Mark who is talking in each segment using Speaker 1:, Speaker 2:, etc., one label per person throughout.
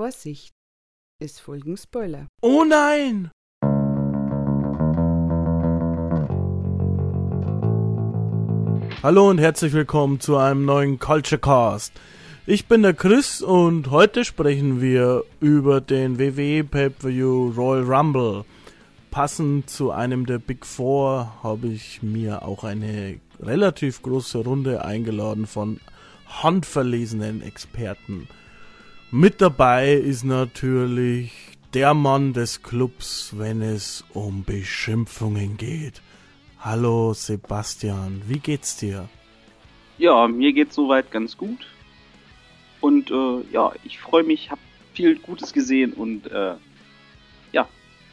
Speaker 1: Vorsicht, es folgen Spoiler.
Speaker 2: Oh nein! Hallo und herzlich willkommen zu einem neuen Culture Cast. Ich bin der Chris und heute sprechen wir über den WWE Pay-Per-View Royal Rumble. Passend zu einem der Big Four habe ich mir auch eine relativ große Runde eingeladen von handverlesenen Experten. Mit dabei ist natürlich der Mann des Clubs, wenn es um Beschimpfungen geht. Hallo Sebastian, wie geht's dir?
Speaker 3: Ja, mir geht's soweit ganz gut. Und äh, ja, ich freue mich, habe viel Gutes gesehen und äh, ja,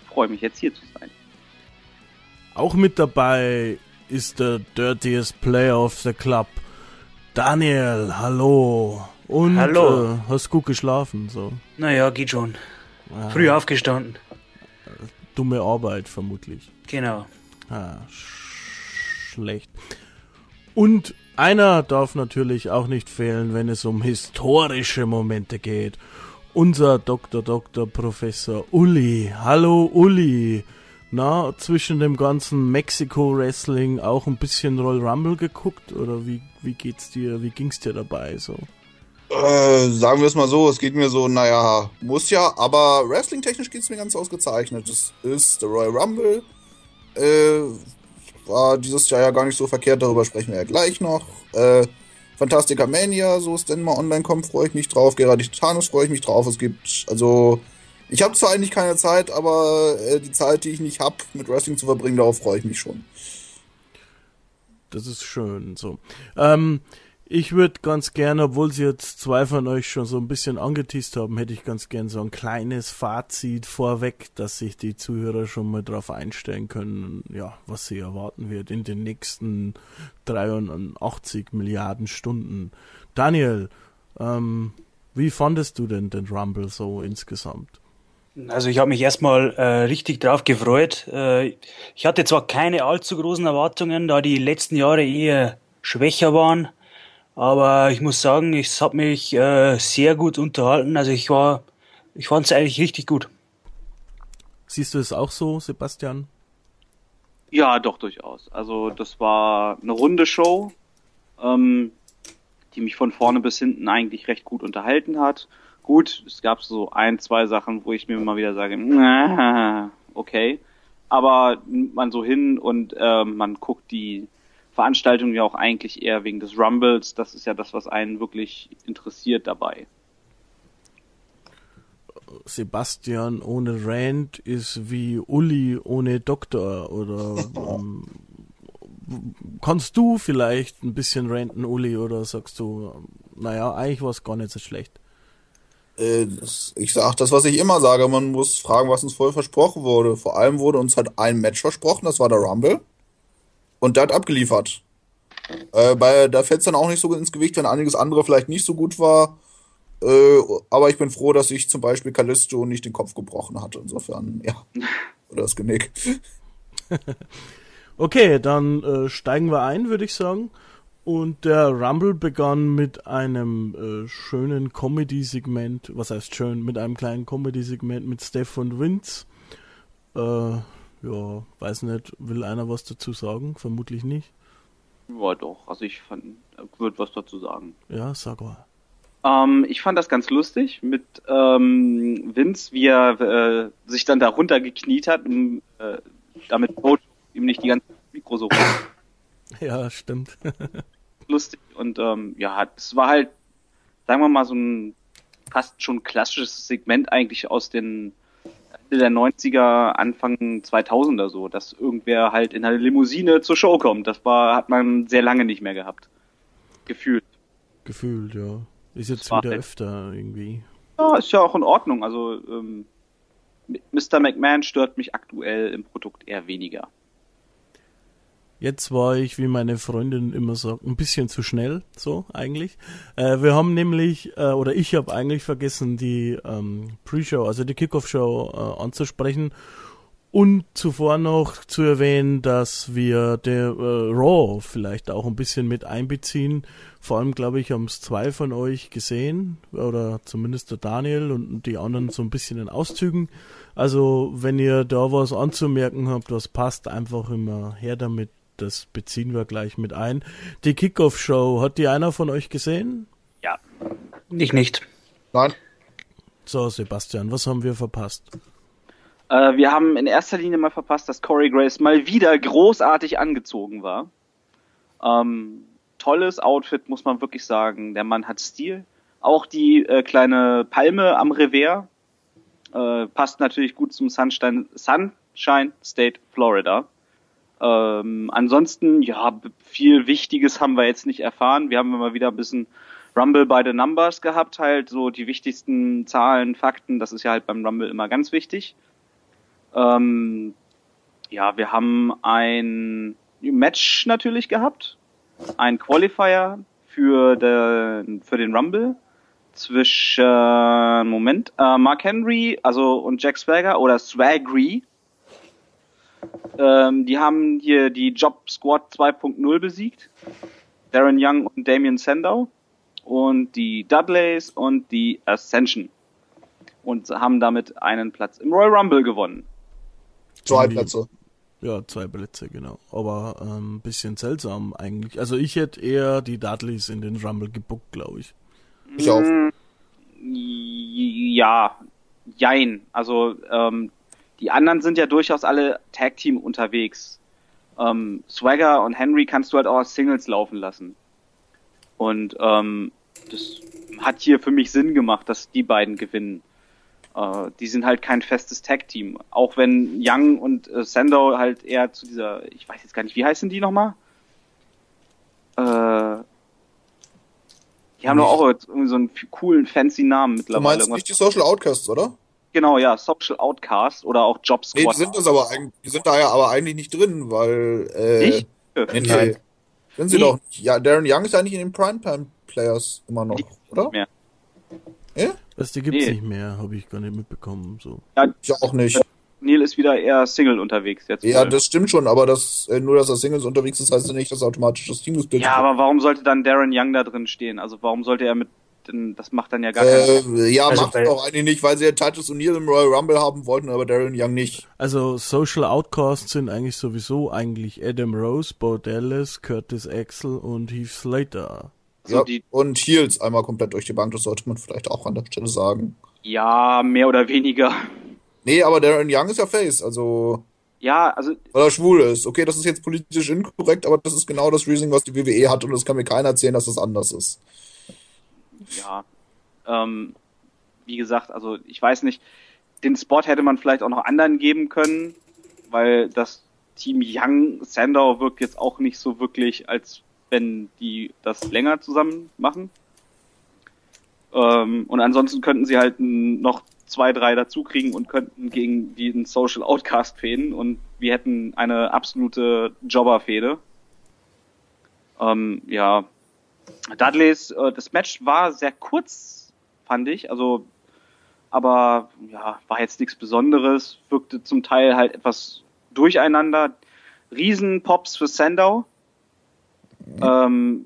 Speaker 3: freue mich jetzt hier zu sein.
Speaker 2: Auch mit dabei ist der Dirtiest Player of the Club. Daniel, hallo. Und
Speaker 4: Hallo.
Speaker 2: Äh, hast gut geschlafen, so.
Speaker 4: Naja, geht schon.
Speaker 2: Ah,
Speaker 4: Früh aufgestanden.
Speaker 2: Dumme Arbeit vermutlich.
Speaker 4: Genau.
Speaker 2: Ah, sch schlecht. Und einer darf natürlich auch nicht fehlen, wenn es um historische Momente geht. Unser Dr. Dr. Professor Uli. Hallo Uli. Na, zwischen dem ganzen Mexiko-Wrestling auch ein bisschen Roll Rumble geguckt? Oder wie, wie geht's dir, wie ging's dir dabei so?
Speaker 5: Äh, sagen wir es mal so, es geht mir so, naja, muss ja, aber wrestling-technisch geht es mir ganz ausgezeichnet. Das ist der Royal Rumble. Äh, war dieses Jahr ja gar nicht so verkehrt, darüber sprechen wir ja gleich noch. Äh, Fantastica Mania, so es denn mal online kommt, freue ich mich drauf. Gerard Titanus freue ich mich drauf. Es gibt, also, ich habe zwar eigentlich keine Zeit, aber äh, die Zeit, die ich nicht habe, mit Wrestling zu verbringen, darauf freue ich mich schon.
Speaker 2: Das ist schön so. Ähm, ich würde ganz gerne, obwohl sie jetzt zwei von euch schon so ein bisschen angeteased haben, hätte ich ganz gern so ein kleines Fazit vorweg, dass sich die Zuhörer schon mal darauf einstellen können, ja, was sie erwarten wird in den nächsten 83 Milliarden Stunden. Daniel, ähm, wie fandest du denn den Rumble so insgesamt?
Speaker 4: Also ich habe mich erstmal äh, richtig drauf gefreut. Äh, ich hatte zwar keine allzu großen Erwartungen, da die letzten Jahre eher schwächer waren, aber ich muss sagen, es hat mich äh, sehr gut unterhalten. Also ich war, ich fand es eigentlich richtig gut.
Speaker 2: Siehst du es auch so, Sebastian?
Speaker 3: Ja, doch durchaus. Also das war eine runde Show, ähm, die mich von vorne bis hinten eigentlich recht gut unterhalten hat. Gut, es gab so ein, zwei Sachen, wo ich mir mal wieder sage, "Na, okay. Aber man so hin und äh, man guckt die Veranstaltung ja auch eigentlich eher wegen des Rumbles. Das ist ja das, was einen wirklich interessiert dabei.
Speaker 2: Sebastian ohne Rand ist wie Uli ohne Doktor oder ähm, kannst du vielleicht ein bisschen ranten, Uli, oder sagst du, naja, eigentlich war es gar nicht so schlecht.
Speaker 5: Äh, ich sag das, was ich immer sage, man muss fragen, was uns vorher versprochen wurde. Vor allem wurde uns halt ein Match versprochen, das war der Rumble. Und der hat abgeliefert. Äh, bei, da fällt es dann auch nicht so ins Gewicht, wenn einiges andere vielleicht nicht so gut war. Äh, aber ich bin froh, dass ich zum Beispiel Callisto nicht den Kopf gebrochen hatte. Insofern, ja. Oder das Genick.
Speaker 2: Okay, dann äh, steigen wir ein, würde ich sagen. Und der Rumble begann mit einem äh, schönen Comedy-Segment, was heißt schön, mit einem kleinen Comedy-Segment mit Steph und Vince. Äh, ja, weiß nicht, will einer was dazu sagen? Vermutlich nicht.
Speaker 3: Ja, doch. Also ich fand, würde was dazu sagen.
Speaker 2: Ja, sag mal.
Speaker 3: Ähm, ich fand das ganz lustig mit ähm, Vince, wie er äh, sich dann da runtergekniet hat, um, äh, damit Coach ihm nicht die ganze Mikro so rum.
Speaker 2: Ja, stimmt.
Speaker 3: lustig. Und ähm, ja, es war halt, sagen wir mal, so ein fast schon klassisches Segment eigentlich aus den Ende der 90er, Anfang 2000er so, dass irgendwer halt in einer Limousine zur Show kommt. Das war, hat man sehr lange nicht mehr gehabt. Gefühlt.
Speaker 2: Gefühlt, ja. Ist jetzt wieder
Speaker 3: halt-
Speaker 2: öfter irgendwie.
Speaker 3: Ja, ist ja auch in Ordnung. Also ähm, Mr. McMahon stört mich aktuell im Produkt eher weniger.
Speaker 2: Jetzt war ich, wie meine Freundin immer sagt, ein bisschen zu schnell, so eigentlich. Äh, wir haben nämlich, äh, oder ich habe eigentlich vergessen, die ähm, Pre-Show, also die Kickoff-Show äh, anzusprechen. Und zuvor noch zu erwähnen, dass wir der äh, Raw vielleicht auch ein bisschen mit einbeziehen. Vor allem, glaube ich, haben es zwei von euch gesehen, oder zumindest der Daniel und die anderen so ein bisschen in Auszügen. Also, wenn ihr da was anzumerken habt, was passt, einfach immer her damit. Das beziehen wir gleich mit ein. Die Kickoff-Show, hat die einer von euch gesehen?
Speaker 4: Ja. Ich nicht.
Speaker 5: Nein.
Speaker 2: So, Sebastian, was haben wir verpasst?
Speaker 3: Äh, wir haben in erster Linie mal verpasst, dass Corey Grace mal wieder großartig angezogen war. Ähm, tolles Outfit, muss man wirklich sagen. Der Mann hat Stil. Auch die äh, kleine Palme am Revers äh, passt natürlich gut zum Sunshine, Sunshine State, Florida. Ähm, ansonsten, ja, viel Wichtiges haben wir jetzt nicht erfahren. Wir haben immer wieder ein bisschen Rumble by the Numbers gehabt, halt so die wichtigsten Zahlen, Fakten. Das ist ja halt beim Rumble immer ganz wichtig. Ähm, ja, wir haben ein Match natürlich gehabt, ein Qualifier für, den, für den Rumble zwischen äh, Moment äh, Mark Henry also und Jack Swagger oder Swagry. Ähm, die haben hier die Job Squad 2.0 besiegt. Darren Young und Damien Sandow und die Dudleys und die Ascension und haben damit einen Platz im Royal Rumble gewonnen.
Speaker 5: Zwei Plätze.
Speaker 2: Ja, zwei Plätze, genau. Aber ein ähm, bisschen seltsam eigentlich. Also ich hätte eher die Dudleys in den Rumble gebuckt, glaube ich.
Speaker 5: Ich auch.
Speaker 3: Mm, Ja, jein. Also ähm, die anderen sind ja durchaus alle Tag Team unterwegs. Ähm, Swagger und Henry kannst du halt auch als Singles laufen lassen. Und ähm, das hat hier für mich Sinn gemacht, dass die beiden gewinnen. Äh, die sind halt kein festes Tag-Team. Auch wenn Young und äh, Sandow halt eher zu dieser, ich weiß jetzt gar nicht, wie heißen die nochmal? Äh, die haben doch auch irgendwie so einen coolen, fancy Namen
Speaker 5: Du
Speaker 3: mittlerweile.
Speaker 5: meinst
Speaker 3: Irgendwas-
Speaker 5: nicht die Social Outcasts, oder?
Speaker 3: Genau, ja, Social Outcast oder auch Job
Speaker 5: Nee,
Speaker 3: Squad.
Speaker 5: die sind das aber eigentlich, die sind da ja aber eigentlich nicht drin, weil äh,
Speaker 3: Nicht?
Speaker 5: Nee, nee.
Speaker 4: Nein.
Speaker 5: Sind sie
Speaker 3: Nee.
Speaker 5: doch nicht. Ja, Darren Young ist eigentlich in den Primetime Players immer noch, oder?
Speaker 3: mehr.
Speaker 5: Ja?
Speaker 2: Das die gibt's
Speaker 3: Nee.
Speaker 2: nicht mehr, habe ich gar nicht mitbekommen. So.
Speaker 3: Ja,
Speaker 5: Ich auch nicht.
Speaker 3: Neil ist wieder eher Single unterwegs jetzt.
Speaker 5: Ja,
Speaker 3: wohl.
Speaker 5: das stimmt schon, aber das, äh, nur dass er Singles unterwegs ist, heißt ja nicht, dass automatisch das Team gesplittet
Speaker 3: ja, aber warum sollte dann Darren Young da drin stehen? Also warum sollte er mit, denn das macht dann ja gar keinen Sinn.
Speaker 5: äh, Ja,
Speaker 4: Also
Speaker 5: macht
Speaker 4: bei-
Speaker 5: doch eigentlich nicht, weil sie ja Titus O'Neill im Royal Rumble haben wollten, aber Darren Young nicht.
Speaker 2: Also Social Outcasts sind eigentlich sowieso eigentlich Adam Rose, Bo Dallas, Curtis Axel und Heath Slater.
Speaker 3: So
Speaker 5: ja,
Speaker 3: die-
Speaker 5: und Heels einmal komplett durch die Bank, das sollte man vielleicht auch an der Stelle sagen.
Speaker 3: Ja, mehr oder weniger.
Speaker 5: Nee, aber Darren Young ist ja Face, also
Speaker 3: Ja, also
Speaker 5: weil er schwul ist. Okay, das ist jetzt politisch inkorrekt, aber das ist genau das Reasoning, was die WWE hat und das kann mir keiner erzählen, dass das anders ist.
Speaker 3: Ja, ähm, wie gesagt, also ich weiß nicht, den Spot hätte man vielleicht auch noch anderen geben können, weil das Team Young Sandow wirkt jetzt auch nicht so wirklich, als wenn die das länger zusammen machen. Ähm, und ansonsten könnten sie halt noch zwei, drei dazu kriegen und könnten gegen die einen Social Outcast fäden und wir hätten eine absolute Jobber-Fehde. Ähm, ja, Dudleys, äh, das Match war sehr kurz, fand ich, also, aber ja, war jetzt nichts Besonderes, wirkte zum Teil halt etwas durcheinander. Riesenpops für Sandow. Ähm,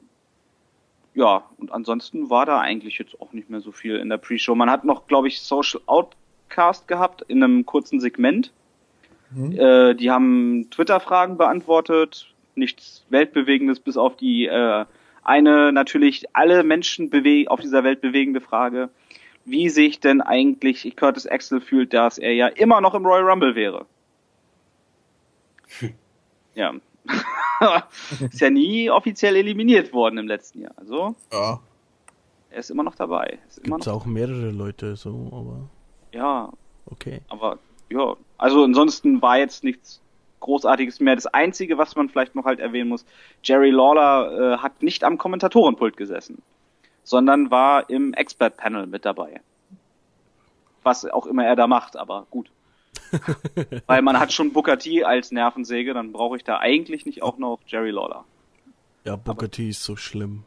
Speaker 3: ja, und ansonsten war da eigentlich jetzt auch nicht mehr so viel in der Pre-Show. Man hat noch, glaube ich, Social Outcast gehabt in einem kurzen Segment.
Speaker 5: Mhm.
Speaker 3: Äh, die haben Twitter-Fragen beantwortet, nichts Weltbewegendes, bis auf die äh, eine natürlich alle Menschen auf dieser Welt bewegende Frage, wie sich denn eigentlich Curtis Axel fühlt, dass er ja immer noch im Royal Rumble wäre. Ja. ist ja nie offiziell eliminiert worden im letzten Jahr. Also,
Speaker 5: Ja.
Speaker 3: er ist immer noch dabei.
Speaker 2: Gibt's
Speaker 3: noch,
Speaker 2: auch mehrere Leute so, aber
Speaker 3: ja,
Speaker 2: okay.
Speaker 3: aber ja, also ansonsten war jetzt nichts Großartiges mehr. Das Einzige, was man vielleicht noch halt erwähnen muss, Jerry Lawler äh, hat nicht am Kommentatorenpult gesessen, sondern war im Expert-Panel mit dabei. Was auch immer er da macht, aber gut. Weil man hat schon Booker T als Nervensäge, dann brauche ich da eigentlich nicht auch noch Jerry Lawler.
Speaker 2: Ja, Booker T ist so schlimm.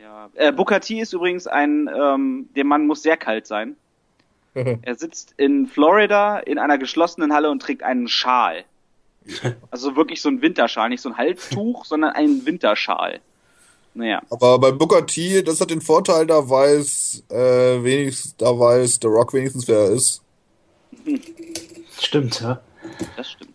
Speaker 3: Ja. Äh, Booker T ist übrigens ein, ähm, der Mann muss sehr kalt sein. er sitzt in Florida in einer geschlossenen Halle und trägt einen Schal. Also wirklich so ein Winterschal, nicht so ein Halstuch, sondern einen Winterschal. Naja.
Speaker 5: Aber bei Booker T, das hat den Vorteil, da weiß äh, wenigstens, da weiß The Rock wenigstens, wer er ist.
Speaker 4: Stimmt, ja.
Speaker 3: Das stimmt.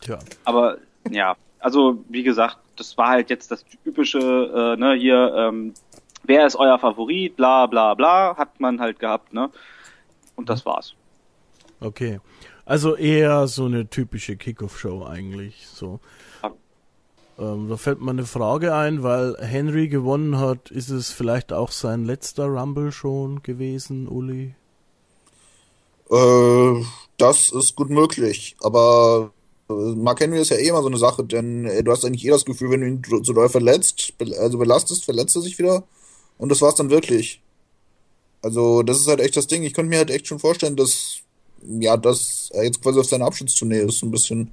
Speaker 2: Tja.
Speaker 3: Aber ja, also wie gesagt, das war halt jetzt das typische, äh, ne, hier, ähm, wer ist euer Favorit, bla bla bla, hat man halt gehabt, ne? Und das war's.
Speaker 2: Okay. Also eher so eine typische Kickoff-Show eigentlich. So.
Speaker 3: Ja.
Speaker 2: Ähm, da fällt mir eine Frage ein, weil Henry gewonnen hat. Ist es vielleicht auch sein letzter Rumble schon gewesen, Uli?
Speaker 5: Äh, das ist gut möglich. Aber äh, Mark Henry ist ja eh immer so eine Sache, denn äh, du hast eigentlich eh das Gefühl, wenn du ihn so doll verletzt, be also belastest, verletzt er sich wieder. Und das war's dann wirklich. Also, das ist halt echt das Ding. Ich könnte mir halt echt schon vorstellen, dass, ja, dass er jetzt quasi auf seine Abschiedstournee ist, so ein bisschen.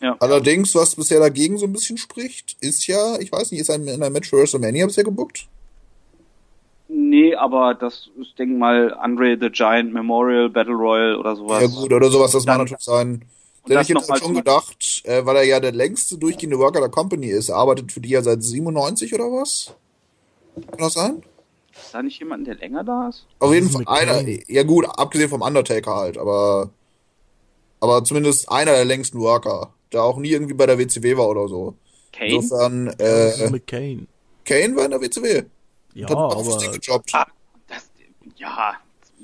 Speaker 3: Ja.
Speaker 5: Allerdings, was bisher dagegen so ein bisschen spricht, ist ja, ich weiß nicht, ist er in einem Match für WrestleMania bisher gebuckt?
Speaker 3: Nee, aber das ist, denk mal, Andre the Giant Memorial Battle Royal oder sowas.
Speaker 5: Ja gut, oder sowas, das
Speaker 3: Dann-
Speaker 5: mag natürlich sein. Denn ich hätte schon gedacht, äh, weil er ja der längste durchgehende Worker der Company ist. Er arbeitet für die ja seit 97 oder was? Kann das sein?
Speaker 3: Ist da nicht jemand, der länger da ist?
Speaker 5: Auf jeden
Speaker 2: ist
Speaker 5: Fall einer. Ja gut, abgesehen vom Undertaker halt, aber aber zumindest einer der längsten Worker, der auch nie irgendwie bei der WCW war oder so.
Speaker 3: Kane?
Speaker 5: Insofern,
Speaker 2: Das ist
Speaker 5: äh,
Speaker 2: mit Kane.
Speaker 5: Kane war in der WCW.
Speaker 2: Ja,
Speaker 5: Hat
Speaker 2: aber
Speaker 5: gejobbt.
Speaker 3: Ah, das, ja,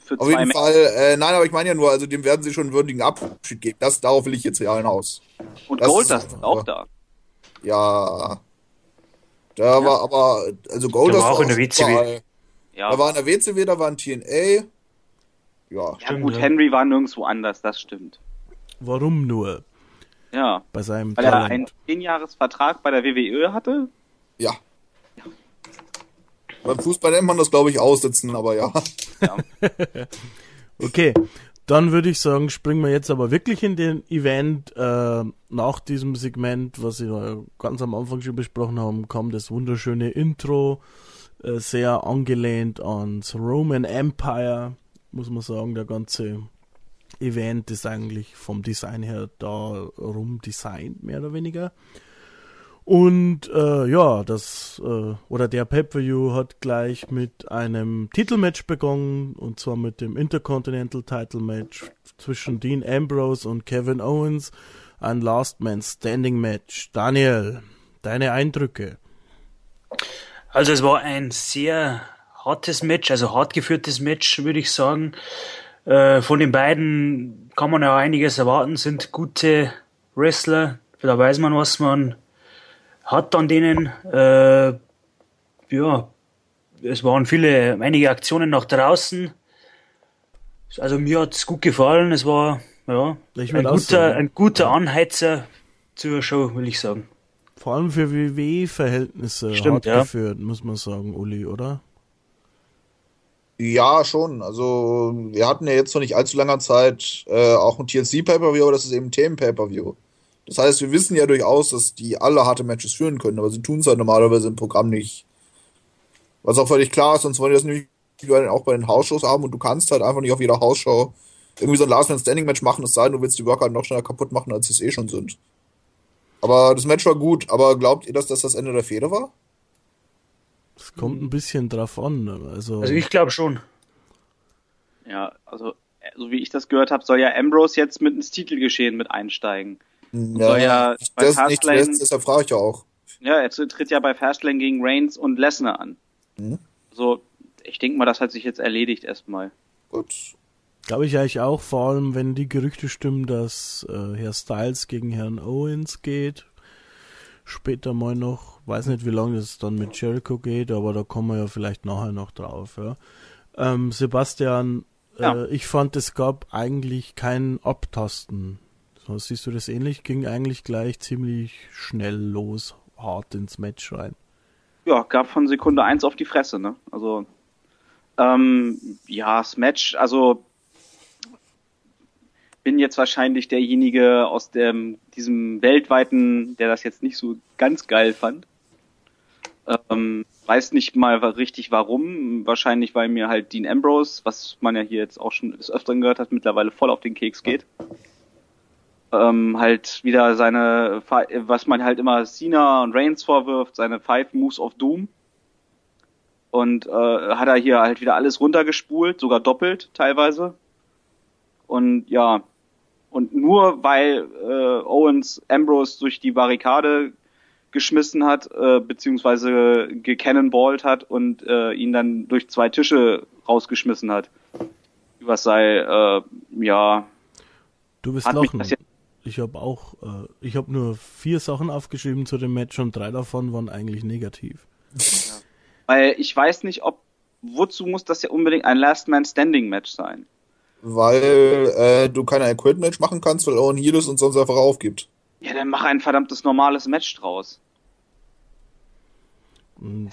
Speaker 3: für
Speaker 5: Auf jeden. Fall, äh, nein, aber ich meine ja nur, also dem werden sie schon einen würdigen Abschied geben. Das, darauf will ich jetzt ja hinaus.
Speaker 3: Und
Speaker 5: das
Speaker 3: Goldust
Speaker 5: ist-
Speaker 3: ist auch da.
Speaker 5: Ja. Da war aber, also Goldust
Speaker 4: Der war auch in der WCW.
Speaker 3: Ja,
Speaker 5: Da war in der WCW, da war ein TNA. Ja.
Speaker 3: ja
Speaker 4: Stimmt,
Speaker 3: gut,
Speaker 4: ja.
Speaker 3: Henry war nirgendwo anders, das stimmt.
Speaker 2: warum nur?
Speaker 3: Ja,
Speaker 2: Bei seinem
Speaker 3: weil er einen
Speaker 2: Talent.
Speaker 3: 10-Jahres-Vertrag bei der WWE hatte.
Speaker 5: Ja. Beim Fußball nennt man das, glaube ich, aussitzen, aber ja.
Speaker 3: Ja.
Speaker 2: Okay, dann würde ich sagen, springen wir jetzt aber wirklich in den Event. Äh, nach diesem Segment, was wir ganz am Anfang schon besprochen haben, kam das wunderschöne Intro, äh, sehr angelehnt ans Roman Empire, muss man sagen. Der ganze Event ist eigentlich vom Design her darum designt, mehr oder weniger. Und äh, ja, das äh, oder der Pay-per-View hat gleich mit einem Titelmatch begonnen und zwar mit dem Intercontinental Title Match zwischen Dean Ambrose und Kevin Owens, ein Last Man Standing Match. Daniel, deine Eindrücke?
Speaker 4: Also es war ein sehr hartes Match, also hart geführtes Match, würde ich sagen. Äh, von den beiden kann man ja einiges erwarten, sind gute Wrestler. Da weiß man, was man hat an denen. Äh, ja, es waren viele, einige Aktionen nach draußen. Also mir hat's gut gefallen. Es war ja ein guter, ein guter Anheizer zur Show, will ich sagen.
Speaker 2: Vor allem für WWE-Verhältnisse
Speaker 4: Stimmt,
Speaker 2: hart
Speaker 4: ja.
Speaker 2: geführt, muss man sagen, Uli, oder?
Speaker 5: Ja, schon. Also, wir hatten ja jetzt vor nicht allzu langer Zeit äh, auch ein TLC-Pay-Per-View, aber das ist eben ein Themen-Pay-Per-View. Das heißt, wir wissen ja durchaus, dass die alle harte Matches führen können, aber sie tun es halt normalerweise im Programm nicht. Was auch völlig klar ist, sonst wollen die das nämlich auch bei den Hausshows haben und du kannst halt einfach nicht auf jeder Hausshow irgendwie so ein Last-Man-Standing-Match machen, es sei denn, du willst die Worker halt noch schneller kaputt machen, als sie es eh schon sind. Aber das Match war gut, aber glaubt ihr, dass das das Ende der Fehde war?
Speaker 2: Es kommt ein bisschen drauf an. Also,
Speaker 4: Also ich glaube schon.
Speaker 3: Ja, also so wie ich das gehört habe, soll ja Ambrose jetzt mit ins Titelgeschehen mit einsteigen. Soll ja bei
Speaker 5: das nicht
Speaker 3: Fastlane-
Speaker 5: zuletzt, deshalb frage ich ja auch.
Speaker 3: Ja, er tritt ja bei Fastlane gegen Reigns und Lesnar an.
Speaker 5: Mhm.
Speaker 3: So, ich denke mal, das hat sich jetzt erledigt erstmal.
Speaker 5: Gut.
Speaker 2: Glaube ich eigentlich auch, vor allem wenn die Gerüchte stimmen, dass äh, Herr Styles gegen Herrn Owens geht. Später mal noch, weiß nicht, wie lange das dann mit Jericho geht, aber da kommen wir ja vielleicht nachher noch drauf. Ja. Ähm, Sebastian,
Speaker 3: Ja.
Speaker 2: äh, ich fand, es gab eigentlich kein Abtasten. So, siehst du das ähnlich? Ging eigentlich gleich ziemlich schnell los, hart ins Match rein.
Speaker 3: Ja, gab von Sekunde eins auf die Fresse, ne? Also, ähm, ja, das Match, also bin jetzt wahrscheinlich derjenige aus dem, diesem weltweiten, der das jetzt nicht so ganz geil fand. Ähm, weiß nicht mal richtig warum. Wahrscheinlich, weil mir halt Dean Ambrose, was man ja hier jetzt auch schon des Öfteren gehört hat, mittlerweile voll auf den Keks geht. Ähm, halt wieder seine, was man halt immer Cena und Reigns vorwirft, seine Five Moves of Doom. Und äh, hat er hier halt wieder alles runtergespult, sogar doppelt teilweise. Und ja, und nur weil äh, Owens Ambrose durch die Barrikade geschmissen hat, äh, beziehungsweise gecannonballt hat und äh, ihn dann durch zwei Tische rausgeschmissen hat. Was sei, äh, ja.
Speaker 2: Du bist lachen. Ich habe auch, äh, ich habe nur vier Sachen aufgeschrieben zu dem Match und drei davon waren eigentlich negativ.
Speaker 3: Ja. Weil ich weiß nicht, ob, wozu muss das ja unbedingt ein Last Man Standing Match sein?
Speaker 5: Weil äh, du keine Quit Match machen kannst, weil Owen Heal ist und sonst einfach aufgibt.
Speaker 3: Ja, dann mach ein verdammtes normales Match draus.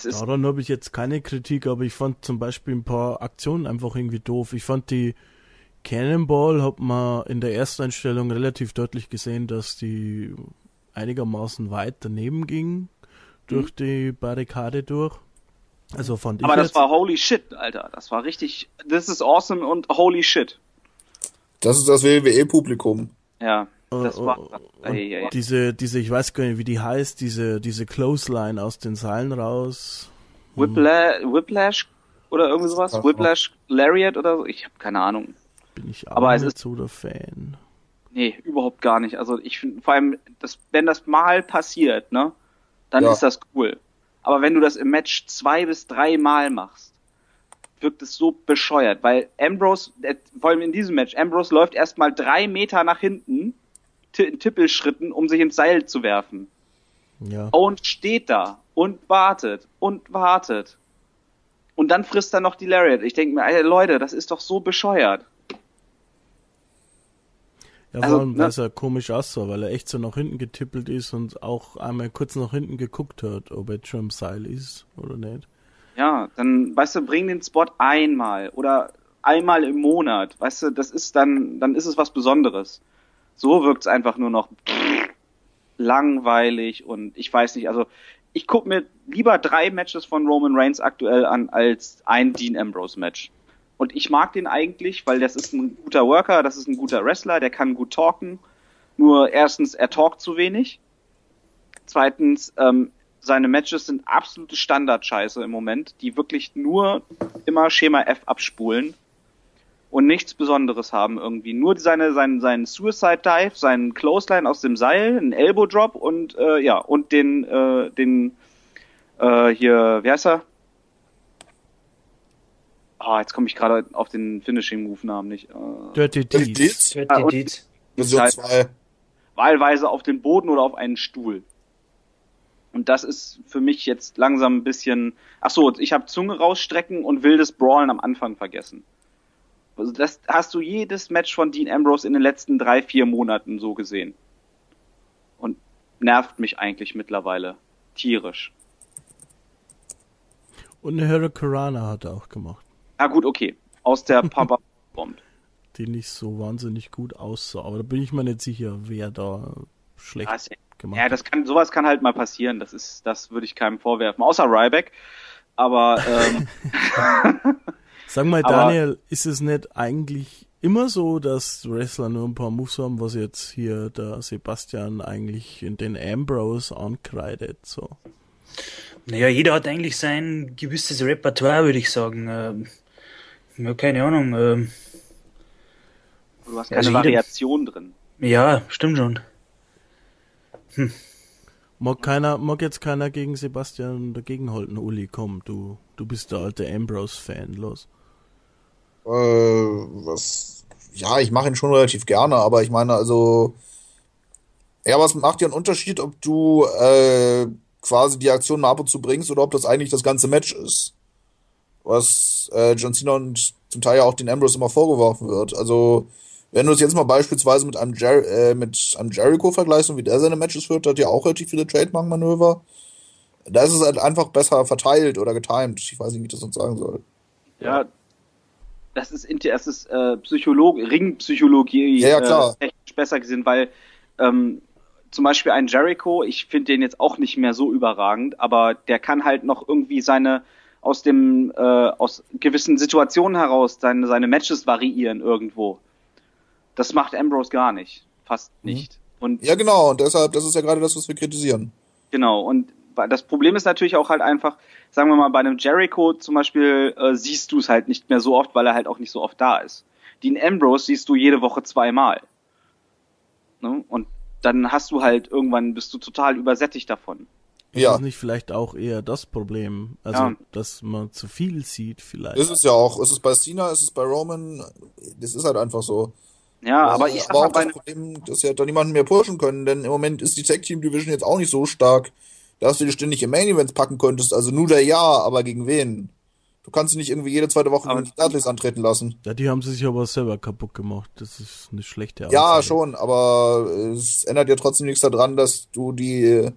Speaker 2: Daran habe ich jetzt keine Kritik, aber ich fand zum Beispiel ein paar Aktionen einfach irgendwie doof. Ich fand die Cannonball, hat man in der ersten Einstellung relativ deutlich gesehen, dass die einigermaßen weit daneben ging, durch mhm. die Barrikade durch. Also fand
Speaker 3: Aber
Speaker 2: ich
Speaker 3: das jetzt, war holy shit, Alter. Das war richtig, this is awesome und holy shit.
Speaker 5: Das ist das WWE-Publikum.
Speaker 3: Ja. Das
Speaker 2: war, ey, ey. diese, diese, ich weiß gar nicht, wie die heißt, diese, diese Clothesline aus den Seilen raus.
Speaker 3: Hm. Whiplash, Whiplash oder irgendwie sowas? Ach, Whiplash Lariat oder so? Ich habe keine Ahnung.
Speaker 2: Bin ich aber nicht so der Fan.
Speaker 3: Nee, überhaupt gar nicht. Also ich finde, vor allem, das, wenn das mal passiert, ne, dann ja. ist das cool. Aber wenn du das im Match zwei bis drei Mal machst, wirkt es so bescheuert, weil Ambrose, vor allem in diesem Match, Ambrose läuft erstmal drei Meter nach hinten, in Tippelschritten, um sich ins Seil zu werfen.
Speaker 2: Ja.
Speaker 3: Und steht da und wartet und wartet. Und dann frisst er noch die Lariat. Ich denke mir, Leute, das ist doch so bescheuert.
Speaker 2: Ja, vor also, allem, ne? weil er komisch aussah, weil er echt so nach hinten getippelt ist und auch einmal kurz nach hinten geguckt hat, ob er jetzt schon im Seil ist oder nicht.
Speaker 3: Ja, dann, weißt du, bring den Spot einmal oder einmal im Monat, weißt du, das ist dann, dann ist es was Besonderes. So wirkt es einfach nur noch langweilig und ich weiß nicht, also ich gucke mir lieber drei Matches von Roman Reigns aktuell an als ein Dean Ambrose Match. Und ich mag den eigentlich, weil das ist ein guter Worker, das ist ein guter Wrestler, der kann gut talken. Nur erstens, er talkt zu wenig. Zweitens, ähm, seine Matches sind absolute Standardscheiße im Moment, die wirklich nur immer Schema F abspulen und nichts Besonderes haben irgendwie. Nur seine, seinen, seinen Suicide Dive, seinen Clothesline aus dem Seil, einen Elbow Drop und äh, ja, und den, äh, den äh, hier, wie heißt er? Ah, oh, jetzt komme ich gerade auf den Finishing Move Namen nicht.
Speaker 2: Äh, Dirty Deeds.
Speaker 3: Dirty ah, Deeds. Version 2. Wahlweise auf den Boden oder auf einen Stuhl. Und das ist für mich jetzt langsam ein bisschen. Ach so, ich habe Zunge rausstrecken und wildes Brawlen am Anfang vergessen. Also das hast du jedes Match von Dean Ambrose in den letzten drei, vier Monaten so gesehen. Und nervt mich eigentlich mittlerweile. Tierisch.
Speaker 2: Und eine Hurricanrana hat er auch gemacht.
Speaker 3: Ah gut, okay. Aus der Papa kommt.
Speaker 2: Die nicht so wahnsinnig gut aussah. Aber da bin ich mir nicht sicher, wer da schlecht
Speaker 3: das, gemacht hat. Ja, das kann, sowas kann halt mal passieren. Das ist, das würde ich keinem vorwerfen. Außer Ryback. Aber ähm,
Speaker 2: Sag mal, Daniel, ist es nicht eigentlich immer so, dass Wrestler nur ein paar Moves haben, was jetzt hier der Sebastian eigentlich in den Ambrose ankreidet, so?
Speaker 4: Naja, jeder hat eigentlich sein gewisses Repertoire, würde ich sagen. Ja, keine Ahnung. Ähm,
Speaker 3: du hast keine also Variation drin.
Speaker 4: Ja, stimmt schon.
Speaker 2: Hm. Mag, keiner, mag jetzt keiner gegen Sebastian dagegenhalten, Uli, komm, du, du bist der alte Ambrose-Fan, los.
Speaker 5: Äh, was, ja, ich mache ihn schon relativ gerne, aber ich meine, also, ja, was macht ja einen Unterschied, ob du äh, quasi die Aktion mal ab und zu bringst oder ob das eigentlich das ganze Match ist. Was äh, John Cena und zum Teil ja auch den Ambrose immer vorgeworfen wird. Also, wenn du es jetzt mal beispielsweise mit einem, Jer äh, mit einem Jericho vergleichst und wie der seine Matches führt, hat ja auch relativ viele Trademark-Manöver. Da ist es halt einfach besser verteilt oder getimed. Ich weiß nicht, wie ich das sonst sagen soll.
Speaker 3: Ja, das ist, das ist äh, Psycholog Ringpsychologie
Speaker 5: ja, ja,
Speaker 3: äh, technisch besser gesehen, weil ähm, zum Beispiel ein Jericho, ich finde den jetzt auch nicht mehr so überragend, aber der kann halt noch irgendwie seine aus dem äh, aus gewissen Situationen heraus seine seine Matches variieren irgendwo. Das macht Ambrose gar nicht, fast
Speaker 5: Mhm.
Speaker 3: nicht. Und
Speaker 5: Ja, genau, und deshalb, das ist ja gerade das, was wir kritisieren.
Speaker 3: Genau, und das Problem ist natürlich auch halt einfach, sagen wir mal, bei einem Jericho zum Beispiel äh, siehst du es halt nicht mehr so oft, weil er halt auch nicht so oft da ist. Dean Ambrose siehst du jede Woche zweimal. Ne? Und dann hast du halt irgendwann, bist du total übersättigt davon.
Speaker 2: Ist
Speaker 5: Ja,
Speaker 2: das nicht vielleicht auch eher das Problem? Also,
Speaker 3: Ja.
Speaker 2: dass man zu viel sieht vielleicht.
Speaker 5: ist es ja auch. Ist es bei Cena, ist es bei Roman, das ist halt einfach so.
Speaker 3: Ja, aber ich
Speaker 5: aber
Speaker 3: mal,
Speaker 5: auch das Problem, dass sie halt da niemanden mehr pushen können, denn im Moment ist die Tag Team Division jetzt auch nicht so stark, dass du die ständig in Main Events packen könntest. Also nur der ja, aber gegen wen? Du kannst sie nicht irgendwie jede zweite Woche
Speaker 3: Aber-
Speaker 5: gegen die Dudleys antreten lassen.
Speaker 2: ja, die haben sie sich aber selber kaputt gemacht. Das ist eine schlechte
Speaker 5: Ja,
Speaker 2: Aussage.
Speaker 5: schon, aber es ändert ja trotzdem nichts daran, dass du die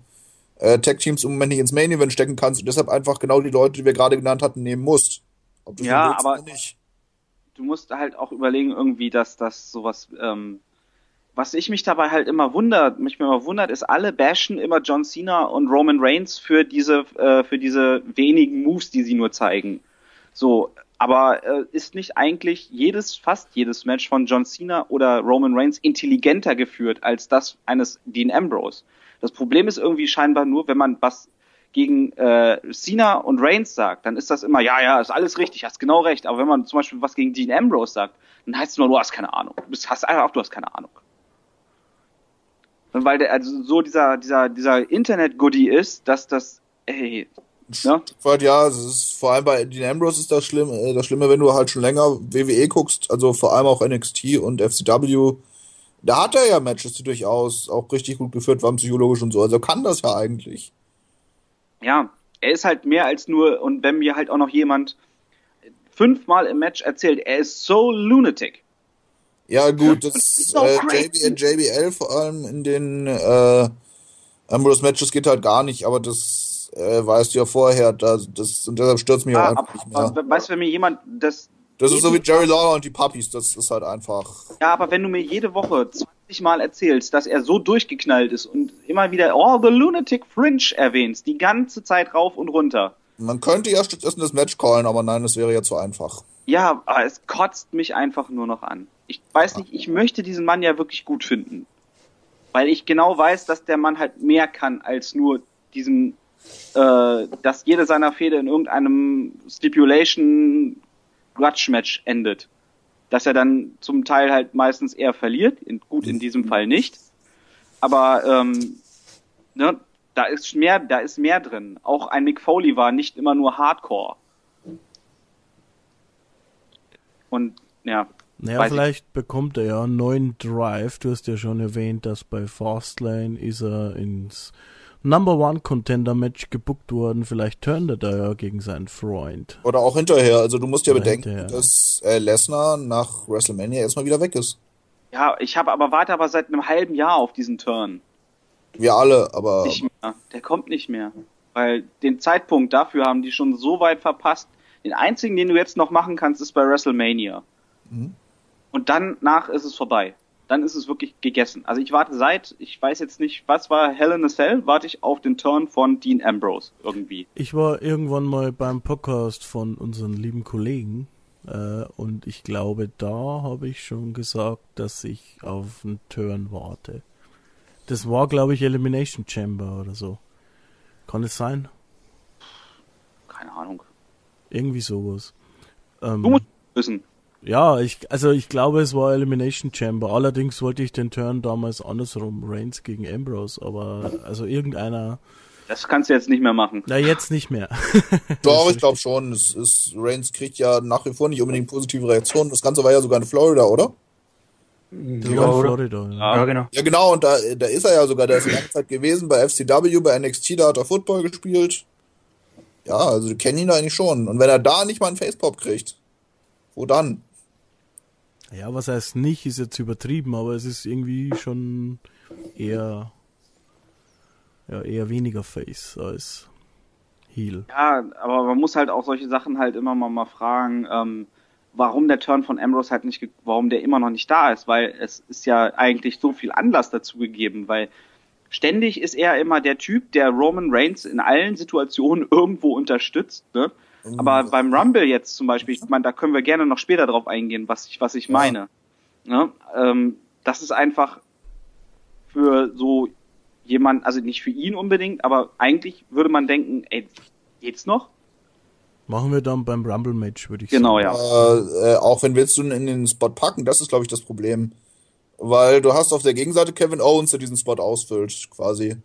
Speaker 5: äh, Tag Teams im Moment nicht ins Main Event stecken kannst und deshalb einfach genau die Leute, die wir gerade genannt hatten, nehmen musst. Ob du
Speaker 3: Ja,
Speaker 5: willst
Speaker 3: aber-
Speaker 5: oder nicht.
Speaker 3: du musst halt auch überlegen irgendwie, dass das sowas, ähm, was ich mich dabei halt immer wundert, mich immer wundert, ist, alle bashen immer John Cena und Roman Reigns für diese, äh, für diese wenigen Moves, die sie nur zeigen. So, aber äh, ist nicht eigentlich jedes, fast jedes Match von John Cena oder Roman Reigns intelligenter geführt als das eines Dean Ambrose? Das Problem ist irgendwie scheinbar nur, wenn man was gegen äh, Cena und Reigns sagt, dann ist das immer, ja, ja, ist alles richtig, hast genau recht. Aber wenn man zum Beispiel was gegen Dean Ambrose sagt, dann heißt es nur, du hast keine Ahnung. Du bist, hast einfach, du hast keine Ahnung. Und weil der, also so dieser, dieser, dieser Internet-Goodie ist, dass das, ey, ne?
Speaker 5: Ja, es ist vor allem bei Dean Ambrose ist das schlimm, äh, das Schlimme, wenn du halt schon länger WWE guckst, also vor allem auch NXT und FCW, da hat er ja Matches, die durchaus auch richtig gut geführt waren, psychologisch und so. Also kann das ja eigentlich.
Speaker 3: ja, er ist halt mehr als nur, und wenn mir halt auch noch jemand fünfmal im Match erzählt, er ist so lunatic.
Speaker 5: Ja, gut, das
Speaker 3: so
Speaker 5: äh,
Speaker 3: crazy.
Speaker 5: JB, JBL vor allem in den äh, Ambrose Matches geht halt gar nicht, aber das äh, weißt du ja vorher, das, das, und deshalb stört mich auch
Speaker 3: Ah,
Speaker 5: einfach
Speaker 3: aber,
Speaker 5: nicht mehr.
Speaker 3: weißt du, wenn mir jemand das
Speaker 5: Das ist so wie Jerry Lawler und die Puppies, das ist halt einfach.
Speaker 3: Ja, aber wenn du mir jede Woche 20 Mal erzählst, dass er so durchgeknallt ist und immer wieder Oh, the Lunatic Fringe erwähnst, die ganze Zeit rauf und runter.
Speaker 5: Man könnte ja stattdessen das Match callen, aber nein, das wäre ja zu einfach.
Speaker 3: Ja, aber es kotzt mich einfach nur noch an. Ich weiß nicht, ich möchte diesen Mann ja wirklich gut finden. Weil ich genau weiß, dass der Mann halt mehr kann als nur diesen, äh, dass jede seiner Fehde in irgendeinem Stipulation Grudge Match endet. Dass er dann zum Teil halt meistens eher verliert, in, gut in diesem Fall nicht. Aber ähm, ne, da ist mehr, da ist mehr drin. Auch ein Mick Foley war nicht immer nur Hardcore. Und ja,
Speaker 2: Naja,
Speaker 3: Weiß ich.
Speaker 2: vielleicht bekommt er ja einen neuen Drive. Du hast ja schon erwähnt, dass bei Fastlane ist er ins Number One Contender Match gebuckt worden. Vielleicht turnt er da ja gegen seinen Freund.
Speaker 5: Oder auch hinterher. Also du musst ja
Speaker 2: Oder
Speaker 5: bedenken,
Speaker 2: hinterher.
Speaker 5: dass äh, Lesnar nach WrestleMania erstmal wieder weg ist.
Speaker 3: Ja, ich habe aber warte aber seit einem halben Jahr auf diesen Turn.
Speaker 5: Wir alle, aber
Speaker 3: Nicht mehr. Der kommt nicht mehr. Weil den Zeitpunkt dafür haben die schon so weit verpasst. Den einzigen, den du jetzt noch machen kannst, ist bei WrestleMania.
Speaker 5: Mhm.
Speaker 3: Und danach ist es vorbei. Dann ist es wirklich gegessen. Also ich warte seit, ich weiß jetzt nicht, was war Hell in a Cell, warte ich auf den Turn von Dean Ambrose irgendwie.
Speaker 2: Ich war irgendwann mal beim Podcast von unseren lieben Kollegen äh, und ich glaube, da habe ich schon gesagt, dass ich auf einen Turn warte. Das war, glaube ich, Elimination Chamber oder so. Kann es sein?
Speaker 3: Keine Ahnung.
Speaker 2: Irgendwie sowas. Ähm,
Speaker 3: Du musst wissen.
Speaker 2: Ja, ich, also ich glaube, es war Elimination Chamber. Allerdings wollte ich den Turn damals andersrum, Reigns gegen Ambrose, aber also irgendeiner,
Speaker 3: Das kannst du jetzt nicht mehr machen.
Speaker 2: na jetzt nicht mehr.
Speaker 5: doch, ich glaube schon. Es ist, Reigns kriegt ja nach wie vor nicht unbedingt positive Reaktionen. Das Ganze war ja sogar in Florida, oder?
Speaker 4: Ja?
Speaker 2: Florida. Ja.
Speaker 4: Ja, genau.
Speaker 5: Ja, genau, und da, da ist er ja sogar, der ist lange Zeit gewesen bei FCW, bei NXT, da hat er Football gespielt. Ja, also die kennen ihn eigentlich schon. Und wenn er da nicht mal einen Facepop kriegt, wo dann?
Speaker 2: Ja, was heißt nicht, ist jetzt übertrieben, aber es ist irgendwie schon eher, ja, eher weniger Face als Heel.
Speaker 3: Ja, aber man muss halt auch solche Sachen halt immer mal, mal fragen, ähm, warum der Turn von Ambrose halt nicht, warum der immer noch nicht da ist, weil es ist ja eigentlich so viel Anlass dazu gegeben, weil ständig ist er immer der Typ, der Roman Reigns in allen Situationen irgendwo unterstützt. Ne? Aber beim Rumble jetzt zum Beispiel, ich meine, da können wir gerne noch später drauf eingehen, was ich, was ich meine. Ne? Ähm, das ist einfach für so jemand, also nicht für ihn unbedingt, aber eigentlich würde man denken, ey, geht's noch?
Speaker 2: Machen wir dann beim Rumble-Match, würde ich
Speaker 3: Genau,
Speaker 2: sagen.
Speaker 3: ja.
Speaker 5: Äh, äh, auch wenn willst du ihn in den Spot packen, das ist, glaube ich, das Problem. Weil du hast auf der Gegenseite Kevin Owens, der diesen Spot ausfüllt, quasi.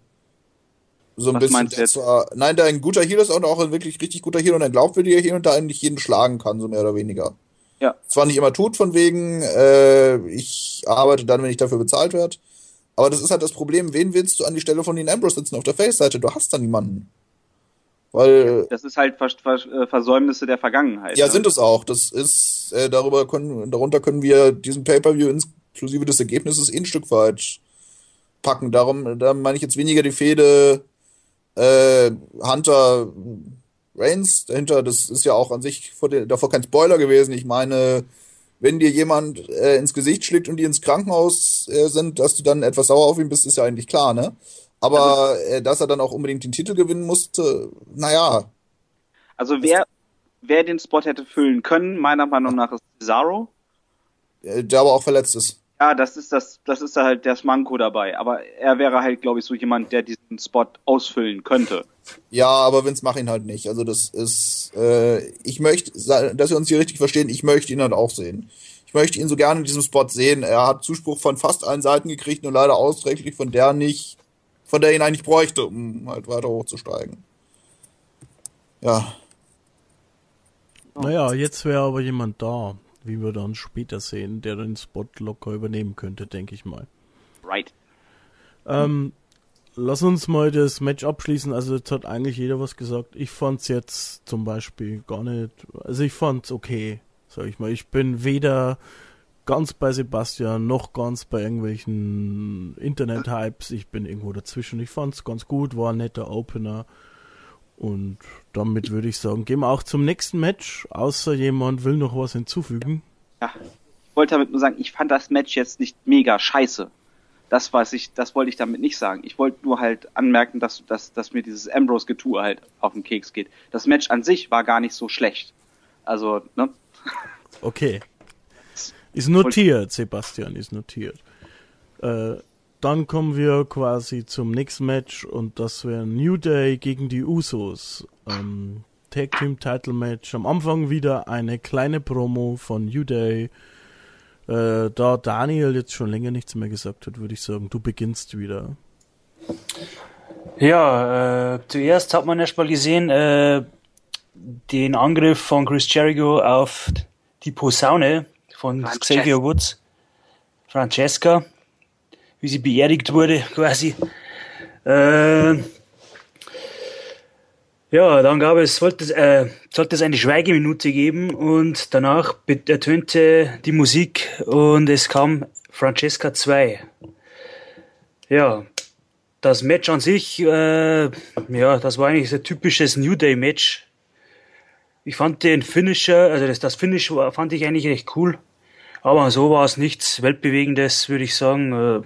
Speaker 5: So ein
Speaker 3: Was
Speaker 5: bisschen.
Speaker 3: meinst du
Speaker 5: nein, der ein guter Heal ist und auch ein wirklich richtig guter Heal und ein glaubwürdiger Heal und der eigentlich jeden schlagen kann, so mehr oder weniger.
Speaker 3: Ja.
Speaker 5: Zwar nicht immer tut, von wegen, äh, ich arbeite dann, wenn ich dafür bezahlt werde. Aber das ist halt das Problem, wen willst du an die Stelle von Dean Ambrose sitzen auf der Face-Seite? Du hast da niemanden. Weil
Speaker 3: Das ist halt Vers Vers äh, Versäumnisse der Vergangenheit.
Speaker 5: ja,
Speaker 3: ne?
Speaker 5: sind es auch. Das ist, äh, darüber können, darunter können wir diesen Pay-Per-View inklusive des Ergebnisses eh ein Stück weit packen. Darum, da meine ich jetzt weniger die Fehde äh, Hunter Reigns dahinter. Das ist ja auch an sich vor der, davor kein Spoiler gewesen. Ich meine, wenn dir jemand äh, ins Gesicht schlägt und die ins Krankenhaus äh, sind, dass du dann etwas sauer auf ihn bist, ist ja eigentlich klar, ne? Aber äh, dass er dann auch unbedingt den Titel gewinnen musste, naja,
Speaker 3: Also wer, wer den Spot hätte füllen können, meiner Meinung nach ist Cesaro.
Speaker 5: äh, der aber auch verletzt ist.
Speaker 3: Ja, das ist das, das ist halt das Manko dabei. Aber er wäre halt, glaube ich, so jemand, der diesen Spot ausfüllen könnte.
Speaker 5: Ja, aber Vince macht ihn halt nicht. Also das ist, äh, ich möchte, dass wir uns hier richtig verstehen, ich möchte ihn halt auch sehen. Ich möchte ihn so gerne in diesem Spot sehen. Er hat Zuspruch von fast allen Seiten gekriegt, nur leider ausdrücklich von der nicht, von der ihn eigentlich bräuchte, um halt weiter hochzusteigen. Ja,
Speaker 2: Naja, jetzt wäre aber jemand da, wie wir dann später sehen, der den Spot locker übernehmen könnte, denke ich mal.
Speaker 3: Right.
Speaker 2: Ähm, lass uns mal das Match abschließen. Also jetzt hat eigentlich jeder was gesagt. Ich fand's jetzt zum Beispiel gar nicht. Also ich fand's okay, sag ich mal. Ich bin weder ganz bei Sebastian noch ganz bei irgendwelchen Internet-Hypes. Ich bin irgendwo dazwischen. Ich fand's ganz gut, war ein netter Opener. Und damit würde ich sagen, gehen wir auch zum nächsten Match. Außer jemand will noch was hinzufügen.
Speaker 3: Ja. Ich wollte damit nur sagen, ich fand das Match jetzt nicht mega scheiße. Das weiß ich, das wollte ich damit nicht sagen. Ich wollte nur halt anmerken, dass, dass, dass mir dieses Ambrose-Getue halt auf den Keks geht. Das Match an sich war gar nicht so schlecht. Also, ne?
Speaker 2: Okay. Ist notiert, Sebastian, ist notiert. Äh, dann kommen wir quasi zum nächsten Match und das wäre New Day gegen die Usos. Ähm, Tag Team Title Match. Am Anfang wieder eine kleine Promo von New Day. Äh, da Daniel jetzt schon länger nichts mehr gesagt hat, würde ich sagen, du beginnst wieder.
Speaker 4: Ja, äh, zuerst hat man erst mal gesehen, äh, den Angriff von Chris Jericho auf die Posaune von
Speaker 3: Francesca.
Speaker 4: Xavier Woods. Francesca, wie sie beerdigt wurde, quasi. Äh, ja, dann gab es, sollte es, äh, sollte es eine Schweigeminute geben und danach ertönte die Musik und es kam Francesca 2. Ja, das Match an sich, äh, ja, das war eigentlich so ein typisches New Day Match. Ich fand den Finisher, also das, das Finish war, fand ich eigentlich recht cool. Aber so war es nichts Weltbewegendes, würde ich sagen. Äh,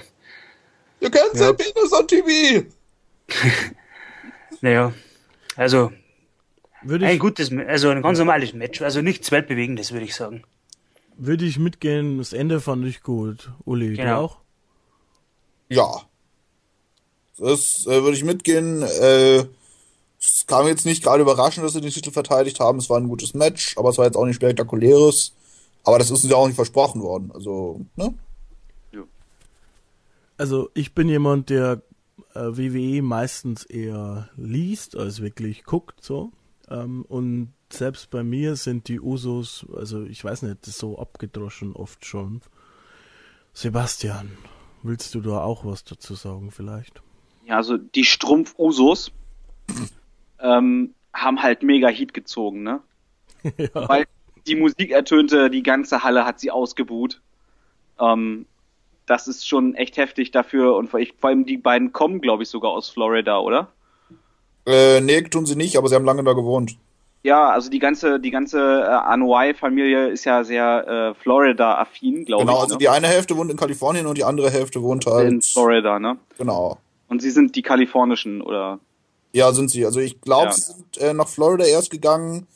Speaker 5: You can't say
Speaker 4: Ja.
Speaker 5: penis on TV!
Speaker 4: naja, also
Speaker 2: Würde
Speaker 4: ein gutes, also ein ganz normales Match, also nichts Weltbewegendes, würde ich sagen.
Speaker 2: würde ich mitgehen, das Ende fand ich gut. Uli, du
Speaker 4: Genau.
Speaker 2: auch?
Speaker 5: Ja. Das äh, würde ich mitgehen. Äh, es kam jetzt nicht gerade überraschend, dass sie den Titel verteidigt haben. Es war ein gutes Match, aber es war jetzt auch nicht spektakuläres. Aber das ist uns ja auch nicht versprochen worden. Also, ne?
Speaker 2: Also ich bin jemand, der WWE meistens eher liest als wirklich guckt so. Ähm, und selbst bei mir sind die Usos, also ich weiß nicht, so abgedroschen oft schon. Sebastian, willst du da auch was dazu sagen vielleicht?
Speaker 3: Ja, also die Strumpf-Usos ähm, haben halt mega Heat gezogen, ne?
Speaker 2: ja.
Speaker 3: Weil die Musik ertönte, die ganze Halle hat sie ausgebuht. Ähm, das ist schon echt heftig dafür und vor allem die beiden kommen, glaube ich, sogar aus Florida, oder?
Speaker 5: Äh, nee, tun sie nicht, aber sie haben lange da gewohnt.
Speaker 3: Ja, also die ganze, die ganze äh, Anoa'i-Familie ist ja sehr äh, Florida-affin, glaube
Speaker 5: Genau,
Speaker 3: ich.
Speaker 5: also
Speaker 3: ne?
Speaker 5: die eine Hälfte wohnt in Kalifornien und die andere Hälfte wohnt
Speaker 3: in
Speaker 5: halt.
Speaker 3: Florida, ne?
Speaker 5: Genau.
Speaker 3: Und sie sind die kalifornischen, oder?
Speaker 5: Ja, sind sie. Also ich glaube,
Speaker 3: Ja.
Speaker 5: sie sind äh, nach Florida erst gegangen,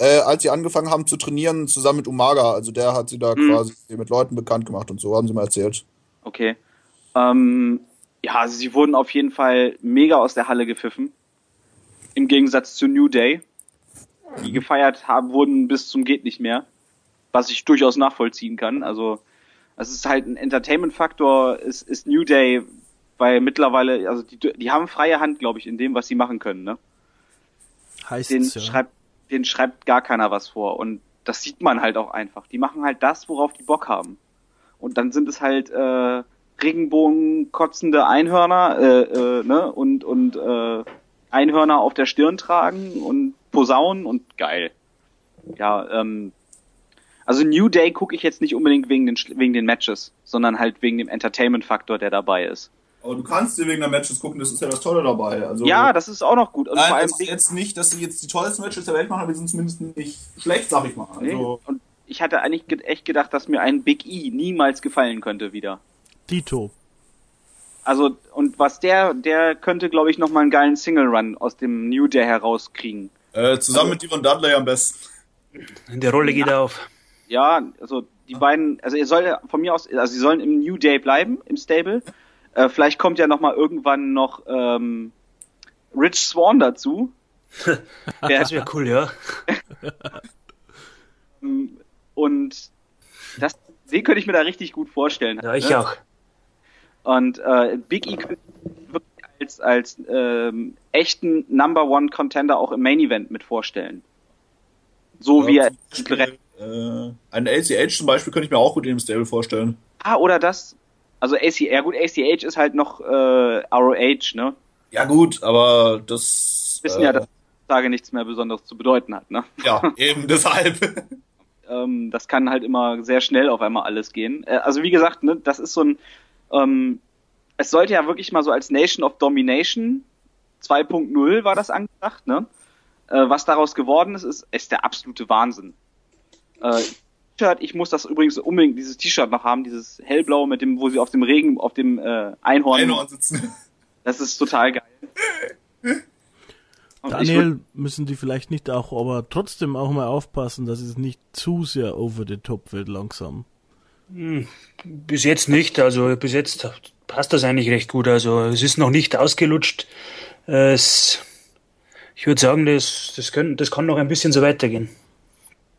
Speaker 5: äh, als sie angefangen haben zu trainieren, zusammen mit Umaga. Also der hat sie da
Speaker 3: Mhm.
Speaker 5: quasi mit Leuten bekannt gemacht und so, haben sie mal erzählt.
Speaker 3: Okay. Ähm, ja, also sie wurden auf jeden Fall mega aus der Halle gepfiffen. Im Gegensatz zu New Day. Die gefeiert haben, wurden bis zum geht nicht mehr. Was ich durchaus nachvollziehen kann. Also, es ist halt ein Entertainment-Faktor, ist, ist New Day, weil mittlerweile, also die, die haben freie Hand, glaube ich, in dem, was sie machen können, ne?
Speaker 2: Heißt
Speaker 3: Den
Speaker 2: ja.
Speaker 3: schreibt, den schreibt gar keiner was vor. Und das sieht man halt auch einfach. Die machen halt das, worauf die Bock haben. Und dann sind es halt äh, Regenbogen kotzende Einhörner äh, äh, ne? und und äh, Einhörner auf der Stirn tragen und Posaunen und geil. Ja, ähm, also New Day gucke ich jetzt nicht unbedingt wegen den wegen den Matches, sondern halt wegen dem Entertainment-Faktor, der dabei ist.
Speaker 5: Aber du kannst dir wegen der Matches gucken, das ist ja das Tolle dabei. Also,
Speaker 3: Ja, das ist auch noch gut. Und
Speaker 5: Nein,
Speaker 3: vor allem
Speaker 5: das ist jetzt nicht, dass sie jetzt die tollsten Matches der Welt machen, aber die sind zumindest nicht schlecht, sag ich mal.
Speaker 3: Nee.
Speaker 5: Also,
Speaker 3: Und ich hatte eigentlich ge- echt gedacht, dass mir ein Big E niemals gefallen könnte wieder.
Speaker 2: Dito.
Speaker 3: Also, und was der, der könnte, glaube ich, nochmal einen geilen Single-Run aus dem New Day herauskriegen.
Speaker 5: äh, zusammen mit Devon Dudley am besten.
Speaker 4: Die Rolle geht auf.
Speaker 3: Ja, also die beiden, also ihr soll von mir aus, also sie sollen im New Day bleiben, im Stable. Äh, vielleicht kommt ja nochmal irgendwann noch ähm, Rich Swan dazu. Der,
Speaker 4: Das wäre cool, ja.
Speaker 3: und das, den könnte ich mir da richtig gut vorstellen.
Speaker 4: Ja, ich
Speaker 3: ne?
Speaker 4: auch.
Speaker 3: Und äh, Big E könnte ich wirklich als, als ähm, echten Number One Contender auch im Main Event mit vorstellen. So wie er
Speaker 5: Beispiel, äh, einen ACH zum Beispiel könnte ich mir auch gut in dem Stable vorstellen.
Speaker 3: Ah, oder das. Also AC, ja gut, ACH ist halt noch äh, ROH, ne?
Speaker 5: Ja gut, aber das
Speaker 3: Wissen
Speaker 5: äh,
Speaker 3: ja, dass Tage nichts mehr Besonderes zu bedeuten hat, ne?
Speaker 5: ja eben deshalb.
Speaker 3: Ähm, das kann halt immer sehr schnell auf einmal alles gehen. Äh, also wie gesagt, ne, das ist so ein, ähm, es sollte ja wirklich mal so als Nation of Domination 2.0 war das angedacht, ne? Äh, was daraus geworden ist, ist, ist der absolute Wahnsinn. Äh, T-Shirt, ich muss das übrigens unbedingt dieses T-Shirt noch haben, dieses hellblaue mit dem, wo sie auf dem Regen, auf dem äh, Einhorn,
Speaker 5: Einhorn sitzen.
Speaker 3: das ist total geil. Und
Speaker 2: Daniel, müssen die vielleicht nicht auch, aber trotzdem auch mal aufpassen, dass es nicht zu sehr over the top wird langsam.
Speaker 4: Bis jetzt nicht, also bis jetzt passt das eigentlich recht gut. Also es ist noch nicht ausgelutscht. Es, ich würde sagen, das, das, können, das kann noch ein bisschen so weitergehen.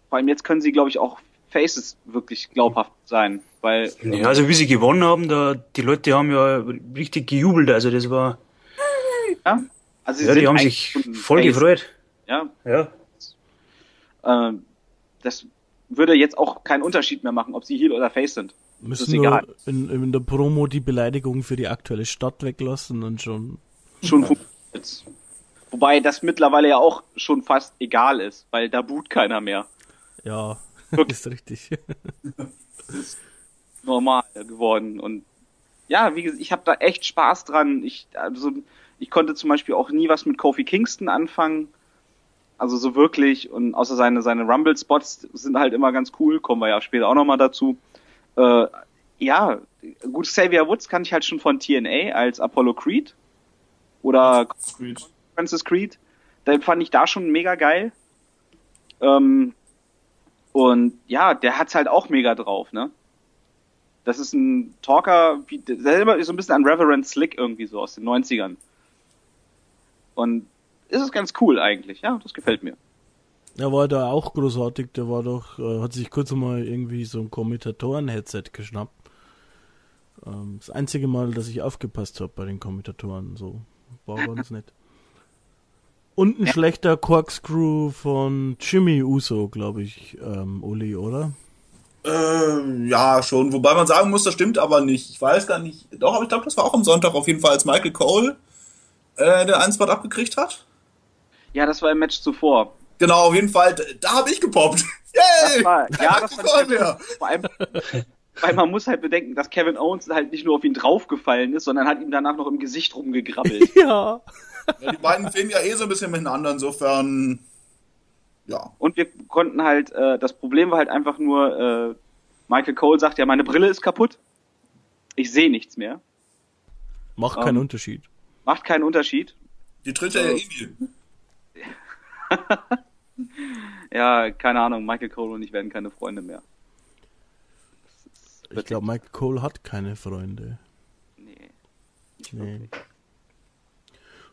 Speaker 3: vor allem jetzt können sie, glaube ich, auch Faces wirklich glaubhaft sein, weil
Speaker 4: Ja, also wie sie gewonnen haben, da die Leute haben ja richtig gejubelt. Also das war,
Speaker 3: ja, also sie
Speaker 4: ja, die haben sich voll
Speaker 3: Face,
Speaker 4: gefreut.
Speaker 3: Ja,
Speaker 4: Ja,
Speaker 3: ähm, das würde jetzt auch keinen Unterschied mehr machen, ob sie Heel oder Face sind.
Speaker 2: Müssen
Speaker 3: ist egal.
Speaker 2: nur in, in der Promo die Beleidigung für die aktuelle Stadt weglassen und schon.
Speaker 3: Schon funktioniert. Wobei das mittlerweile ja auch schon fast egal ist, weil da boot keiner mehr.
Speaker 2: Ja,
Speaker 3: Wirklich.
Speaker 2: ist richtig.
Speaker 3: normal geworden und ja, wie gesagt, ich habe da echt Spaß dran. Ich also ich konnte zum Beispiel auch nie was mit Kofi Kingston anfangen, also so wirklich und außer seine seine Rumble Spots sind halt immer ganz cool, kommen wir ja später auch noch mal dazu. Äh, ja, gut Xavier Woods kann ich halt schon von TNA als Apollo Creed oder Francis Creed, den fand ich da schon mega geil. Ähm, und ja, der hat's halt auch mega drauf, ne? Das ist ein Talker, wie, der selber ist so ein bisschen ein Reverend Slick irgendwie so aus den 90ern. Und ist es ganz cool eigentlich, ja, das gefällt mir.
Speaker 2: Er war da auch großartig, der war doch, äh, hat sich kurz mal irgendwie so ein Kommentatoren-Headset geschnappt. Ähm, das einzige Mal, dass ich aufgepasst habe bei den Kommentatoren, so war ganz nett. Und ein schlechter Corkscrew von Jimmy Uso, glaube ich, ähm, Uli, oder?
Speaker 5: Äh, ja, schon. Wobei man sagen muss, das stimmt aber nicht. Ich weiß gar nicht. Doch, aber ich glaube, das war auch am Sonntag auf jeden Fall, als Michael Cole äh, den einen Spot abgekriegt hat.
Speaker 3: Ja, das war im Match zuvor.
Speaker 5: Genau, auf jeden Fall. Da, da habe ich gepoppt.
Speaker 3: Das
Speaker 5: Yay!
Speaker 3: war, ja, das war
Speaker 5: mir.
Speaker 3: vor allem, weil man muss halt bedenken, dass Kevin Owens halt nicht nur auf ihn draufgefallen ist, sondern hat ihm danach noch im Gesicht rumgegrabbelt.
Speaker 2: Ja.
Speaker 5: Ja, die beiden filmen ja eh so ein bisschen miteinander, insofern. Ja.
Speaker 3: Und wir konnten halt, äh, das Problem war halt einfach nur, äh, Michael Cole sagt ja, meine Brille ist kaputt. Ich sehe nichts mehr.
Speaker 2: Macht
Speaker 3: Ähm,
Speaker 2: keinen Unterschied.
Speaker 3: Macht keinen Unterschied.
Speaker 5: Die tritt ja irgendwie.
Speaker 3: Ja, keine Ahnung, Michael Cole und ich werden keine Freunde mehr.
Speaker 2: Ich glaube, Michael Cole hat keine Freunde.
Speaker 3: Nee. Nicht
Speaker 2: Nee.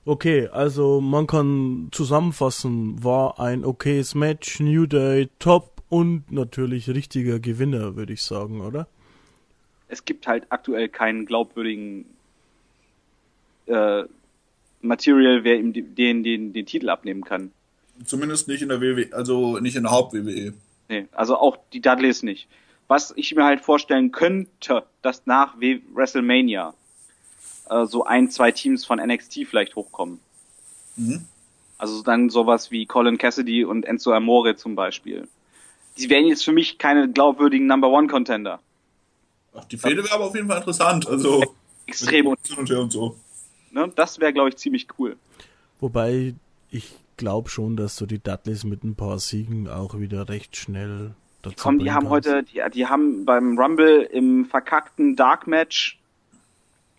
Speaker 2: Okay, also man kann zusammenfassen, war ein okayes Match, New Day top und natürlich richtiger Gewinner, würde ich sagen, oder?
Speaker 3: Es gibt halt aktuell keinen glaubwürdigen äh, Material, wer ihm die- den, den, den Titel abnehmen kann.
Speaker 5: Zumindest nicht in der WWE, also nicht in der Haupt-WWE.
Speaker 3: Nee, also auch die Dudleys nicht. Was ich mir halt vorstellen könnte, dass nach W- WrestleMania äh, so ein, zwei Teams von NXT vielleicht hochkommen.
Speaker 5: Mhm.
Speaker 3: Also dann sowas wie Colin Cassidy und Enzo Amore zum Beispiel. Die wären jetzt für mich keine glaubwürdigen Number One Contender.
Speaker 5: Ach, die Fehde wäre aber auf jeden Fall interessant. Also
Speaker 3: Extrem.
Speaker 5: und her und so.
Speaker 3: Ne? Das wäre, glaube ich, ziemlich cool.
Speaker 2: Wobei ich glaube schon, dass du die Dudleys mit ein paar Siegen auch wieder recht schnell dazu
Speaker 3: Komm, die haben
Speaker 2: kannst.
Speaker 3: heute, die, die haben beim Rumble im verkackten Dark Match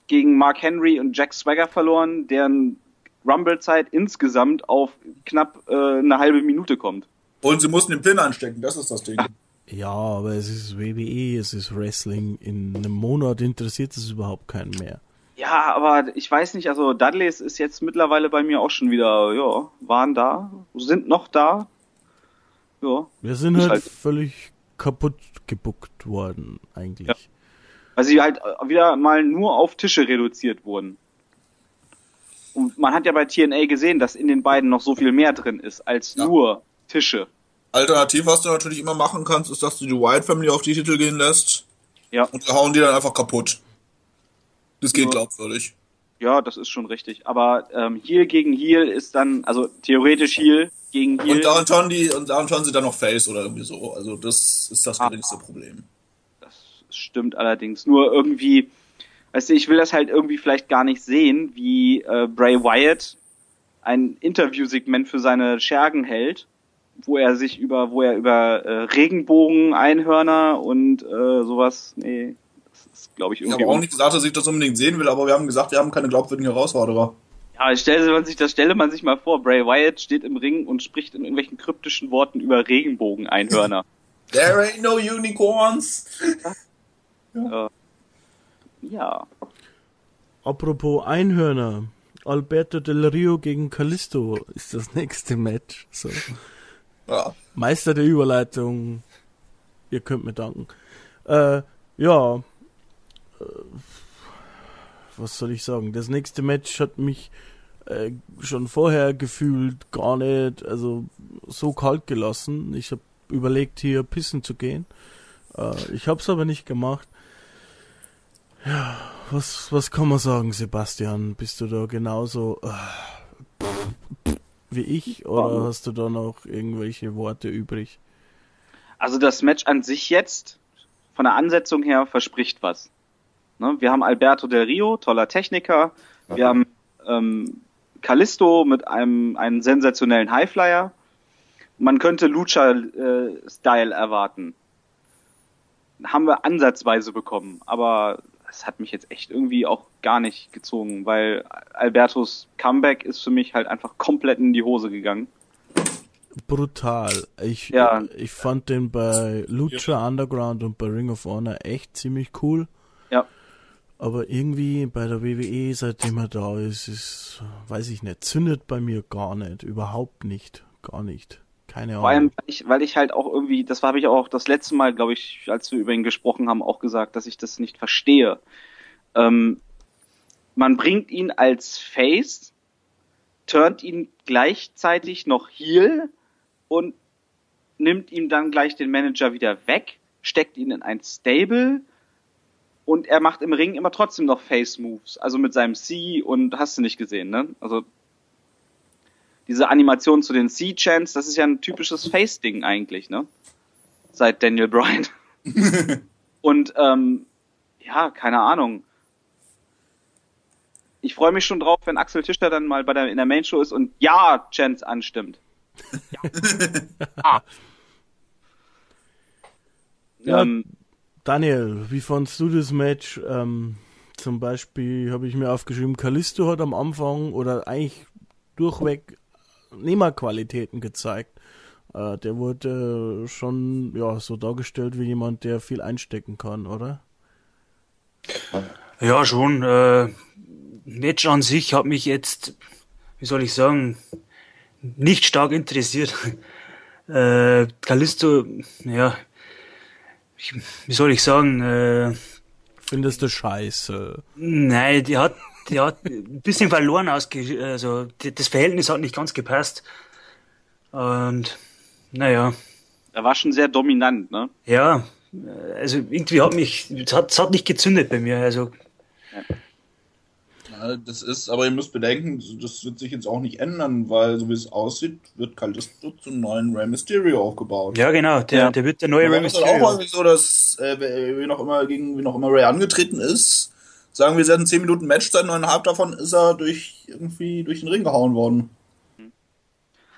Speaker 3: gegen Mark Henry und Jack Swagger verloren, deren Rumble-Zeit insgesamt auf knapp äh, eine halbe Minute kommt.
Speaker 5: Und sie mussten den Pin anstecken, das ist das Ding.
Speaker 2: Ja, aber es ist WWE, es ist Wrestling. In einem Monat interessiert es überhaupt keinen mehr.
Speaker 3: Ja, aber ich weiß nicht, also Dudleys ist jetzt mittlerweile bei mir auch schon wieder, ja, waren da, sind noch da. Ja,
Speaker 2: Wir sind halt,
Speaker 3: halt-
Speaker 2: völlig kaputt gebuckt worden, eigentlich.
Speaker 3: Ja. Weil sie halt wieder mal nur auf Tische reduziert wurden. Und man hat ja bei TNA gesehen, dass in den beiden noch so viel mehr drin ist als
Speaker 5: Ja.
Speaker 3: nur Tische.
Speaker 5: Alternativ, was du natürlich immer machen kannst, ist, dass du die White Family auf die Titel gehen lässt
Speaker 3: Ja,
Speaker 5: und wir hauen die dann einfach kaputt. Das geht
Speaker 3: Ja.
Speaker 5: glaubwürdig.
Speaker 3: ja, das ist schon richtig. Aber ähm, Heel gegen Heel ist dann, also theoretisch Heel gegen Heel.
Speaker 5: Und daran turnen die, und daran turnen sie dann noch Face oder irgendwie so. Also das ist das
Speaker 3: Ah.
Speaker 5: geringste Problem.
Speaker 3: Das stimmt allerdings. Nur irgendwie, weißt du, ich will das halt irgendwie vielleicht gar nicht sehen, wie äh, Bray Wyatt ein Interviewsegment für seine Schergen hält, wo er sich über, wo er über äh, Regenbogen, Einhörner und äh, sowas, nee, das ist, glaube ich,
Speaker 5: Ich
Speaker 3: irgendwie.
Speaker 5: habe auch nicht gesagt, dass ich das unbedingt sehen will, aber wir haben gesagt, wir haben keine glaubwürdigen Herausforderer.
Speaker 3: Ja, stelle man sich, das stelle man sich mal vor, Bray Wyatt steht im Ring und spricht in irgendwelchen kryptischen Worten über Regenbogen-Einhörner.
Speaker 5: There ain't no unicorns.
Speaker 3: Ja.
Speaker 2: Apropos Einhörner. Alberto Del Rio gegen Callisto ist das nächste Match. So.
Speaker 5: Ja.
Speaker 2: Meister der Überleitung. Ihr könnt mir danken. Äh, ja. Äh, was soll ich sagen? Das nächste Match hat mich äh, schon vorher gefühlt gar nicht, also so kalt gelassen. Ich habe überlegt, hier pissen zu gehen. Äh, ich habe es aber nicht gemacht. Ja, was, was kann man sagen, Sebastian? Bist du da genauso äh, wie ich oder hast du da noch irgendwelche Worte übrig?
Speaker 3: Also das Match an sich jetzt, von der Ansetzung her, verspricht was. Ne? Wir haben Alberto Del Rio, toller Techniker. Wir haben ähm, Callisto mit einem, einem sensationellen Highflyer. Man könnte Lucha-Style erwarten. Haben wir ansatzweise bekommen, aber es hat mich jetzt echt irgendwie auch gar nicht gezogen, weil Albertos Comeback ist für mich halt einfach komplett in die Hose gegangen.
Speaker 2: Brutal. Ich,
Speaker 3: Ja.
Speaker 2: ich fand den bei Lucha Underground und bei Ring of Honor echt ziemlich cool.
Speaker 3: Ja.
Speaker 2: Aber irgendwie bei der WWE, seitdem er da ist, ist, weiß ich nicht, zündet bei mir gar nicht. Überhaupt nicht. Gar nicht. Keine
Speaker 3: Vor allem,
Speaker 2: Ahnung.
Speaker 3: weil ich, weil ich halt auch irgendwie, das habe ich auch das letzte Mal, glaube ich, als wir über ihn gesprochen haben, auch gesagt, dass ich das nicht verstehe. Ähm, man bringt ihn als Face, turnt ihn gleichzeitig noch Heel und nimmt ihm dann gleich den Manager wieder weg, steckt ihn in ein Stable und er macht im Ring immer trotzdem noch Face Moves, also mit seinem C und hast du nicht gesehen, ne? Also diese Animation zu den C-Chants, das ist ja ein typisches Face-Ding eigentlich, ne? Seit Daniel Bryan. Und ähm, ja, keine Ahnung. Ich freue mich schon drauf, wenn Axel Tischer dann mal bei der, in der Main Show ist und ja, Chants anstimmt. Ja. ah.
Speaker 2: Ja,
Speaker 3: ähm,
Speaker 2: Daniel, wie fandst du das Match? Ähm, zum Beispiel habe ich mir aufgeschrieben, Callisto hat am Anfang oder eigentlich durchweg Nehmerqualitäten gezeigt. Äh, der wurde schon ja so dargestellt wie jemand, der viel einstecken kann, oder?
Speaker 4: Ja, schon. Äh, Match an sich hat mich jetzt, wie soll ich sagen, nicht stark interessiert. Äh, Callisto, ja, ich, wie soll ich sagen, äh,
Speaker 2: Findest du scheiße?
Speaker 4: Nein, die hat, hat ein bisschen verloren ausge, also das Verhältnis hat nicht ganz gepasst. Und naja.
Speaker 3: Er war schon sehr dominant, ne?
Speaker 4: Ja, also irgendwie hat mich, es hat, es hat nicht gezündet bei mir. Also
Speaker 3: Ja.
Speaker 5: Ja, das ist, aber ihr müsst bedenken, das wird sich jetzt auch nicht ändern, weil so wie es aussieht, wird Callisto zum neuen Rey Mysterio aufgebaut.
Speaker 4: ja, genau, der,
Speaker 3: Ja.
Speaker 4: der wird der neue
Speaker 5: Ja,
Speaker 4: Rey
Speaker 5: das ist auch
Speaker 4: Mysterio.
Speaker 5: häufig so, dass äh, wie noch immer gegen wie noch immer Ray angetreten ist, sagen wir, sie hatten 10 Minuten Matchzeit, neuneinhalb davon ist er durch irgendwie durch den Ring gehauen worden.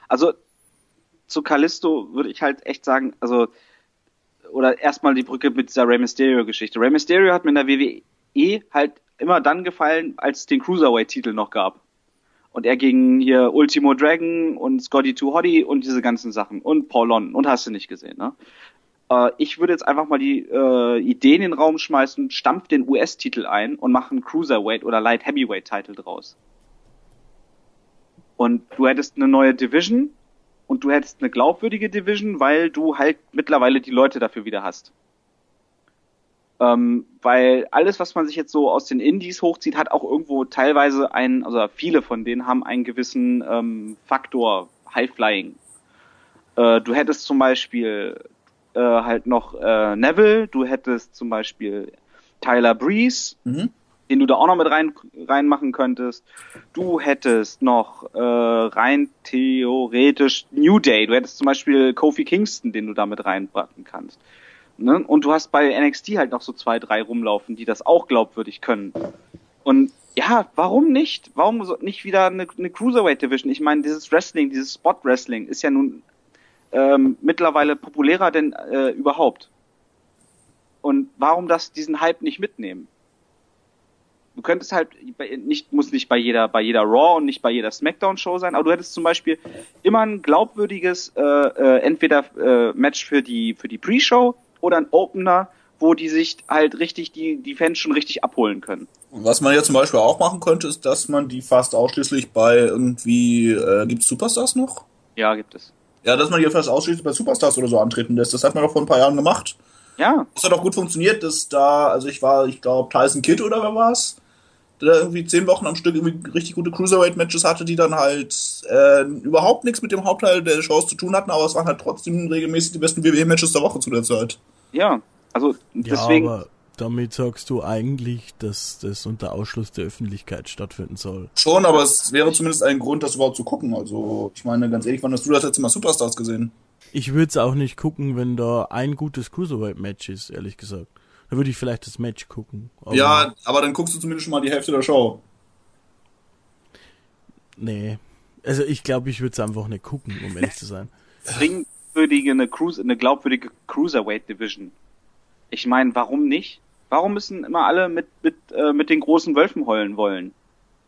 Speaker 3: Also zu Callisto würde ich halt echt sagen, also oder erstmal die Brücke mit dieser Rey Mysterio Geschichte. Rey Mysterio hat mir in der WWE halt immer dann gefallen, als es den Cruiserweight Titel noch gab. Und er gegen hier Ultimo Dragon und Scotty 2 Hottie und diese ganzen Sachen und Paul London und hast du nicht gesehen, ne? Äh, ich würde jetzt einfach mal die äh, Idee in den Raum schmeißen, stampf den US-Titel ein und mach einen Cruiserweight oder Light Heavyweight Titel draus. Und du hättest eine neue Division und du hättest eine glaubwürdige Division, weil du halt mittlerweile die Leute dafür wieder hast. Ähm, weil alles, was man sich jetzt so aus den Indies hochzieht, hat auch irgendwo teilweise einen, also viele von denen haben einen gewissen ähm, Faktor High Flying. Äh, du hättest zum Beispiel äh, halt noch äh, Neville, du hättest zum Beispiel Tyler Breeze,
Speaker 5: Mhm.
Speaker 3: den du da auch noch mit rein reinmachen könntest. Du hättest noch äh, rein theoretisch New Day. Du hättest zum Beispiel Kofi Kingston, den du da mit reinpacken kannst. Ne? Und du hast bei NXT halt noch so zwei, drei rumlaufen, die das auch glaubwürdig können. Und ja, warum nicht? Warum nicht wieder eine, eine Cruiserweight Division? Ich meine, dieses Wrestling, dieses Spot Wrestling ist ja nun ähm, mittlerweile populärer denn äh, überhaupt. Und warum das diesen Hype nicht mitnehmen? Du könntest halt nicht muss nicht bei jeder bei jeder Raw und nicht bei jeder Smackdown Show sein, aber du hättest zum Beispiel immer ein glaubwürdiges äh, äh, entweder äh, Match für die für die Pre-Show oder ein Opener, wo die sich halt richtig die die Fans schon richtig abholen können.
Speaker 5: Was man ja zum Beispiel auch machen könnte, ist, dass man die fast ausschließlich bei irgendwie, äh, gibt's Superstars noch?
Speaker 3: Ja, gibt es.
Speaker 5: Ja, dass man die fast ausschließlich bei Superstars oder so antreten lässt. Das hat man doch vor ein paar Jahren gemacht.
Speaker 3: Ja,
Speaker 5: Das hat auch gut funktioniert, dass da, also ich war, ich glaube, Tyson Kidd oder wer war's? Der da irgendwie zehn Wochen am Stück irgendwie richtig gute Cruiserweight-Matches hatte, die dann halt äh, überhaupt nichts mit dem Hauptteil der Shows zu tun hatten, aber es waren halt trotzdem regelmäßig die besten WWE-Matches der Woche zu der Zeit.
Speaker 3: ja. Also
Speaker 2: Ja,
Speaker 3: deswegen
Speaker 2: aber damit sagst du eigentlich, dass das unter Ausschluss der Öffentlichkeit stattfinden soll.
Speaker 5: Schon, aber es wäre zumindest ein Grund, das überhaupt zu gucken. Also, ich meine, ganz ehrlich, wann hast du das letzte Mal Superstars gesehen?
Speaker 2: Ich würde es auch nicht gucken, wenn da ein gutes Cruiserweight-Match ist, ehrlich gesagt. Da würde ich vielleicht das Match gucken. Aber
Speaker 5: Ja, aber dann guckst du zumindest schon mal die Hälfte der Show.
Speaker 2: Nee. Also ich glaube, ich würde es einfach nicht gucken, um ehrlich zu sein.
Speaker 3: glaubwürdige eine Cruise eine glaubwürdige Cruiserweight Division. Ich meine, warum nicht? Warum müssen immer alle mit mit äh, mit den großen Wölfen heulen wollen?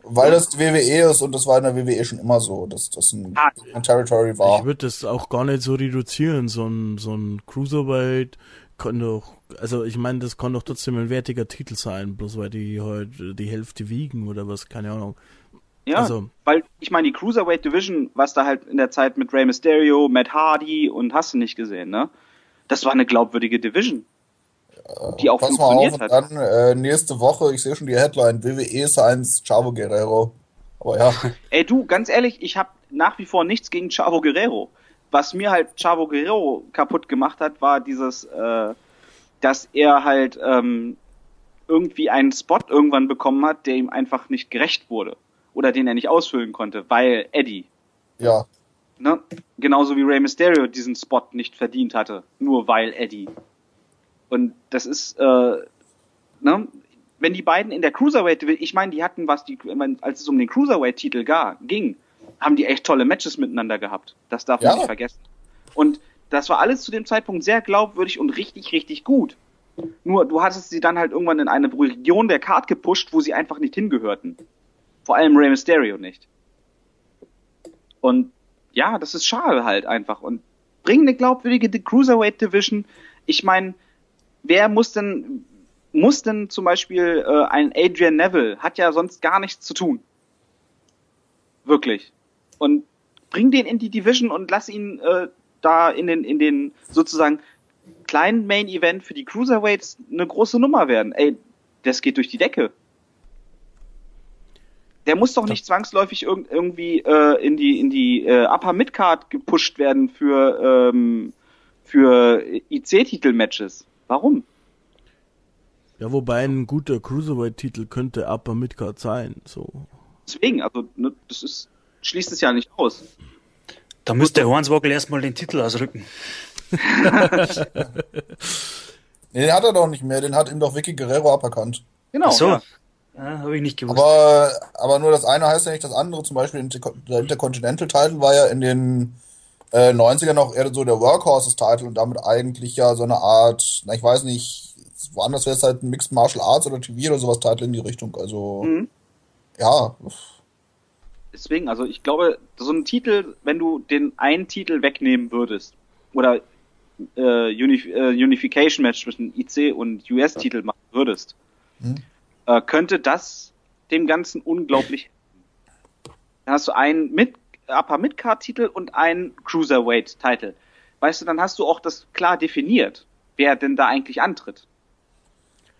Speaker 5: Weil das die WWE ist und das war in der WWE schon immer so, dass das ein,
Speaker 3: Ah.
Speaker 5: ein Territory war.
Speaker 2: Ich würde das auch gar nicht so reduzieren. So ein, so ein Cruiserweight kann doch, also ich meine, das kann doch trotzdem ein wertiger Titel sein, bloß weil die halt die Hälfte wiegen oder was, keine Ahnung.
Speaker 3: Ja,
Speaker 2: Also-
Speaker 3: weil ich meine, die Cruiserweight Division, was da halt in der Zeit mit Rey Mysterio, Matt Hardy und hast du nicht gesehen, ne? Das war eine glaubwürdige Division. Die auch
Speaker 5: Pass mal auf,
Speaker 3: funktioniert
Speaker 5: und
Speaker 3: hat.
Speaker 5: dann äh, nächste Woche, ich sehe schon die Headline, WWE Science Chavo Guerrero. Aber ja,
Speaker 3: Ey, du, ganz ehrlich, ich habe nach wie vor nichts gegen Chavo Guerrero. Was mir halt Chavo Guerrero kaputt gemacht hat, war dieses, äh, dass er halt ähm, irgendwie einen Spot irgendwann bekommen hat, der ihm einfach nicht gerecht wurde. Oder den er nicht ausfüllen konnte, weil Eddie.
Speaker 5: ja.
Speaker 3: Ne? Genauso wie Rey Mysterio diesen Spot nicht verdient hatte, nur weil Eddie. Und das ist, äh, ne? wenn die beiden in der Cruiserweight, ich meine, die hatten was, die, als es um den Cruiserweight-Titel ging, haben die echt tolle Matches miteinander gehabt. Das darf man
Speaker 5: Ja.
Speaker 3: nicht vergessen. Und das war alles zu dem Zeitpunkt sehr glaubwürdig und richtig, richtig gut. Nur du hattest sie dann halt irgendwann in eine Region der Card gepusht, wo sie einfach nicht hingehörten. Vor allem Rey Mysterio nicht. Und ja, das ist schade halt einfach. Und bring eine glaubwürdige Cruiserweight Division. Ich meine, wer muss denn, muss denn zum Beispiel äh, ein Adrian Neville, hat ja sonst gar nichts zu tun. Wirklich. Und bring den in die Division und lass ihn äh, da in den, in den sozusagen kleinen Main Event für die Cruiserweights eine große Nummer werden. Ey, das geht durch die Decke. Der muss doch nicht zwangsläufig irg irgendwie äh, in die in die äh, Upper Midcard gepusht werden für ähm, für IC-Titel-Matches. Warum?
Speaker 2: Ja, wobei ein guter Cruiserweight-Titel könnte Upper Midcard sein. So.
Speaker 3: Deswegen, also ne, das ist schließt es ja nicht aus.
Speaker 4: Da müsste Hornswoggle erstmal den Titel ausrücken.
Speaker 5: nee, den hat er doch nicht mehr, den hat ihm doch Vicky Guerrero aberkannt.
Speaker 3: Genau.
Speaker 4: Ach so.
Speaker 3: Ja.
Speaker 4: Ja, habe ich nicht gewusst.
Speaker 5: Aber, aber nur das eine heißt ja nicht das andere. Zum Beispiel der Intercontinental-Title war ja in den äh, 90ern noch eher so der Workhorses-Title und damit eigentlich ja so eine Art, na ich weiß nicht, woanders wäre es halt ein Mixed Martial Arts oder TV oder sowas Title in die Richtung. Also,
Speaker 3: Mhm.
Speaker 5: ja.
Speaker 3: Deswegen, also ich glaube, so ein Titel, wenn du den einen Titel wegnehmen würdest oder äh, Unif äh, Unification Match zwischen IC und US-Titel machen würdest,
Speaker 5: Mhm.
Speaker 3: äh, könnte das dem Ganzen unglaublich. Dann hast du einen mit Upper Midcard-Titel und einen Cruiserweight-Titel. Weißt du, dann hast du auch das klar definiert, wer denn da eigentlich antritt.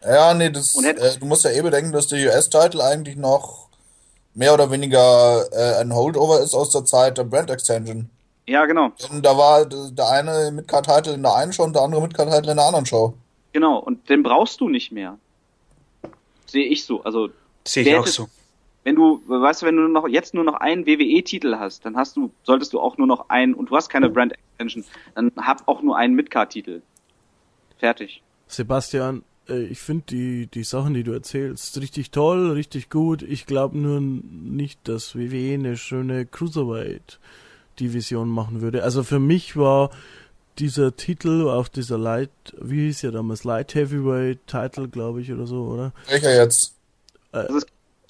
Speaker 5: Ja, nee, das,
Speaker 3: Und
Speaker 5: äh, du musst ja eh bedenken, dass der US-Title eigentlich noch mehr oder weniger äh, ein Holdover ist aus der Zeit der Brand Extension.
Speaker 3: Ja, genau.
Speaker 5: Denn da war der eine Midcard-Title in der einen Show und der andere Midcard-Title in der anderen Show.
Speaker 3: Genau. Und den brauchst du nicht mehr. Sehe ich so. Also
Speaker 4: Sehe ich auch so.
Speaker 3: Wenn du, weißt du, wenn du noch jetzt nur noch einen WWE-Titel hast, dann hast du, solltest du auch nur noch einen und du hast keine Brand Extension, dann hab auch nur einen Midcard-Titel. Fertig.
Speaker 2: Sebastian, äh, ich finde die, die Sachen, die du erzählst, richtig toll, richtig gut. Ich glaube nur nicht, dass WWE eine schöne Cruiserweight-Division machen würde. Also für mich war dieser Titel auf dieser Light, wie hieß ja damals, Light Heavyweight Title, glaube ich, oder so, oder?
Speaker 5: Welcher jetzt?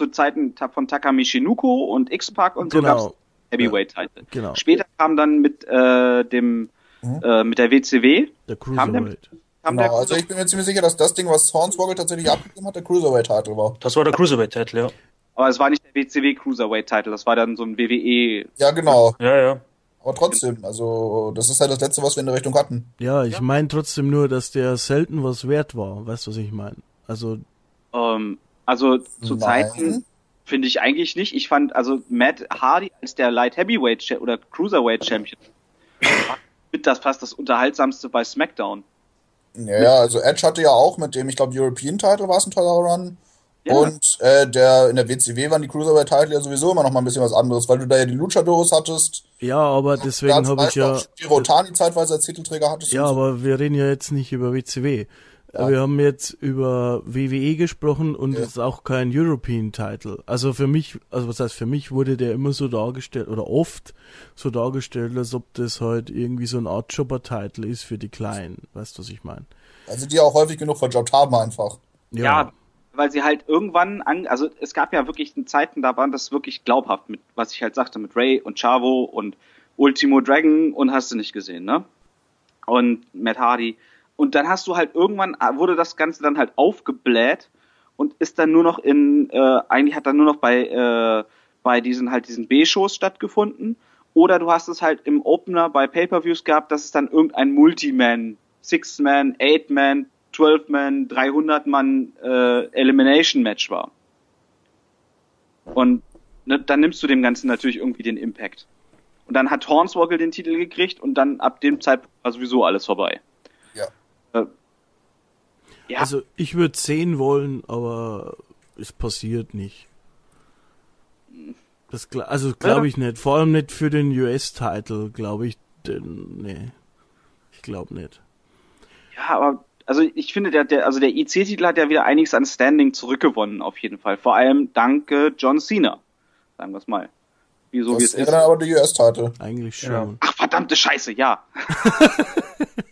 Speaker 3: Zu Zeiten von Takami Shinuko und X-Pac und so
Speaker 2: Genau.
Speaker 3: gab's Heavyweight-Titel.
Speaker 2: Genau,
Speaker 3: Später kam dann mit äh, dem
Speaker 5: Mhm.
Speaker 3: äh, mit der WCW
Speaker 2: der
Speaker 3: kam der-
Speaker 2: Cruiserweight.
Speaker 3: kam
Speaker 5: Genau,
Speaker 3: der
Speaker 5: also ich bin mir ziemlich sicher, dass das Ding, was Hornswoggle tatsächlich abgegeben hat, der Cruiserweight-Titel war.
Speaker 4: Das war der Cruiserweight-Titel, ja.
Speaker 3: aber es war nicht der WCW Cruiserweight-Titel, das war dann so ein WWE.
Speaker 5: Ja, genau.
Speaker 4: Ja, ja.
Speaker 5: Aber trotzdem, also das ist halt das Letzte, was wir in der Richtung hatten.
Speaker 2: Ja, ich meine trotzdem nur, dass der selten was wert war. Weißt du, was ich meine? Also,
Speaker 3: Ähm, also zu
Speaker 5: Nein.
Speaker 3: Zeiten finde ich eigentlich nicht. Ich fand also Matt Hardy als der Light Heavyweight Cha- oder Cruiserweight Champion war mit das fast das unterhaltsamste bei SmackDown.
Speaker 5: Ja, ja, also Edge hatte ja auch mit dem, ich glaube, European Title war es ein toller Run.
Speaker 3: Ja.
Speaker 5: Und äh, der in der WCW waren die Cruiserweight-Titel ja sowieso immer noch mal ein bisschen was anderes, weil du da ja die Luchadores hattest.
Speaker 2: ja, aber deswegen habe ich ja.
Speaker 5: auch Girotani zeitweise als Titelträger hattest.
Speaker 2: Ja,
Speaker 5: so.
Speaker 2: aber wir reden ja jetzt nicht über WCW.
Speaker 5: Ja.
Speaker 2: Wir haben jetzt über WWE gesprochen und
Speaker 5: Ja.
Speaker 2: es ist auch kein European Title. Also für mich, also was heißt für mich, wurde der immer so dargestellt oder oft so dargestellt, als ob das halt irgendwie so eine Art Jobber-Title ist für die Kleinen. Weißt du, was ich meine?
Speaker 5: Also die auch häufig genug verjobbt haben einfach.
Speaker 3: Ja. weil sie halt irgendwann an, also es gab ja wirklich Zeiten, da waren das wirklich glaubhaft mit, was ich halt sagte, mit Ray und Chavo und Ultimo Dragon und hast du nicht gesehen, ne? Und Matt Hardy. Und dann hast du halt irgendwann, äh, wurde das Ganze dann halt aufgebläht und ist dann nur noch in, äh, eigentlich hat dann nur noch bei, äh, bei diesen halt diesen B-Shows stattgefunden. Oder du hast es halt im Opener bei Pay-Per-Views gehabt, dass es dann irgendein Multi-Man, Six-Man, Eight-Man, 12-Man, 300-Mann äh, Elimination-Match war. Und ne, dann nimmst du dem Ganzen natürlich irgendwie den Impact. Und dann hat Hornswoggle den Titel gekriegt und dann ab dem Zeitpunkt war sowieso alles vorbei.
Speaker 5: Ja.
Speaker 3: Ja,
Speaker 2: Also ich würde sehen wollen, aber es passiert nicht. Das also glaube ich nicht. Vor allem nicht für den US-Title, glaube ich. Denn, nee, ich glaube nicht.
Speaker 3: ja, aber also ich finde, der, der, also der IC-Titel hat ja wieder einiges an Standing zurückgewonnen, auf jeden Fall. Vor allem dank äh, John Cena. Sagen wir es mal. Wie so wie es
Speaker 5: das wäre
Speaker 3: ist.
Speaker 5: dann aber der US-Titel.
Speaker 2: Eigentlich
Speaker 4: Ja.
Speaker 2: schon.
Speaker 3: Ach, verdammte Scheiße, ja.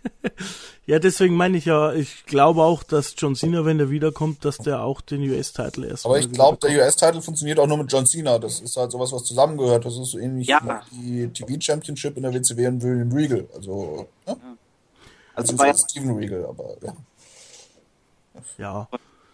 Speaker 2: Ja, deswegen meine ich ja, ich glaube auch, dass John Cena, wenn er wiederkommt, dass der auch den US-Titel erst
Speaker 5: Aber ich glaube, der US-Titel funktioniert auch nur mit John Cena. Das ist halt sowas, was zusammengehört. Das ist so ähnlich
Speaker 3: Ja.
Speaker 5: wie die TV-Championship in der WCW und William Regal. Also, ne?
Speaker 3: Also
Speaker 5: Also
Speaker 3: bei
Speaker 5: Steven Regal, aber ja.
Speaker 2: Ja.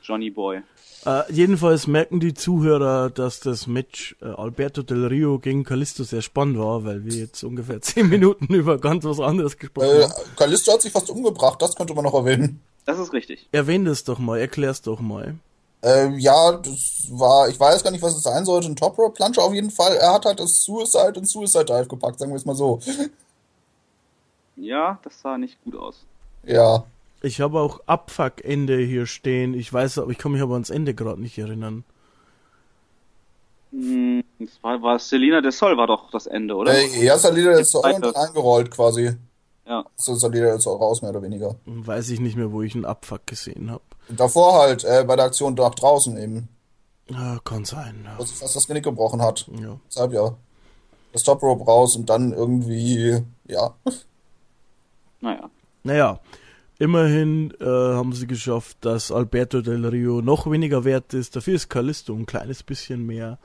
Speaker 3: Johnny Boy.
Speaker 2: Äh, jedenfalls merken die Zuhörer, dass das Match äh, Alberto Del Rio gegen Kalisto sehr spannend war, weil wir jetzt ungefähr zehn Minuten über ganz was anderes gesprochen
Speaker 5: Äh,
Speaker 2: haben.
Speaker 5: Kalisto hat sich fast umgebracht, das könnte man noch erwähnen.
Speaker 3: Das ist richtig.
Speaker 2: Erwähn das doch mal, erklär's doch mal.
Speaker 5: Ähm, ja, das war, ich weiß gar nicht, was es sein sollte, ein Top Rope Plunger auf jeden Fall. Er hat halt das Suicide und Suicide Dive gepackt, sagen wir es mal so.
Speaker 3: Ja, das sah nicht gut aus.
Speaker 5: Ja.
Speaker 2: Ich habe auch Abfuck-Ende hier stehen. Ich weiß, aber ich kann mich aber ans Ende gerade nicht erinnern.
Speaker 3: Hm, Das war, war Selina de Sol war doch das Ende, oder?
Speaker 5: Äh, ja, Salida ist so
Speaker 3: Zweite.
Speaker 5: eingerollt quasi.
Speaker 3: Ja.
Speaker 5: So Salida ist auch raus, mehr oder weniger.
Speaker 2: Weiß ich nicht mehr, wo ich einen Abfuck gesehen habe.
Speaker 5: Und davor halt, äh, bei der Aktion nach draußen eben,
Speaker 2: Ah, kann sein.
Speaker 5: wo sich fast das Genick gebrochen hat.
Speaker 2: Ja. ja.
Speaker 5: Deshalb ja. Das Top Rope raus und dann irgendwie, ja.
Speaker 3: Naja.
Speaker 2: Naja, immerhin äh, haben sie geschafft, dass Alberto Del Rio noch weniger wert ist. Dafür ist Callisto ein kleines bisschen mehr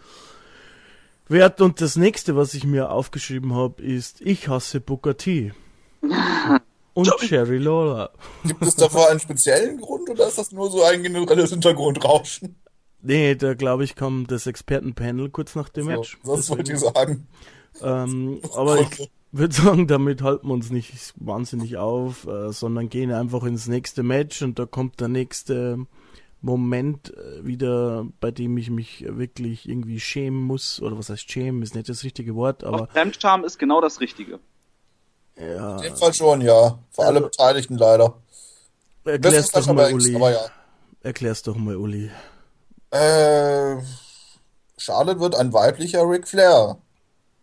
Speaker 2: wert. Und das nächste, was ich mir aufgeschrieben habe, ist Ich hasse Booker T. Und Sherry Lawler.
Speaker 5: Gibt es dafür einen speziellen Grund oder ist das nur so ein generelles Hintergrundrauschen?
Speaker 2: Nee, da glaube ich kam das Expertenpanel kurz nach dem Match.
Speaker 5: So, das wollte ich sagen.
Speaker 2: Ähm, aber ich würde sagen, damit halten wir uns nicht wahnsinnig auf, äh, sondern gehen einfach ins nächste Match und da kommt der nächste Moment äh, wieder, bei dem ich mich wirklich irgendwie schämen muss. Oder was heißt schämen, ist nicht das richtige Wort, aber
Speaker 3: Fremdscham ist genau das Richtige.
Speaker 2: ja,
Speaker 5: In dem Fall schon, ja. Für alle
Speaker 2: Also-
Speaker 5: Beteiligten leider.
Speaker 2: erklär's doch mal, Uli.
Speaker 5: aber ja.
Speaker 2: Erklär's doch mal, Uli.
Speaker 5: Äh, Charlotte wird ein weiblicher Ric Flair.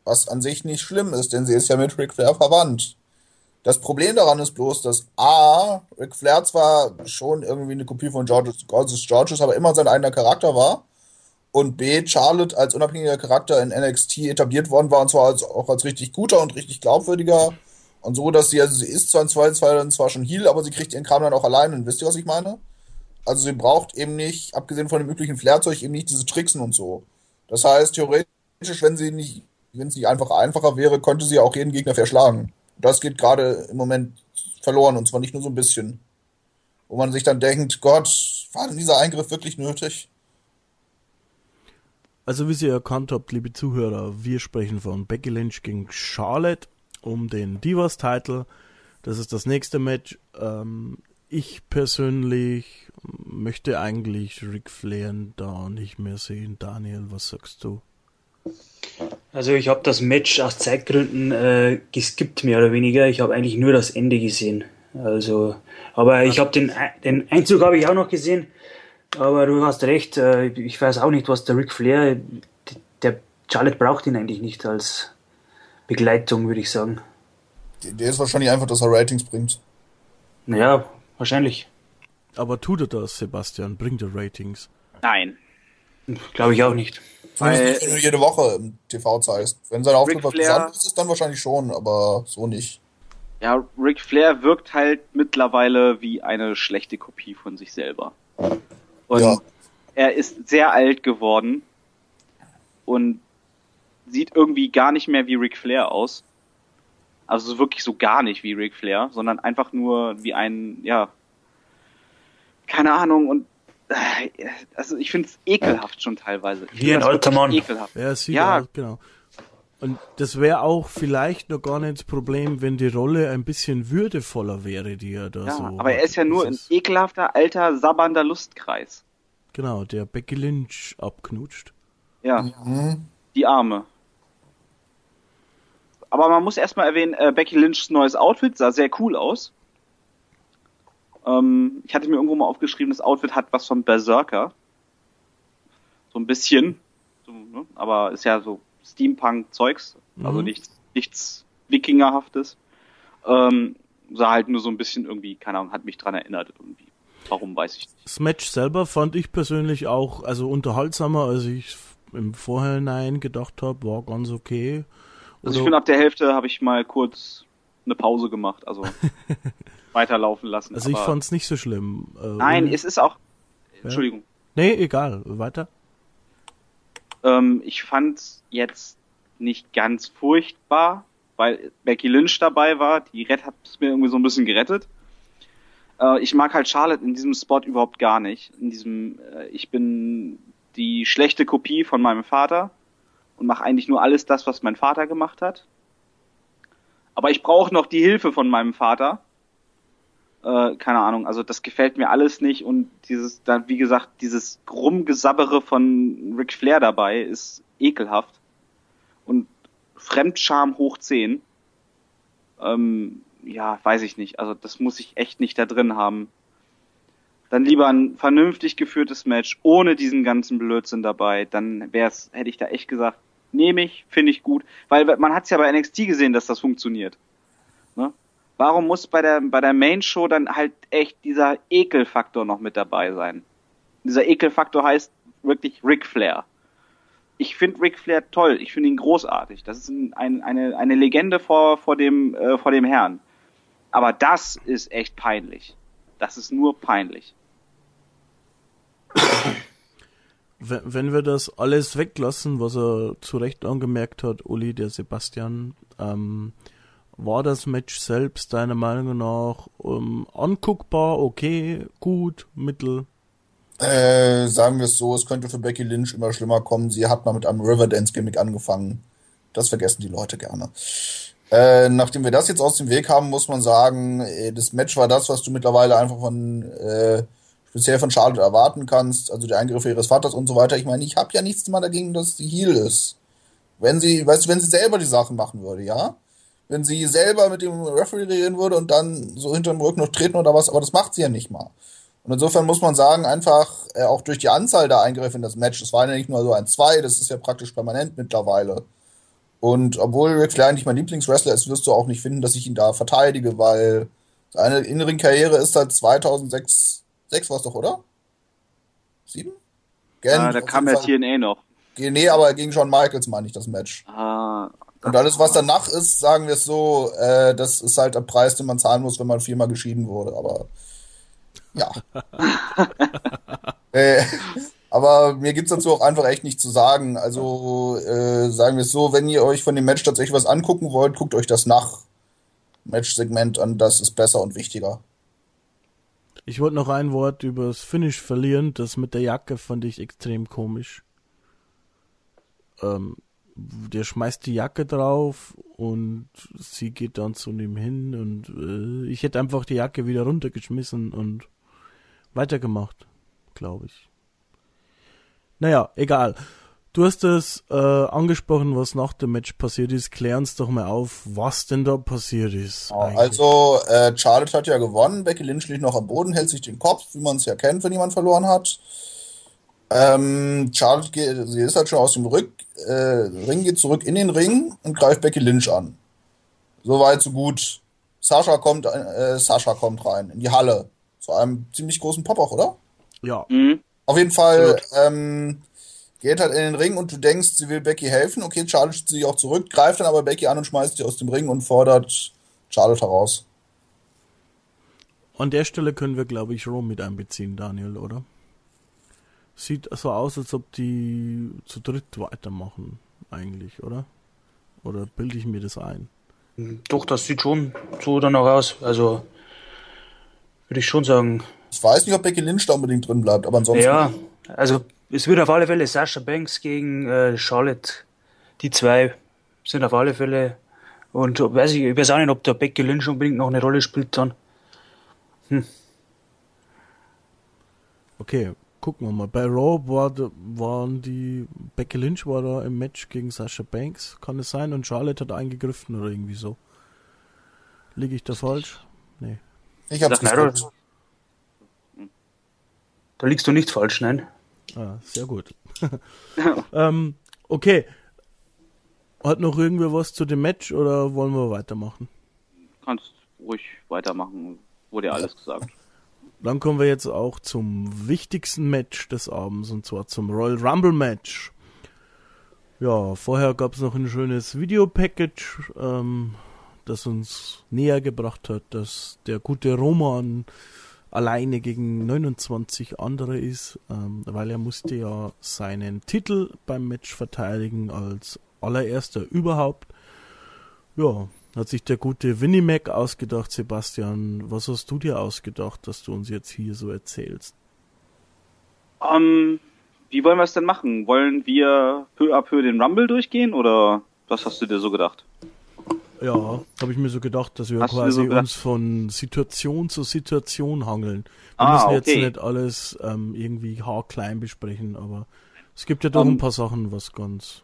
Speaker 5: Was an sich nicht schlimm ist, denn sie ist ja mit Ric Flair verwandt. Das Problem daran ist bloß, dass A, Ric Flair zwar schon irgendwie eine Kopie von Georges, Georges Georges, aber immer sein eigener Charakter war. Und B, Charlotte als unabhängiger Charakter in NXT etabliert worden war und zwar als, auch als richtig guter und richtig glaubwürdiger. Und so, dass sie, also sie ist zwar in zwei, zwei zwar schon Heal, aber sie kriegt ihren Kram dann auch alleine. Und wisst ihr, was ich meine? Also sie braucht eben nicht, abgesehen von dem üblichen Flairzeug, eben nicht diese Tricksen und so. Das heißt, theoretisch, wenn sie nicht, wenn es nicht einfach einfacher wäre, könnte sie auch jeden Gegner verschlagen. Das geht gerade im Moment verloren und zwar nicht nur so ein bisschen. Wo man sich dann denkt, Gott, war denn dieser Eingriff wirklich nötig?
Speaker 2: Also wie ihr erkannt habt, liebe Zuhörer, wir sprechen von Becky Lynch gegen Charlotte um den Divas-Title. Das ist das nächste Match. Ähm, ich persönlich möchte eigentlich Ric Flair da nicht mehr sehen. Daniel, was sagst du?
Speaker 4: Also ich habe das Match aus Zeitgründen äh, geskippt, mehr oder weniger. Ich habe eigentlich nur das Ende gesehen. Also, aber ich habe den, den Einzug habe ich auch noch gesehen. Aber du hast recht, äh, ich weiß auch nicht, was der Ric Flair, der Charlotte braucht ihn eigentlich nicht als Begleitung, würde ich sagen.
Speaker 5: Idee ist wahrscheinlich einfach, dass er Ratings bringt.
Speaker 4: Naja, wahrscheinlich.
Speaker 2: Aber tut er das, Sebastian? Bringt er Ratings?
Speaker 3: Nein.
Speaker 4: Glaube ich auch nicht.
Speaker 5: Zumindest wenn du jede Woche im TV zeigst. Wenn sein Auftritt was
Speaker 3: Flair-
Speaker 5: Besonderes ist, dann wahrscheinlich schon, aber so nicht.
Speaker 3: Ja, Ric Flair wirkt halt mittlerweile wie eine schlechte Kopie von sich selber. Und
Speaker 5: Ja.
Speaker 3: er ist sehr alt geworden und sieht irgendwie gar nicht mehr wie Ric Flair aus. Also wirklich so gar nicht wie Ric Flair, sondern einfach nur wie ein, ja, keine Ahnung und also ich finde es ekelhaft schon teilweise. Ich
Speaker 4: Wie
Speaker 3: wirklich
Speaker 4: Mann.
Speaker 3: Ekelhaft.
Speaker 2: Ja,
Speaker 3: Ja.
Speaker 2: genau. Und das wäre auch vielleicht noch gar nicht das Problem, wenn die Rolle ein bisschen würdevoller wäre, die er da
Speaker 3: Ja,
Speaker 2: so.
Speaker 3: aber er ist ja nur ein ekelhafter, alter, sabbernder Lustkreis.
Speaker 2: Genau, der Becky Lynch abknutscht.
Speaker 3: Ja,
Speaker 5: Mhm.
Speaker 3: die Arme. Aber man muss erstmal erwähnen, äh, Becky Lynchs neues Outfit sah sehr cool aus. Ähm, ich hatte mir irgendwo mal aufgeschrieben, das Outfit hat was von Berserker. So ein bisschen. So, ne? Aber ist ja so Steampunk-Zeugs. Also
Speaker 2: Mhm.
Speaker 3: nichts, nichts Wikingerhaftes. Ähm, sah halt nur so ein bisschen irgendwie, keine Ahnung, hat mich dran erinnert irgendwie. Warum weiß ich nicht.
Speaker 2: Das Match selber fand ich persönlich auch also unterhaltsamer, als ich im Vorhinein gedacht habe, war ganz okay.
Speaker 3: Also ich
Speaker 2: Oder-
Speaker 3: finde, ab der Hälfte habe ich mal kurz eine Pause gemacht. Also weiterlaufen lassen.
Speaker 2: Also ich
Speaker 3: aber-
Speaker 2: fand's nicht so schlimm. Äh,
Speaker 3: Nein, es ist auch. Entschuldigung.
Speaker 2: Nee, egal. Weiter.
Speaker 3: Ähm, ich fand's jetzt nicht ganz furchtbar, weil Becky Lynch dabei war. Die Red hat es mir irgendwie so ein bisschen gerettet. Äh, ich mag halt Charlotte in diesem Spot überhaupt gar nicht. In diesem, äh, ich bin die schlechte Kopie von meinem Vater und mache eigentlich nur alles das, was mein Vater gemacht hat. Aber ich brauche noch die Hilfe von meinem Vater. Äh, keine Ahnung, also das gefällt mir alles nicht und dieses, dann wie gesagt, dieses Rumgesabbere von Ric Flair dabei ist ekelhaft und Fremdscham hoch 10. Ähm, ja, weiß ich nicht, also das muss ich echt nicht da drin haben. Dann lieber ein vernünftig geführtes Match ohne diesen ganzen Blödsinn dabei, dann wär's, hätte ich da echt gesagt, nehme ich, finde ich gut, weil man hat's ja bei NXT gesehen, dass das funktioniert. Ne? Warum muss bei der, bei der Main Show dann halt echt dieser Ekelfaktor noch mit dabei sein? Dieser Ekelfaktor heißt wirklich Ric Flair. Ich finde Ric Flair toll, ich finde ihn großartig. Das ist ein, ein, eine, eine Legende vor, vor, dem, äh, vor dem Herrn. Aber das ist echt peinlich. Das ist nur peinlich.
Speaker 2: Wenn, wenn wir das alles weglassen, was er zu Recht angemerkt hat, Uli, der Sebastian, ähm, war das Match selbst deiner Meinung nach ähm, anguckbar, okay, gut, mittel?
Speaker 5: Äh, sagen wir es so, es könnte für Becky Lynch immer schlimmer kommen. Sie hat mal mit einem Riverdance-Gimmick angefangen. Das vergessen die Leute gerne. Äh, nachdem wir das jetzt aus dem Weg haben, muss man sagen, äh, das Match war das, was du mittlerweile einfach von äh, speziell von Charlotte erwarten kannst. Also die Eingriffe ihres Vaters und so weiter. Ich meine, ich habe ja nichts mal dagegen, dass sie Heal ist. Wenn sie, weißt du, wenn sie selber die Sachen machen würde, ja? Wenn sie selber mit dem Referee reden würde und dann so hinterm Rücken noch treten oder was, aber das macht sie ja nicht mal. Und insofern muss man sagen, einfach äh, auch durch die Anzahl der Eingriffe in das Match, das war ja nicht nur so ein zwei, das ist ja praktisch permanent mittlerweile. Und obwohl Ric Flair eigentlich mein Lieblingswrestler ist, wirst du auch nicht finden, dass ich ihn da verteidige, weil seine inneren Karriere ist seit 2006, 6 war es doch, oder? Sieben? Gern,
Speaker 3: Ja, da kam ja TNA noch.
Speaker 5: Nee, aber gegen Shawn Michaels meine ich das Match.
Speaker 3: Ah,
Speaker 5: Und alles, was danach ist, sagen wir es so, äh, das ist halt der Preis, den man zahlen muss, wenn man viermal geschieden wurde. Aber ja. äh, aber mir gibt's dazu auch einfach echt nichts zu sagen. Also äh, sagen wir es so, wenn ihr euch von dem Match tatsächlich was angucken wollt, guckt euch das nach Match-Segment an. Das ist besser und wichtiger.
Speaker 2: Ich wollte noch ein Wort über das Finish verlieren. Das mit der Jacke fand ich extrem komisch. Ähm, der schmeißt die Jacke drauf und sie geht dann zu ihm hin und äh, ich hätte einfach die Jacke wieder runtergeschmissen und weitergemacht, glaube ich. Naja, egal. Du hast es äh, angesprochen, was nach dem Match passiert ist. Klär uns doch mal auf, was denn da passiert ist. eigentlich.
Speaker 5: Also, äh, Charlotte hat ja gewonnen. Becky Lynch liegt noch am Boden, hält sich den Kopf, wie man es ja kennt, wenn jemand verloren hat. Ähm, Charlotte geht, sie ist halt schon aus dem Rück, äh, Ring, geht zurück in den Ring und greift Becky Lynch an. So weit, so gut. Sascha kommt, äh, Sascha kommt rein in die Halle. Zu einem ziemlich großen Pop auch, oder?
Speaker 2: ja,
Speaker 3: mhm.
Speaker 5: Auf jeden Fall ähm, geht halt in den Ring und du denkst, sie will Becky helfen. Okay, Charlotte zieht sich auch zurück, greift dann aber Becky an und schmeißt sie aus dem Ring und fordert Charlotte heraus.
Speaker 2: An der Stelle können wir, glaube ich, Rom mit einbeziehen, Daniel, oder? Sieht so aus, als ob die zu dritt weitermachen, eigentlich, oder? Oder bilde ich mir das ein?
Speaker 4: Doch, das sieht schon so danach aus. Also würde ich schon sagen.
Speaker 5: Ich weiß nicht, ob Becky Lynch da unbedingt drin bleibt, aber ansonsten.
Speaker 4: Ja, also es wird auf alle Fälle Sasha Banks gegen äh, Charlotte. Die zwei sind auf alle Fälle. Und weiß ich, ich weiß auch nicht, ob der Becky Lynch unbedingt noch eine Rolle spielt dann.
Speaker 2: Okay, gucken wir mal. Bei Raw war, waren die Becky Lynch war da im Match gegen Sasha Banks, kann es sein? Und Charlotte hat eingegriffen oder irgendwie so. Liege ich da falsch? Nee.
Speaker 5: Ich hab's
Speaker 4: oder? Da liegst du nicht falsch, nein.
Speaker 2: Ah, sehr gut. ähm, okay. Hat noch irgendwer was zu dem Match oder wollen wir weitermachen?
Speaker 3: Kannst ruhig weitermachen. Wurde ja alles gesagt.
Speaker 2: Dann kommen wir jetzt auch zum wichtigsten Match des Abends und zwar zum Royal Rumble Match. Ja, vorher gab es noch ein schönes Videopackage. Ähm, das uns näher gebracht hat, dass der gute Roman alleine gegen 29 andere ist, ähm, weil er musste ja seinen Titel beim Match verteidigen als allererster überhaupt. Ja, hat sich der gute Winnie Mac ausgedacht, Sebastian. Was hast du dir ausgedacht, dass du uns jetzt hier so erzählst?
Speaker 3: Ähm, wie wollen wir es denn machen? Wollen wir peu à peu den Rumble durchgehen oder was hast du dir so gedacht?
Speaker 2: Ja, habe ich mir so gedacht, dass wir
Speaker 3: Hast
Speaker 2: quasi
Speaker 3: so
Speaker 2: uns von Situation zu Situation hangeln. Wir
Speaker 3: Ah,
Speaker 2: müssen jetzt
Speaker 3: okay.
Speaker 2: nicht alles ähm, irgendwie haarklein besprechen, aber es gibt ja doch
Speaker 3: Ähm,
Speaker 2: ein paar Sachen, was ganz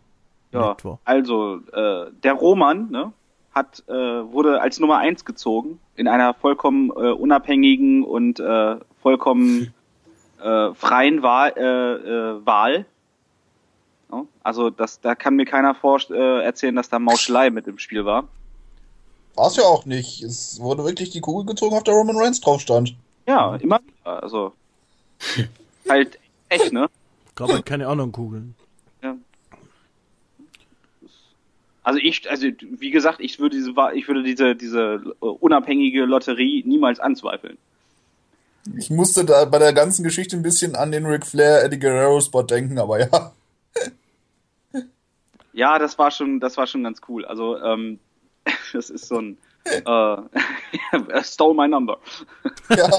Speaker 3: Ja,
Speaker 2: nett war.
Speaker 3: also äh, der Roman ne, hat äh, wurde als Nummer eins gezogen in einer vollkommen äh, unabhängigen und äh, vollkommen äh, freien Wahl. Äh, äh, Wahl. Ja, also das, da kann mir keiner vor, äh, erzählen, dass da Mauschelei mit im Spiel war.
Speaker 5: War es ja auch nicht. Es wurde wirklich die Kugel gezogen, auf der Roman Reigns drauf stand.
Speaker 3: Ja, immer. wieder. Also halt echt, ne?
Speaker 2: Gab halt keine anderen Kugeln.
Speaker 3: Ja. Also ich, also wie gesagt, ich würde diese, ich würde diese, diese unabhängige Lotterie niemals anzweifeln.
Speaker 5: Ich musste da bei der ganzen Geschichte ein bisschen an den Ric Flair Eddie Guerrero Spot denken, aber ja.
Speaker 3: Ja, das war schon, das war schon ganz cool. Also ähm, das ist so ein äh, stole my number.
Speaker 5: ja.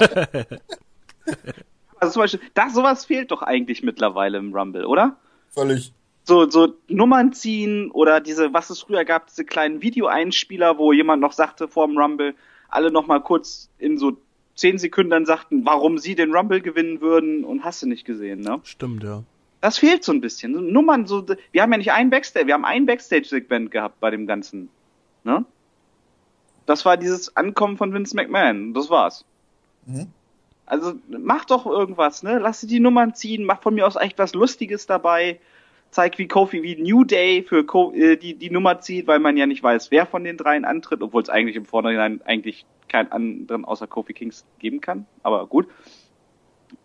Speaker 3: Also zum Beispiel, das sowas fehlt doch eigentlich mittlerweile im Rumble, oder?
Speaker 5: Völlig.
Speaker 3: So, so Nummern ziehen oder diese, was es früher gab, diese kleinen Videoeinspieler, wo jemand noch sagte vorm Rumble, alle noch mal kurz in so zehn Sekunden dann sagten, warum sie den Rumble gewinnen würden und hast du nicht gesehen, ne?
Speaker 2: Stimmt, ja.
Speaker 3: Das fehlt so ein bisschen. So Nummern, so, wir haben ja nicht ein Backstage, wir haben ein Backstage-Segment gehabt bei dem Ganzen, ne? Das war dieses Ankommen von Vince McMahon, das war's.
Speaker 5: Mhm.
Speaker 3: Also mach doch irgendwas, ne? Lass dir die Nummern ziehen, mach von mir aus echt was Lustiges dabei. Zeig wie Kofi, wie New Day für Ko äh, die, die Nummer zieht, weil man ja nicht weiß, wer von den dreien antritt, obwohl es eigentlich im Vornherein eigentlich keinen anderen außer Kofi Kings geben kann. Aber gut.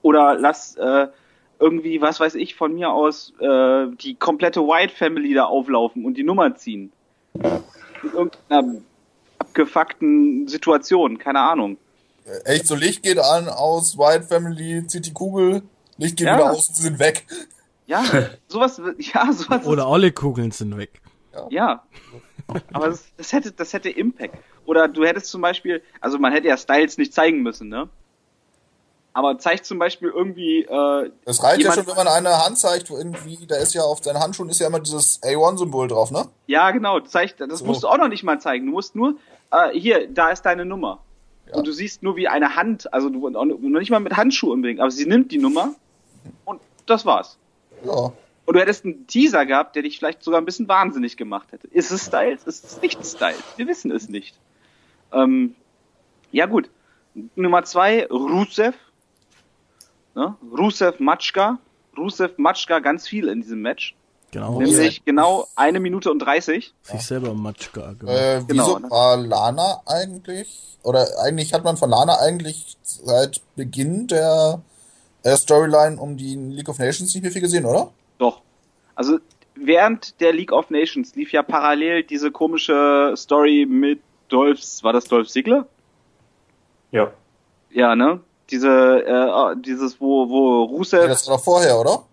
Speaker 3: Oder lass äh, irgendwie, was weiß ich, von mir aus äh, die komplette White Family da auflaufen und die Nummer ziehen. In irgendeiner abgefuckten Situation, keine Ahnung.
Speaker 5: Echt, so Licht geht an, aus, White Family zieht die Kugel, Licht geht
Speaker 3: Ja.
Speaker 5: wieder aus und sie sind weg.
Speaker 3: Ja, sowas, ja, sowas.
Speaker 2: Oder alle Kugeln sind weg.
Speaker 3: Ja. Aber das, das hätte, das hätte Impact. Oder du hättest zum Beispiel, also man hätte ja Styles nicht zeigen müssen, ne? Aber zeigt zum Beispiel irgendwie, äh,
Speaker 5: Das reicht ja schon, wenn man eine Hand zeigt, wo irgendwie, da ist ja auf seinen Handschuhen ist ja immer dieses A1-Symbol drauf, ne?
Speaker 3: ja genau, zeigt, das
Speaker 5: So.
Speaker 3: musst du auch noch nicht mal zeigen. Du musst nur, äh, hier, da ist deine Nummer.
Speaker 5: Ja.
Speaker 3: Und du siehst nur wie eine Hand, also du auch noch nicht mal mit Handschuh unbedingt, aber sie nimmt die Nummer und das war's.
Speaker 5: Ja.
Speaker 3: Und du hättest einen Teaser gehabt, der dich vielleicht sogar ein bisschen wahnsinnig gemacht hätte. Ist es Styles? Ist es nicht Styles? Wir wissen es nicht. Ähm, ja gut. Nummer zwei, Rusev. Ne? Rusev Matschka. Rusev Matschka ganz viel in diesem Match.
Speaker 2: Genau.
Speaker 3: Nämlich genau eine Minute und 30.
Speaker 2: Sich selber Matschka gemacht.
Speaker 5: Äh,
Speaker 3: Genau,
Speaker 5: wieso
Speaker 3: ne?
Speaker 5: war Lana eigentlich, oder eigentlich hat man von Lana eigentlich seit Beginn der Storyline um die League of Nations nicht mehr viel gesehen, oder?
Speaker 3: Doch. Also während der League of Nations lief ja parallel diese komische Story mit Dolphs, war das Dolph Ziggler?
Speaker 4: Ja.
Speaker 3: Ja, ne? Diese, äh, dieses, wo, wo Rusev.
Speaker 5: Nee, das war doch vorher, oder?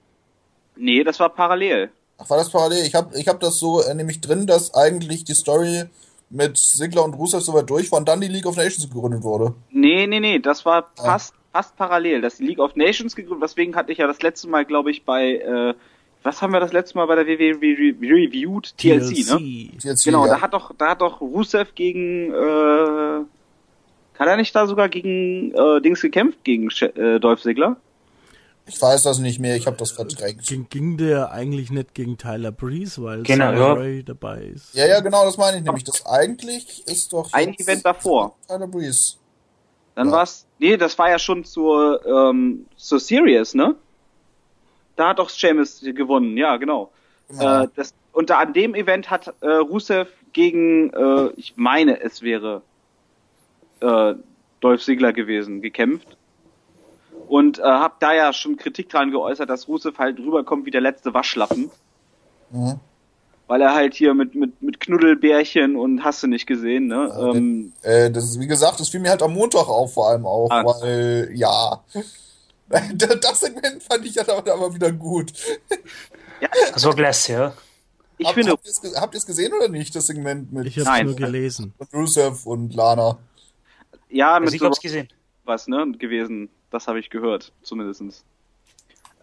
Speaker 3: Nee, das war parallel.
Speaker 5: Ach, war das parallel? Ich habe ich hab das so äh, nämlich drin, dass eigentlich die Story mit Sigler und Rusev soweit durch war und dann die League of Nations gegründet wurde.
Speaker 3: Nee, nee, nee, das war fast, fast parallel. Das ist die League of Nations gegründet, deswegen hatte ich ja das letzte Mal, glaube ich, bei, äh, was haben wir das letzte Mal bei der WWE re reviewed? TLC, ne?
Speaker 5: Jetzt
Speaker 3: Genau,
Speaker 5: hier,
Speaker 3: da hat doch, da hat doch Rusev gegen, äh, hat er nicht da sogar gegen äh, Dings gekämpft, gegen äh, Dolph Ziggler?
Speaker 5: Ich weiß das nicht mehr, ich habe das verdrängt.
Speaker 2: Ging, ging der eigentlich nicht gegen Tyler Breeze, weil
Speaker 4: Genau, ja.
Speaker 2: Ray dabei ist?
Speaker 5: Ja, ja, genau, das meine ich nämlich. Das eigentlich ist doch
Speaker 3: Ein Event davor.
Speaker 5: Tyler Breeze.
Speaker 3: Dann
Speaker 5: Ja.
Speaker 3: war's, nee, das war ja schon zur, ähm, zur Series, ne? Da hat doch Sheamus gewonnen, ja, genau.
Speaker 5: Genau.
Speaker 3: Äh, das, und da an dem Event hat äh, Rusev gegen, äh, ich meine, es wäre äh, Dolph Ziggler gewesen, gekämpft. Und äh, hab da ja schon Kritik dran geäußert, dass Rusev halt rüberkommt wie der letzte Waschlappen.
Speaker 5: Mhm.
Speaker 3: Weil er halt hier mit, mit, mit Knuddelbärchen und hast du nicht gesehen, ne?
Speaker 5: Ja,
Speaker 3: ähm,
Speaker 5: Äh, das ist, wie gesagt, das fiel mir halt am Montag auf, vor allem auch,
Speaker 3: Ah.
Speaker 5: weil, ja. Das Segment fand ich dann aber aber wieder gut.
Speaker 4: Das war klasse, ja.
Speaker 3: ich
Speaker 5: Habt-
Speaker 3: finde,
Speaker 5: habt ihr es gesehen oder nicht, das Segment mit
Speaker 2: Ich habe
Speaker 3: Nein.
Speaker 2: nur gelesen.
Speaker 5: Rusev und Lana?
Speaker 3: ja, mit
Speaker 4: Also ich
Speaker 3: so
Speaker 4: hab's gesehen.
Speaker 3: was, ne, gewesen. Das habe ich gehört, zumindestens.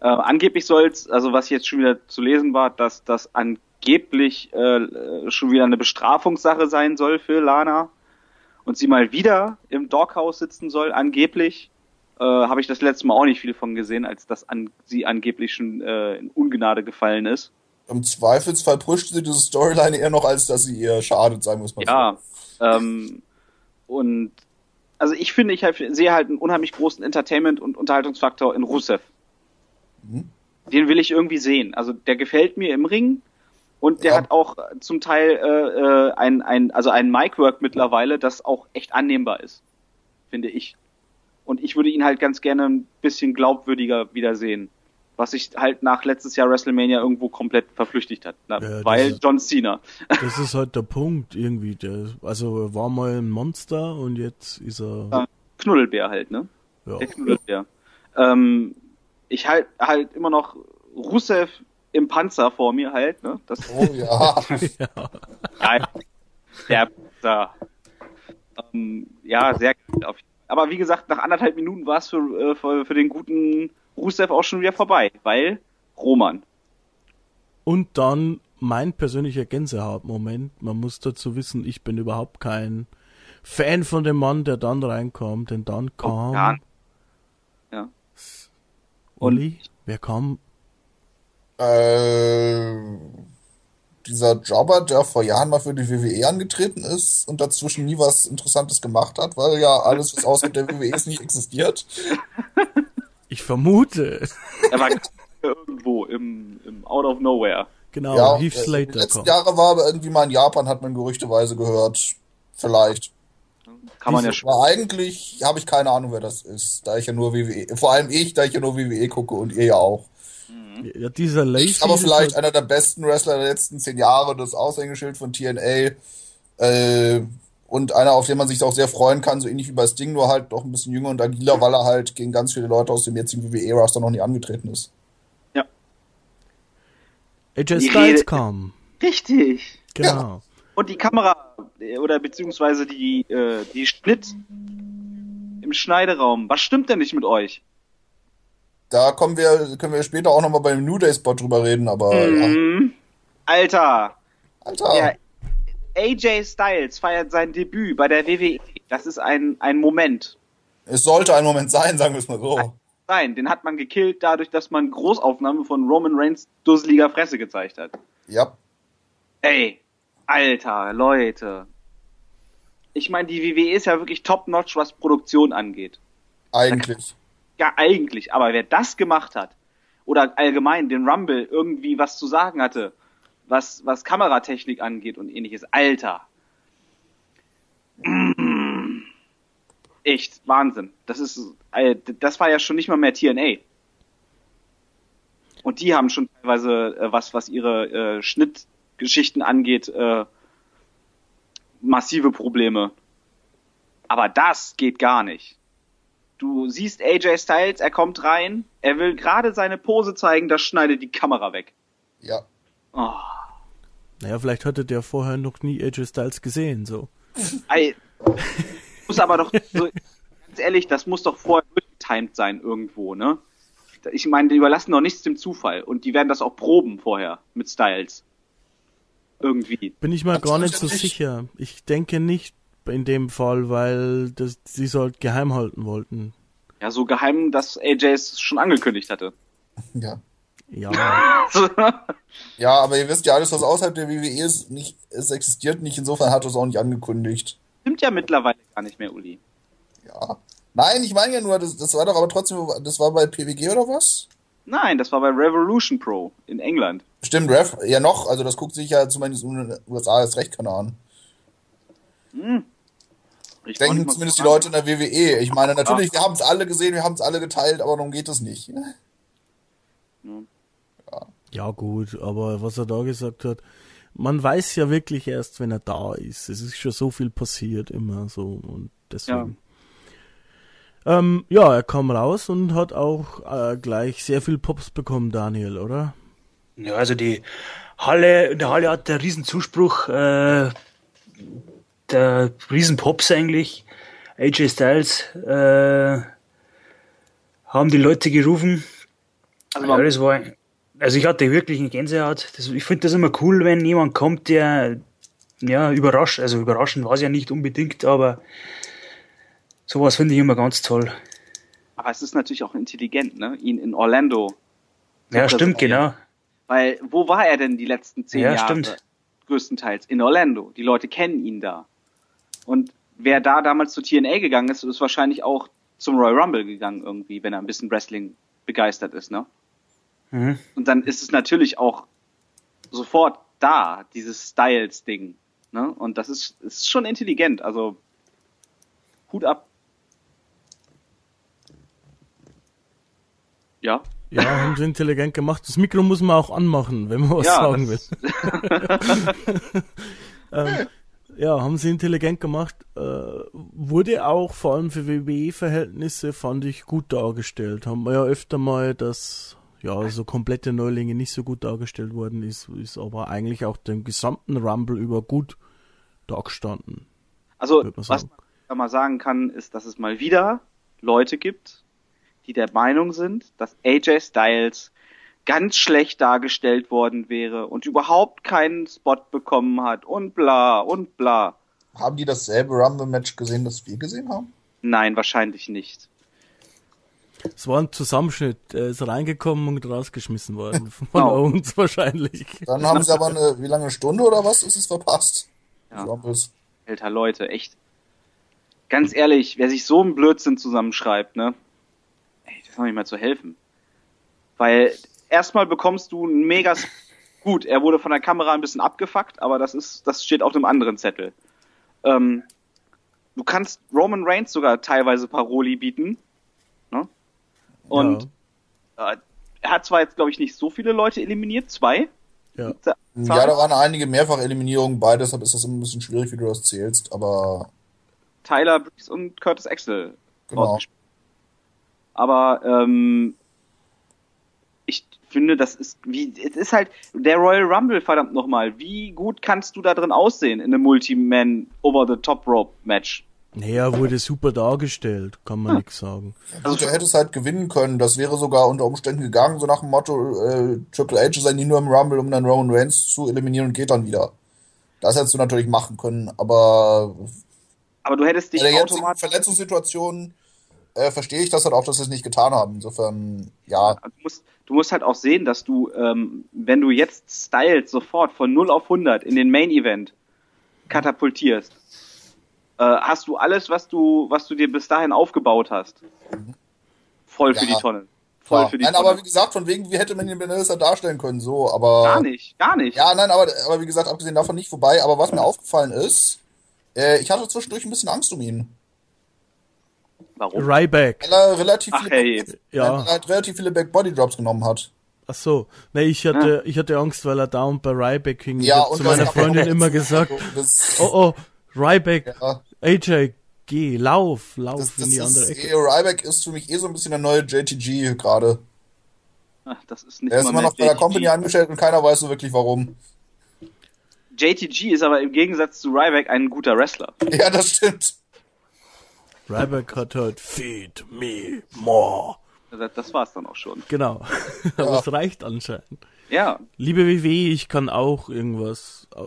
Speaker 3: Äh, angeblich soll's, also was jetzt schon wieder zu lesen war, dass das angeblich äh, schon wieder eine Bestrafungssache sein soll für Lana und sie mal wieder im Doghouse sitzen soll, angeblich. Äh, habe ich das letzte Mal auch nicht viel von gesehen, als dass an, sie angeblich schon äh, in Ungnade gefallen ist.
Speaker 5: Im Zweifelsfall pusht sie diese Storyline eher noch, als dass sie ihr schadet, sagen wir es mal
Speaker 3: Ja, ähm, und also ich finde, ich halt, sehe halt einen unheimlich großen Entertainment- und Unterhaltungsfaktor in Rusev.
Speaker 5: Mhm.
Speaker 3: Den will ich irgendwie sehen. Also der gefällt mir im Ring und der
Speaker 5: Ja.
Speaker 3: hat auch zum Teil äh, äh, ein, ein, also ein Mic-Work mittlerweile, das auch echt annehmbar ist, finde ich. Und ich würde ihn halt ganz gerne ein bisschen glaubwürdiger wiedersehen. Was sich halt nach letztes Jahr WrestleMania irgendwo komplett verflüchtigt hat. Na,
Speaker 2: Ja,
Speaker 3: weil
Speaker 2: ist-
Speaker 3: John Cena.
Speaker 2: Das ist halt der Punkt irgendwie. Der, also er war mal ein Monster und jetzt ist er.
Speaker 3: Ja. Knuddelbär halt, ne?
Speaker 2: Ja.
Speaker 3: Der Knuddelbär. Ähm, ich halt halt immer noch Rusev im Panzer vor mir halt, ne? Das
Speaker 5: Oh ja.
Speaker 3: geil. Der Panzer. Ähm, ja, sehr geil. Auf, aber wie gesagt, nach anderthalb Minuten war es für, äh, für, für den guten Rusev auch schon wieder vorbei, weil Roman.
Speaker 2: Und dann mein persönlicher Gänsehautmoment. Man muss dazu wissen, ich bin überhaupt kein Fan von dem Mann, der dann reinkommt, denn dann kam.
Speaker 3: ja. Ja.
Speaker 2: Olli, wer kam?
Speaker 5: Äh, dieser Jobber, der vor Jahren mal für die WWE angetreten ist und dazwischen nie was Interessantes gemacht hat, weil ja alles, was außerhalb der WWE ist, nicht existiert.
Speaker 2: Ich vermute.
Speaker 3: Er war irgendwo im, im Out of Nowhere.
Speaker 2: Genau,
Speaker 5: ja,
Speaker 2: Heath
Speaker 5: äh, die
Speaker 2: Slater
Speaker 5: letzten
Speaker 2: kommt.
Speaker 5: Jahre war aber irgendwie mal in Japan, hat man gerüchteweise gehört. Vielleicht.
Speaker 3: Kann man ja schon.
Speaker 5: Aber eigentlich habe ich keine Ahnung, wer das ist, da ich ja nur WWE, vor allem ich, da ich ja nur WWE gucke und ihr ja auch.
Speaker 2: Ja, dieser Lacey.
Speaker 5: Ist aber vielleicht
Speaker 2: halt-
Speaker 5: einer der besten Wrestler der letzten zehn Jahre, das Aushängeschild von TNA. Äh, und einer, auf den man sich auch sehr freuen kann, so ähnlich wie bei Sting, nur halt doch ein bisschen jünger und agiler, weil er halt gegen ganz viele Leute aus dem jetzigen WWE-Roster noch nie angetreten ist.
Speaker 2: AJ
Speaker 3: Die
Speaker 2: Styles kam.
Speaker 3: Richtig.
Speaker 2: Genau.
Speaker 3: Und die Kamera äh, oder beziehungsweise die, äh, die Schnitt im Schneideraum. Was stimmt denn nicht mit euch?
Speaker 5: Da kommen wir, können wir später auch nochmal beim New Day Spot drüber reden, aber ja.
Speaker 3: Mhm. Alter,
Speaker 5: Alter,
Speaker 3: der AJ Styles feiert sein Debüt bei der WWE. Das ist ein, ein Moment.
Speaker 5: es sollte ein Moment sein, sagen wir es mal so.
Speaker 3: Nein, den hat man gekillt dadurch, dass man Großaufnahmen von Roman Reigns dusseliger Fresse gezeigt hat.
Speaker 5: Ja,
Speaker 3: Ey, Alter, Leute. Ich meine, die WWE ist ja wirklich top-notch, was Produktion angeht.
Speaker 5: eigentlich.
Speaker 3: Ja, eigentlich. Aber wer das gemacht hat, oder allgemein den Rumble irgendwie was zu sagen hatte, was, was Kameratechnik angeht und ähnliches, Alter. Echt, Wahnsinn. Das ist, äh, das war ja schon nicht mal mehr TNA. Und die haben schon teilweise, äh, was, was ihre äh, Schnittgeschichten angeht, äh, massive Probleme. Aber das geht gar nicht. Du siehst AJ Styles, er kommt rein, er will gerade seine Pose zeigen, da schneidet die Kamera weg.
Speaker 5: Ja.
Speaker 3: Oh,
Speaker 2: Naja, vielleicht hatte der vorher noch nie AJ Styles gesehen, so.
Speaker 3: ey, muss aber doch, so, ganz ehrlich, das muss doch vorher durchgetimed sein irgendwo, ne? Ich meine, die überlassen doch nichts dem Zufall und die werden das auch proben vorher mit Styles. Irgendwie.
Speaker 2: Bin ich mal gar nicht so
Speaker 5: nicht.
Speaker 2: sicher. Ich denke nicht in dem Fall, weil das, sie es halt geheim halten wollten.
Speaker 3: Ja, so geheim, dass AJ es schon angekündigt hatte.
Speaker 5: Ja.
Speaker 2: Ja.
Speaker 5: Ja, aber ihr wisst ja, alles, was außerhalb der WWE ist, nicht, es existiert nicht, insofern hat es auch nicht angekündigt.
Speaker 3: Stimmt ja mittlerweile gar nicht mehr, Uli.
Speaker 5: Ja. Nein, ich meine ja nur, das, das war doch aber trotzdem, das war bei PWG oder was?
Speaker 3: Nein, das war bei Revolution Pro in England.
Speaker 5: Stimmt, Rev, ja noch, also das guckt sich ja zumindest in den USA als recht keiner an.
Speaker 3: Ich
Speaker 5: Denken zumindest die Leute in der WWE. Ich meine, natürlich, wir haben es alle gesehen, wir haben es alle geteilt, aber darum geht es nicht.
Speaker 2: Ja, gut, aber was er da gesagt hat, man weiß ja wirklich erst, wenn er da ist. Es ist schon so viel passiert immer so und deswegen. Ja, ähm, ja er kam raus und hat auch äh, gleich sehr viel Pops bekommen, Daniel, oder?
Speaker 4: Ja, also die Halle, in der Halle hat der Riesenzuspruch, äh, der Riesenpops eigentlich. AJ Styles äh, haben die Leute gerufen. Also, ja, das war, also ich hatte wirklich eine Gänsehaut. Das, ich finde das immer cool, wenn jemand kommt, der ja überrascht, also überraschend war es ja nicht unbedingt, aber sowas finde ich immer ganz toll.
Speaker 3: Aber es ist natürlich auch intelligent, ne? Ihn in Orlando.
Speaker 4: Ja, stimmt, genau.
Speaker 3: Weil, wo war er denn die letzten zehn
Speaker 4: ja,
Speaker 3: Jahre?
Speaker 4: Stimmt.
Speaker 3: Größtenteils in Orlando. Die Leute kennen ihn da. Und wer da damals zu TNA gegangen ist, ist wahrscheinlich auch zum Royal Rumble gegangen irgendwie, wenn er ein bisschen Wrestling begeistert ist, ne?
Speaker 4: Mhm.
Speaker 3: Und dann ist es natürlich auch sofort da, dieses Styles-Ding. Ne? Und das ist, ist schon intelligent, also Hut ab. Ja.
Speaker 2: Ja, haben sie intelligent gemacht. Das Mikro muss man auch anmachen, wenn man was
Speaker 3: Ja,
Speaker 2: sagen will. ähm, ja, haben sie intelligent gemacht. Äh, wurde auch vor allem für WWE-Verhältnisse, fand ich, gut dargestellt. Haben wir ja öfter mal, dass ja so komplette Neulinge nicht so gut dargestellt worden ist, ist aber eigentlich auch den gesamten Rumble über gut dargestanden.
Speaker 3: Also,
Speaker 2: man
Speaker 3: was man mal sagen kann, ist, dass es mal wieder Leute gibt, die der Meinung sind, dass AJ Styles ganz schlecht dargestellt worden wäre und überhaupt keinen Spot bekommen hat und bla und bla.
Speaker 5: Haben die dasselbe Rumble-Match gesehen, das wir gesehen haben?
Speaker 3: Nein, wahrscheinlich nicht.
Speaker 2: Es war ein Zusammenschnitt. Er ist reingekommen und rausgeschmissen worden. Von
Speaker 3: Genau.
Speaker 2: uns wahrscheinlich.
Speaker 5: Dann haben sie aber eine, wie lange, eine Stunde oder was ist es verpasst?
Speaker 3: Ja.
Speaker 5: Rumbles.
Speaker 3: Alter Leute, echt. Ganz ehrlich, wer sich so einen Blödsinn zusammenschreibt, ne? Ey, das ist noch nicht mal zu helfen. Weil erstmal bekommst du ein mega gut, er wurde von der Kamera ein bisschen abgefuckt, aber das ist, das steht auf einem anderen Zettel. Ähm, du kannst Roman Reigns sogar teilweise Paroli bieten. Ne? Und äh, er hat zwar jetzt, glaube ich, nicht so viele Leute eliminiert, zwei.
Speaker 2: Ja.
Speaker 5: Ja, da waren einige Mehrfach-Eliminierungen bei, deshalb ist das immer ein bisschen schwierig, wie du das zählst, aber
Speaker 3: Tyler Breeze und Curtis Axel
Speaker 5: Genau.
Speaker 3: Aber ähm, finde, das ist wie es ist halt der Royal Rumble verdammt nochmal. Wie gut kannst du da drin aussehen in einem Multi-Man Over the Top Rope Match?
Speaker 2: Naja, wurde super dargestellt, kann man nix sagen.
Speaker 5: also du hättest halt gewinnen können. Das wäre sogar unter Umständen gegangen, so nach dem Motto, äh, Triple H ist eigentlich nur im Rumble, um dann Roman Reigns zu eliminieren und geht dann wieder. Das hättest du natürlich machen können, aber
Speaker 3: Aber du hättest dich
Speaker 5: in der
Speaker 3: automatisch
Speaker 5: Verletzungssituation äh, verstehe ich das halt auch, dass sie es nicht getan haben. Insofern, ja,
Speaker 3: du musst, du musst halt auch sehen, dass du, ähm, wenn du jetzt Styles sofort von 0 auf 100 in den Main Event katapultierst, äh, hast du alles, was du, was du dir bis dahin aufgebaut hast, voll für
Speaker 5: Ja.
Speaker 3: die Tonne. Voll
Speaker 5: klar.
Speaker 3: für die
Speaker 5: Nein,
Speaker 3: Tonne.
Speaker 5: aber wie gesagt, von wegen, wie hätte man den Benelisa darstellen können, so, aber.
Speaker 3: gar nicht, gar nicht.
Speaker 5: Ja, nein, aber, aber wie gesagt, abgesehen davon nicht vorbei. Aber was mir aufgefallen ist, äh, ich hatte zwischendurch ein bisschen Angst um ihn.
Speaker 3: Warum?
Speaker 2: Ryback.
Speaker 5: Weil er relativ
Speaker 3: Ach,
Speaker 5: viele,
Speaker 3: hey.
Speaker 2: Ja.
Speaker 5: halt relativ viele Back-Body-Drops genommen hat.
Speaker 2: Ach so. Nee, ich hatte, ich hatte Angst, weil er down bei Ryback hing.
Speaker 5: Ja, und
Speaker 2: zu meiner
Speaker 5: er
Speaker 2: Freundin
Speaker 5: auch-
Speaker 2: immer gesagt, oh oh, Ryback,
Speaker 5: ja,
Speaker 2: AJ, geh, lauf, lauf
Speaker 5: das,
Speaker 2: in
Speaker 5: das
Speaker 2: die andere
Speaker 5: ist,
Speaker 2: Ecke.
Speaker 5: eh, Ryback ist für mich eh so ein bisschen der neue JTG gerade.
Speaker 3: Das ist nicht
Speaker 5: Er ist immer noch bei der
Speaker 3: JTG.
Speaker 5: Company angestellt und keiner weiß so wirklich warum.
Speaker 3: JTG ist aber im Gegensatz zu Ryback ein guter Wrestler.
Speaker 5: Ja, das stimmt.
Speaker 2: Ryback hat halt Feed me more.
Speaker 3: Das, das war's dann auch schon.
Speaker 2: Genau. Aber es reicht anscheinend.
Speaker 3: Ja,
Speaker 2: Liebe WW, ich kann auch irgendwas, äh,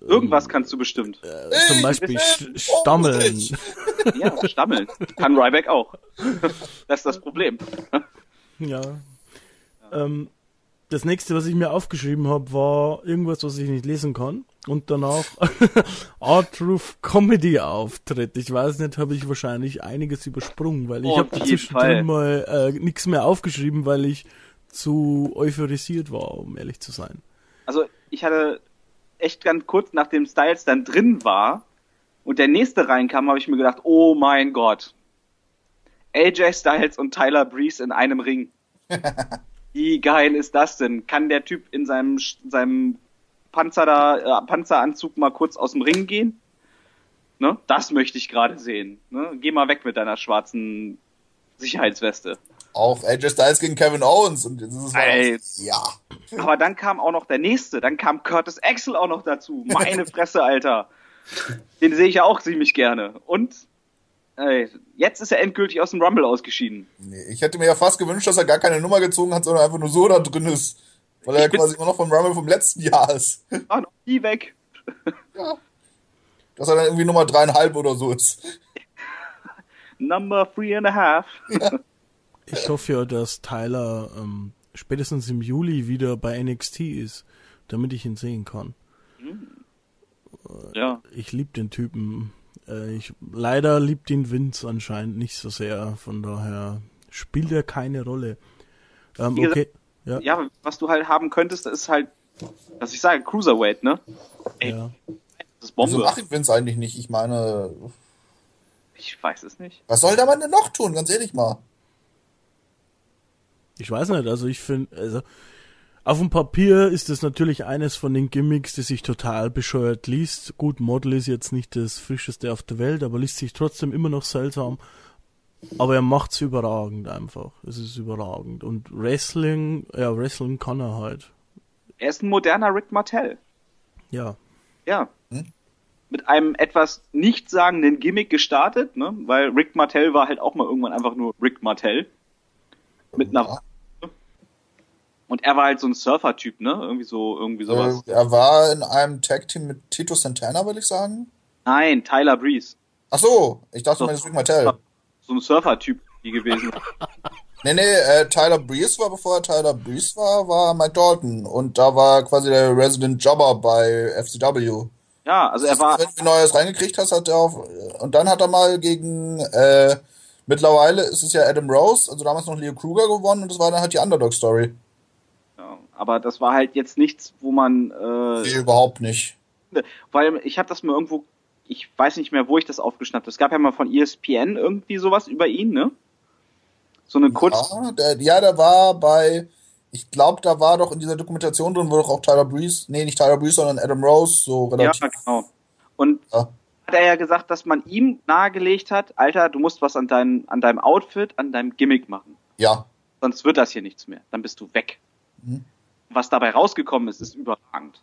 Speaker 3: irgendwas kannst du bestimmt.
Speaker 2: zum Beispiel sch stammeln.
Speaker 3: Ja, stammeln. Kann Ryback auch. Das ist das Problem.
Speaker 2: Ja. Ähm, das nächste, was ich mir aufgeschrieben habe, war irgendwas, was ich nicht lesen kann. Und danach R-Truth Comedy Auftritt. Ich weiß nicht, habe ich wahrscheinlich einiges übersprungen, weil ich
Speaker 3: Oh,
Speaker 2: habe zwischendrin mal äh, nichts mehr aufgeschrieben, weil ich zu euphorisiert war, um ehrlich zu sein.
Speaker 3: Also ich hatte echt ganz kurz, nachdem Styles dann drin war und der nächste reinkam, habe ich mir gedacht, oh mein Gott. AJ Styles und Tyler Breeze in einem Ring. Wie geil ist das denn? Kann der Typ in seinem, in seinem Panzer da, äh, Panzeranzug mal kurz aus dem Ring gehen. Ne? Das möchte ich gerade sehen. Ne? Geh mal weg mit deiner schwarzen Sicherheitsweste.
Speaker 5: Auch AJ Styles gegen Kevin Owens. Und das ist
Speaker 3: Ey.
Speaker 5: ja.
Speaker 3: Aber dann kam auch noch der nächste, dann kam Curtis Axel auch noch dazu. Meine Fresse, Alter. Den sehe ich ja auch ziemlich gerne. Und ey, jetzt ist er endgültig aus dem Rumble ausgeschieden.
Speaker 5: Nee, ich hätte mir ja fast gewünscht, dass er gar keine Nummer gezogen hat, sondern einfach nur so da drin ist. Weil er ja
Speaker 3: Ich
Speaker 5: quasi immer noch vom Rumble vom letzten Jahr ist.
Speaker 3: Ah, noch nie weg.
Speaker 5: ja. Dass er dann irgendwie Nummer dreieinhalb oder so ist.
Speaker 3: Number three and a half.
Speaker 2: Ich hoffe ja, dass Tyler ähm, spätestens im Juli wieder bei NXT ist, damit ich ihn sehen kann.
Speaker 3: Ja.
Speaker 2: Ich lieb den Typen. Äh, ich, leider liebt ihn Vince anscheinend nicht so sehr, von daher spielt er keine Rolle. Ähm, okay. Ja,
Speaker 3: Ja, was du halt haben könntest, ist halt, was ich sage, Cruiserweight, ne? Ey,
Speaker 2: ja.
Speaker 3: das ist
Speaker 5: Wieso
Speaker 3: Bombe.
Speaker 5: macht ihn Vince eigentlich nicht? Ich meine,
Speaker 3: Ich weiß es nicht.
Speaker 5: was soll der Mann denn noch tun? Ganz ehrlich mal.
Speaker 2: Ich weiß nicht, also ich finde, also auf dem Papier ist das natürlich eines von den Gimmicks, die sich total bescheuert liest. Gut, Model ist jetzt nicht das frischeste auf der Welt, aber liest sich trotzdem immer noch seltsam. Aber er macht's überragend einfach. Es ist überragend. Und Wrestling, ja, Wrestling kann er halt.
Speaker 3: Er ist ein moderner Rick Martell.
Speaker 2: Ja.
Speaker 3: Ja.
Speaker 5: Hm?
Speaker 3: Mit einem etwas nichtssagenden Gimmick gestartet, ne? Weil Rick Martell war halt auch mal irgendwann einfach nur Rick Martell. Mit einer.
Speaker 5: Ja.
Speaker 3: Und er war halt so ein Surfer-Typ, ne? Irgendwie so, irgendwie sowas.
Speaker 5: Äh, er war in einem Tag-Team mit Tito Santana, will ich sagen.
Speaker 3: Nein, Tyler Breeze.
Speaker 5: Ach so, ich dachte,
Speaker 3: So.
Speaker 5: du meinst Rick Martell.
Speaker 3: So ein Surfer-Typ die gewesen.
Speaker 5: Nee, nee, äh, Tyler Breeze war, bevor er Tyler Breeze war, war Mike Dalton. Und da war quasi der Resident Jobber bei FCW.
Speaker 3: ja, also er war.
Speaker 5: Wenn du Neues reingekriegt hast, hat er auf, und dann hat er mal gegen, äh, mittlerweile ist es ja Adam Rose, also damals noch Leo Kruger gewonnen und das war dann halt die Underdog-Story.
Speaker 3: Ja, aber das war halt jetzt nichts, wo man. Äh,
Speaker 5: Nee, überhaupt nicht.
Speaker 3: Weil ich habe das mal irgendwo, ich weiß nicht mehr, wo ich das aufgeschnappt habe. Es gab ja mal von ESPN irgendwie sowas über ihn, ne? So eine kurz.
Speaker 5: Ja, der, ja, der war bei, ich glaube, da war doch in dieser Dokumentation drin, wo doch auch Tyler Breeze, nee, nicht Tyler Breeze, sondern Adam Rose so
Speaker 3: Ja,
Speaker 5: relativ.
Speaker 3: genau. Und
Speaker 5: Ja.
Speaker 3: hat er ja gesagt, dass man ihm nahegelegt hat, Alter, du musst was an, dein, an deinem Outfit, an deinem Gimmick machen.
Speaker 5: Ja.
Speaker 3: Sonst wird das hier nichts mehr. Dann bist du weg.
Speaker 5: Mhm.
Speaker 3: Was dabei rausgekommen ist, ist überragend.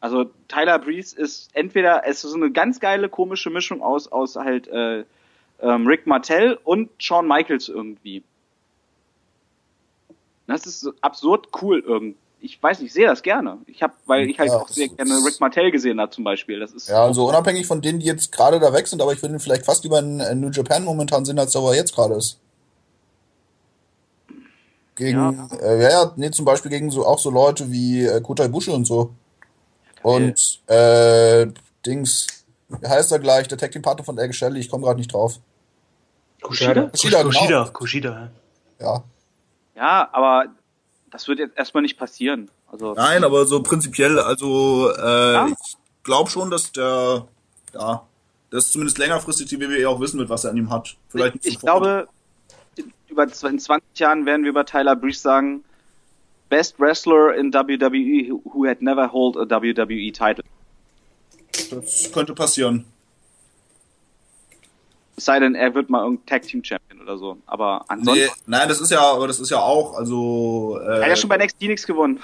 Speaker 3: Also Tyler Breeze ist entweder, es ist so eine ganz geile komische Mischung aus, aus halt äh, ähm, Rick Martell und Shawn Michaels irgendwie. Das ist so absurd cool irgendwie. Ich weiß nicht, ich sehe das gerne. Ich habe, weil ich halt
Speaker 5: Ja,
Speaker 3: auch sehr gerne Rick Martell gesehen habe zum Beispiel. Das ist
Speaker 5: Ja, also unabhängig von denen, die jetzt gerade da weg sind, aber ich würde ihn vielleicht fast lieber in, in New Japan momentan sehen, als da wo er jetzt gerade ist. Gegen,
Speaker 3: Ja.
Speaker 5: äh, ja, nee, zum Beispiel gegen so auch so Leute wie äh, Kota Ibushi und so. Und äh, Dings, wie heißt er gleich, der Tag Team Partner von Elge Shelley, ich komme gerade nicht drauf.
Speaker 3: Kushida?
Speaker 5: Kushida, genau.
Speaker 4: Kushida, Kushida.
Speaker 5: Ja.
Speaker 3: Ja, aber das wird jetzt erstmal nicht passieren. Also
Speaker 5: Nein, aber so prinzipiell, also äh,
Speaker 3: Ja.
Speaker 5: ich glaube schon, dass der, ja, dass zumindest längerfristig die WWE auch wissen wird, was er an ihm hat. Vielleicht
Speaker 3: ich
Speaker 5: sofort.
Speaker 3: glaube, in- über zw- in 20 Jahren werden wir über Tyler Breeze sagen, Best Wrestler in WWE who had never hold a WWE title.
Speaker 5: das könnte passieren.
Speaker 3: Es sei denn, er wird mal irgendein Tag Team Champion oder so. Aber
Speaker 5: Nee,
Speaker 3: ansonsten
Speaker 5: nein, das ist ja, aber das ist ja auch, also äh,
Speaker 3: er hat ja schon bei NXT nichts gewonnen.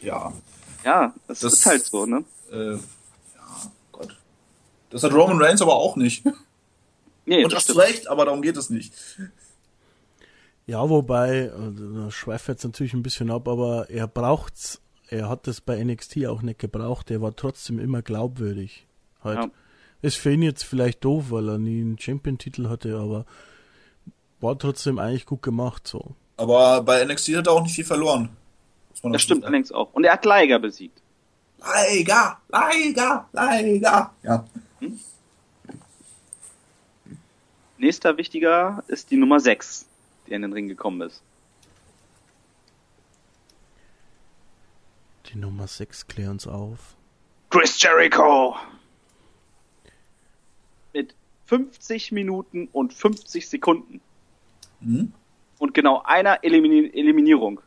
Speaker 5: ja,
Speaker 3: Ja, das,
Speaker 5: Das-
Speaker 3: ist halt so, ne?
Speaker 5: äh, ja, Gott. Das hat Roman Reigns aber auch nicht.
Speaker 3: Nee,
Speaker 5: Und
Speaker 3: das stimmt.
Speaker 5: recht, aber darum geht es nicht.
Speaker 2: Ja, wobei, äh, da schweift jetzt natürlich ein bisschen ab, aber er braucht's, er hat das bei NXT auch nicht gebraucht, er war trotzdem immer glaubwürdig. Halt.
Speaker 3: Ja.
Speaker 2: Ist für ihn jetzt vielleicht doof, weil er nie einen Champion-Titel hatte, aber war trotzdem eigentlich gut gemacht, so.
Speaker 5: Aber bei NXT hat er auch nicht viel verloren.
Speaker 3: Das
Speaker 5: dazu
Speaker 3: stimmt
Speaker 5: sagen.
Speaker 3: allerdings auch. Und er hat Liger besiegt.
Speaker 5: Liga, Liga, Liga. Ja.
Speaker 3: Nächster wichtiger ist die Nummer 6, die in den Ring gekommen ist.
Speaker 2: Die Nummer 6 klär uns auf.
Speaker 3: Chris Jericho! Mit 50 Minuten und 50 Sekunden.
Speaker 5: Mhm.
Speaker 3: Und genau einer Elimini Eliminierung.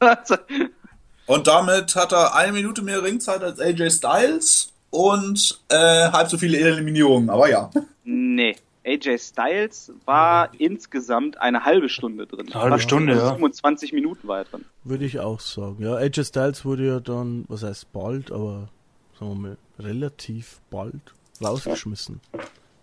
Speaker 3: Also,
Speaker 5: Und damit hat er eine Minute mehr Ringzeit als AJ Styles und äh, halb so viele Eliminierungen, aber ja.
Speaker 3: Nee. AJ Styles war insgesamt eine halbe Stunde drin.
Speaker 4: Eine halbe
Speaker 3: Fast
Speaker 4: Stunde, ja.
Speaker 3: 27 Minuten war er drin.
Speaker 2: Würde ich auch sagen. Ja, AJ Styles wurde ja dann, was heißt bald, aber sagen wir mal, relativ bald rausgeschmissen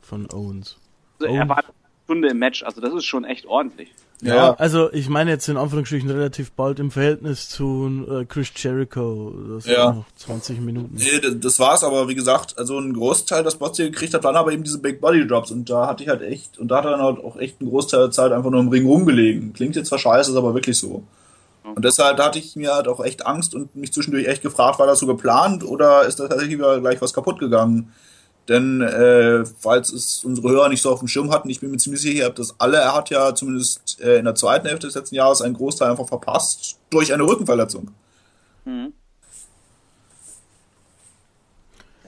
Speaker 2: von Owens.
Speaker 3: Also
Speaker 2: Oh.
Speaker 3: er war eine Stunde im Match, also das ist schon echt ordentlich.
Speaker 2: Ja, also ich meine jetzt in Anführungsstrichen relativ bald im Verhältnis zu äh, Chris Jericho. Das
Speaker 5: Ja.
Speaker 2: noch 20 Minuten.
Speaker 5: Nee, das war's, aber wie gesagt, also ein Großteil, das Bots hier gekriegt hat, waren aber eben diese Big Body Drops und da hatte ich halt echt, und da hat er dann halt auch echt einen Großteil der Zeit einfach nur im Ring rumgelegen. Klingt jetzt zwar scheiße, ist aber wirklich so. Und deshalb hatte ich mir halt auch echt Angst und mich zwischendurch echt gefragt, war das so geplant oder ist da tatsächlich wieder gleich was kaputt gegangen? Denn äh, falls es unsere Hörer nicht so auf dem Schirm hatten, ich bin mir ziemlich sicher, ihr habt das alle, er hat ja zumindest äh, in der zweiten Hälfte des letzten Jahres einen Großteil einfach verpasst durch eine Rückenverletzung.
Speaker 3: Mhm.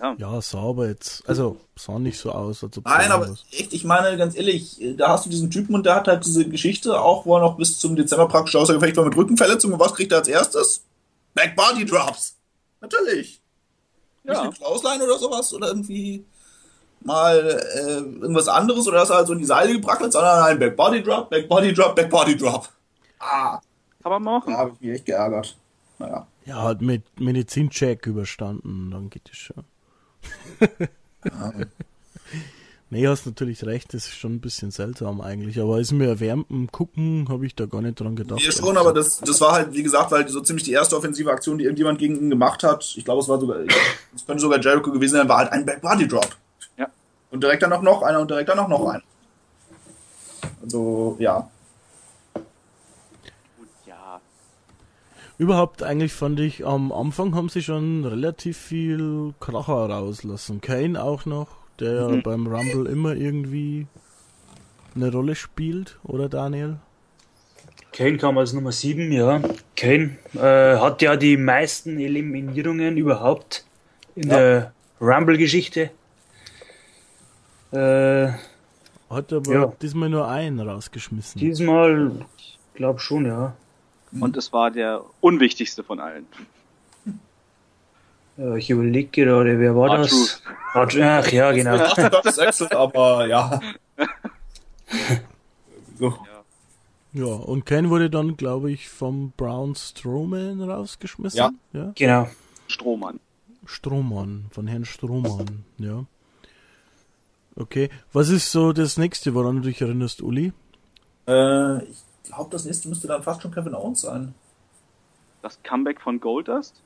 Speaker 3: Ja.
Speaker 2: Ja, sah aber jetzt, also sah nicht so aus, als ob
Speaker 5: Nein, aber echt, ich meine, ganz ehrlich, da hast du diesen Typen und der hat halt diese Geschichte auch, wo er noch bis zum Dezember praktisch außer Gefecht war mit Rückenverletzung. Und was kriegt er als erstes? Back Body Drops. Natürlich. Nicht
Speaker 3: Ja.
Speaker 5: eine Klauslein oder sowas oder irgendwie mal äh, irgendwas anderes oder dass er halt so in die Seile gebrackelt, sondern ein Back Body Drop, Back Body Drop, Back Body Drop. Ah,
Speaker 3: Kann man machen.
Speaker 5: da habe ich mich echt geärgert. Naja.
Speaker 2: Ja, hat mit Medizincheck überstanden, dann geht es schon. Nee, hast natürlich recht, das ist schon ein bisschen seltsam eigentlich, aber ist mir erwärmtem Gucken, habe ich da gar nicht dran gedacht.
Speaker 5: Ja, schon, aber das, das war halt, wie gesagt, weil so ziemlich die erste offensive Aktion, die irgendjemand gegen ihn gemacht hat, ich glaube, es war sogar, es könnte sogar Jericho gewesen sein, war halt ein Back Body Drop.
Speaker 3: Ja.
Speaker 5: Und direkt danach noch einer und direkt danach noch einer. Also, ja.
Speaker 3: Gut, ja.
Speaker 2: Überhaupt eigentlich fand ich, am Anfang haben sie schon relativ viel Kracher rauslassen. Kane auch noch, der ja
Speaker 3: Mhm.
Speaker 2: beim Rumble immer irgendwie eine Rolle spielt, oder Daniel?
Speaker 4: Kane kam als Nummer 7, ja. Kane äh, hat ja die meisten Eliminierungen überhaupt in
Speaker 5: Ja.
Speaker 4: der Rumble-Geschichte. Äh,
Speaker 2: Hat aber
Speaker 4: Ja.
Speaker 2: diesmal nur einen rausgeschmissen.
Speaker 4: diesmal, glaube schon, ja.
Speaker 3: Und es war der unwichtigste von allen.
Speaker 4: Ja ich überlege gerade, wer war das? Ach ja, genau.
Speaker 5: Das ist excellent, aber ja. So.
Speaker 2: Ja, und Kane wurde dann, glaube ich, vom Braun Strowman rausgeschmissen.
Speaker 5: Ja.
Speaker 2: ja?
Speaker 4: genau.
Speaker 3: Strohmann.
Speaker 2: Strohmann, von Herrn Strohmann, ja. Okay, was ist so das nächste, woran du dich erinnerst, Uli?
Speaker 5: Äh, ich glaube, das nächste müsste dann fast schon Kevin Owens sein.
Speaker 3: Das Comeback von Goldust?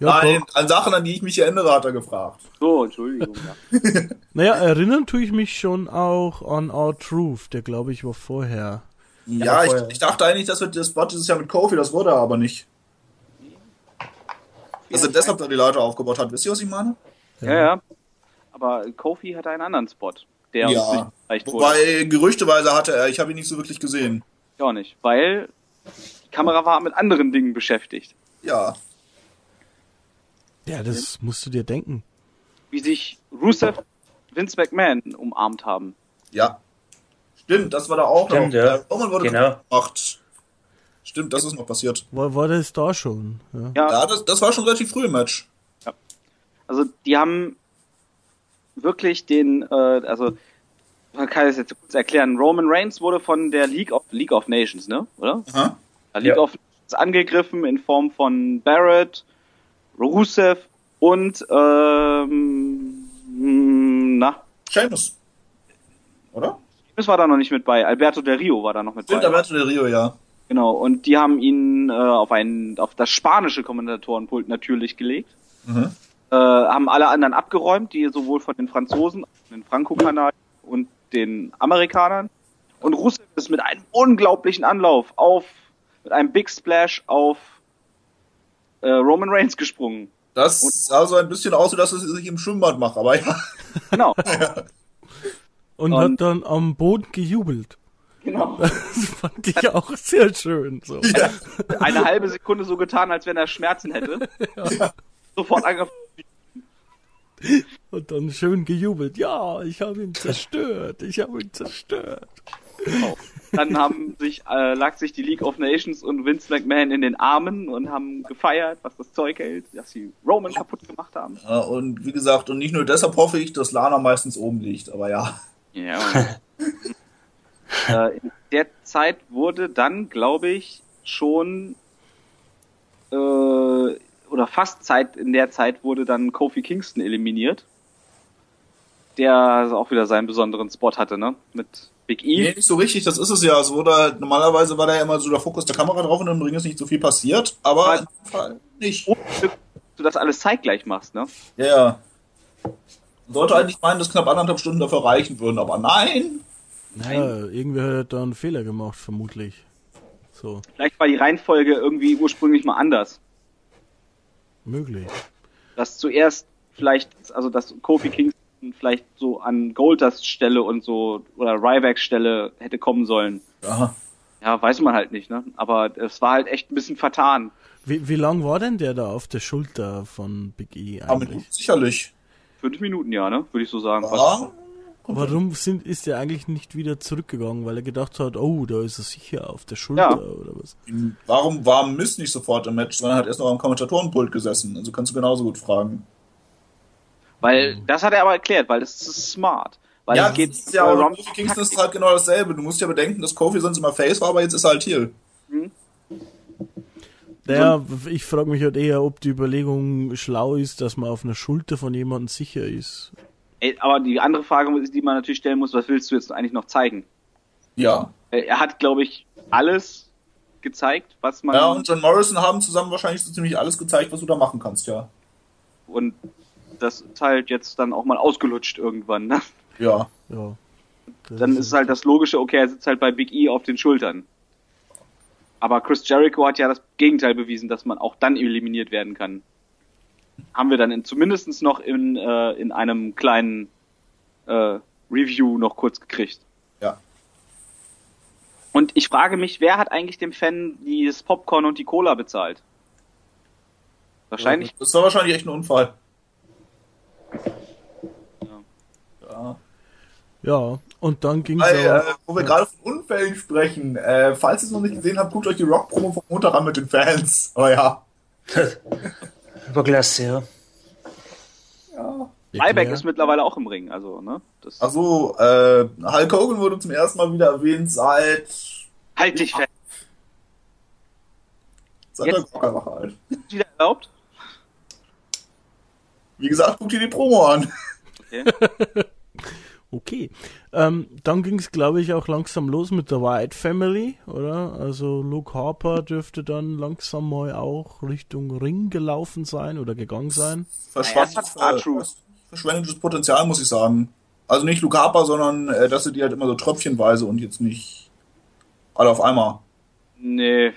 Speaker 2: Ja,
Speaker 5: Nein, an Sachen, an die ich mich erinnere, hat er gefragt.
Speaker 3: So, Entschuldigung. Ja.
Speaker 2: Naja, erinnern tue ich mich schon auch an R-Truth, der glaube ich war vorher.
Speaker 5: Ja, ich,
Speaker 4: vorher.
Speaker 5: ich dachte eigentlich, das wird das Spot dieses Jahr mit Kofi, das wurde er aber nicht. Dass er deshalb da die Leute aufgebaut hat. Wisst ihr, was ich meine?
Speaker 3: ja, ja. Aber Kofi hatte einen anderen Spot, der uns nicht
Speaker 5: Ja.
Speaker 3: gereicht wurde.
Speaker 5: Wobei, gerüchteweise hatte er, ich habe ihn nicht so wirklich gesehen.
Speaker 3: Ich auch nicht, weil die Kamera war mit anderen Dingen beschäftigt.
Speaker 5: Ja.
Speaker 2: Ja, das musst du dir denken.
Speaker 3: Wie sich Rusev Vince McMahon umarmt haben.
Speaker 5: Ja. Stimmt, das war da auch
Speaker 4: Stimmt,
Speaker 5: noch.
Speaker 4: ja.
Speaker 5: Der Roman wurde
Speaker 4: Genau.
Speaker 5: gemacht. Stimmt, das ist noch passiert.
Speaker 2: War, war das da schon? Ja.
Speaker 3: Ja,
Speaker 5: Ja, das, das war schon relativ früh im Match.
Speaker 3: also die haben wirklich den, äh, also man kann es jetzt kurz erklären. Roman Reigns wurde von der League of League of Nations, ne? Oder?
Speaker 5: Aha.
Speaker 3: Ja, League
Speaker 4: Ja.
Speaker 3: of Nations angegriffen in Form von Barrett, Rusev und ähm, na,
Speaker 5: Seamus. Oder?
Speaker 3: das war da noch nicht mit bei. Alberto Del Rio war da noch mit
Speaker 5: Stimmt,
Speaker 3: bei.
Speaker 5: Alberto Del Rio, ja.
Speaker 3: Genau, und die haben ihn äh, auf ein, auf das spanische Kommentatorenpult natürlich gelegt.
Speaker 5: Mhm.
Speaker 3: Äh, haben alle anderen abgeräumt, die sowohl von den Franzosen, den Franco-Kanal und den Amerikanern. Und Russland ist mit einem unglaublichen Anlauf auf, mit einem Big Splash auf äh, Roman Reigns gesprungen.
Speaker 5: Das
Speaker 3: Und-
Speaker 5: sah so ein bisschen aus, wie dass es sich im Schwimmbad macht, aber ja.
Speaker 3: Genau,
Speaker 2: Und,
Speaker 3: Und-
Speaker 2: hat dann am Boden gejubelt.
Speaker 3: genau.
Speaker 2: Das fand ich auch sehr schön. So.
Speaker 3: Eine halbe Sekunde so getan, als wenn er Schmerzen hätte. Sofort angefangen.
Speaker 2: Und dann schön gejubelt. Ja, ich habe ihn zerstört. Ich habe ihn zerstört.
Speaker 3: Dann haben sich, äh, lag sich die League of Nations und Vince McMahon in den Armen und haben gefeiert, was das Zeug hält, dass sie Roman kaputt gemacht haben.
Speaker 5: Ja, und wie gesagt, und nicht nur deshalb hoffe ich, dass Lana meistens oben liegt, aber ja.
Speaker 3: Ja. äh, in der Zeit wurde dann, glaube ich, schon äh, oder fast Zeit in der Zeit wurde dann Kofi Kingston eliminiert, der auch wieder seinen besonderen Spot hatte, ne? Mit Big E.
Speaker 5: Nee, nicht so richtig, das ist es ja. Es wurde halt, normalerweise war da ja immer so der Fokus der Kamera drauf und im Ring ist nicht so viel passiert, aber in dem Fall nicht.
Speaker 3: Und du das alles zeitgleich machst, ne?
Speaker 5: Ja, ja. Sollte eigentlich meinen, dass knapp anderthalb Stunden dafür reichen würden, aber nein.
Speaker 2: Ja, irgendwer hat da einen Fehler gemacht, vermutlich. So,
Speaker 3: Vielleicht war die Reihenfolge irgendwie ursprünglich mal anders.
Speaker 2: möglich.
Speaker 3: Dass zuerst vielleicht, also dass Kofi Kingston vielleicht so an Goldust Stelle und so oder Ryback Stelle hätte kommen sollen.
Speaker 5: Ja,
Speaker 3: Ja, weiß man halt nicht, ne? Aber es war halt echt ein bisschen vertan.
Speaker 2: Wie, wie lang war denn der da auf der Schulter von Big E
Speaker 5: aber
Speaker 2: eigentlich?
Speaker 5: sicherlich.
Speaker 3: Fünf Minuten, ja, ne? Würde ich so sagen.
Speaker 5: Ja,
Speaker 2: Warum sind, ist er eigentlich nicht wieder zurückgegangen? Weil er gedacht hat, oh, da ist er sicher auf der Schulter
Speaker 3: Ja.
Speaker 2: oder was?
Speaker 5: warum war Mist nicht sofort im Match, sondern hat erst noch am Kommentatorenpult gesessen? Also kannst du genauso gut fragen.
Speaker 3: Weil, das hat er aber erklärt, weil das ist smart. Weil
Speaker 5: ja,
Speaker 3: es geht
Speaker 5: das ist ja,
Speaker 3: Rumble
Speaker 5: Kofi Kingston ist halt genau dasselbe. Du musst ja bedenken, dass Kofi sonst immer Face war, aber jetzt ist er halt Heel.
Speaker 2: Naja, ich frage mich halt eher, ob die Überlegung schlau ist, dass man auf einer Schulter von jemandem sicher ist.
Speaker 3: Ey, aber die andere Frage, die man natürlich stellen muss, was willst du jetzt eigentlich noch zeigen?
Speaker 5: Ja.
Speaker 3: Äh, Er hat, glaube ich, alles gezeigt, was man
Speaker 5: Ja, und John Morrison haben zusammen wahrscheinlich so ziemlich alles gezeigt, was du da machen kannst, ja.
Speaker 3: und das ist halt jetzt dann auch mal ausgelutscht irgendwann. Ne?
Speaker 5: Ja.
Speaker 2: Ja. Das
Speaker 3: Dann ist halt das Logische, okay, er sitzt halt bei Big E auf den Schultern. Aber Chris Jericho hat ja das Gegenteil bewiesen, dass man auch dann eliminiert werden kann. Haben wir dann in, zumindest noch in, äh, in einem kleinen äh, Review noch kurz gekriegt.
Speaker 5: Ja.
Speaker 3: Und ich frage mich, wer hat eigentlich dem Fan dieses Popcorn und die Cola bezahlt? Wahrscheinlich.
Speaker 5: Das war wahrscheinlich echt ein Unfall. Ja.
Speaker 2: Ja, und dann ging es
Speaker 5: äh, wo wir gerade von Unfällen sprechen, äh, falls ihr es noch nicht gesehen habt, guckt euch die Rock-Promo vom Montag an mit den Fans. Oh ja.
Speaker 4: War klasse, ja.
Speaker 5: ja.
Speaker 3: Ryback ist mittlerweile auch im Ring, also, ne? Das,
Speaker 5: Achso, äh, Hulk Hogan wurde zum ersten Mal wieder erwähnt seit,
Speaker 3: halt dich fest.
Speaker 5: seit der
Speaker 3: Jetzt-
Speaker 5: Glockerwache halt.
Speaker 3: Ist wieder erlaubt?
Speaker 5: Wie gesagt, guckt ihr die Promo an.
Speaker 3: Okay.
Speaker 2: Okay. Ähm, dann ging es, glaube ich, auch langsam los mit der White Family, oder? Also Luke Harper dürfte dann langsam mal auch Richtung Ring gelaufen sein oder gegangen sein.
Speaker 5: Verschwendetes,
Speaker 3: R-Truth.
Speaker 5: verschwendetes Potenzial, muss ich sagen. Also nicht Luke Harper, sondern äh, dass sie die halt immer so tröpfchenweise und jetzt nicht alle auf einmal.
Speaker 3: Nee.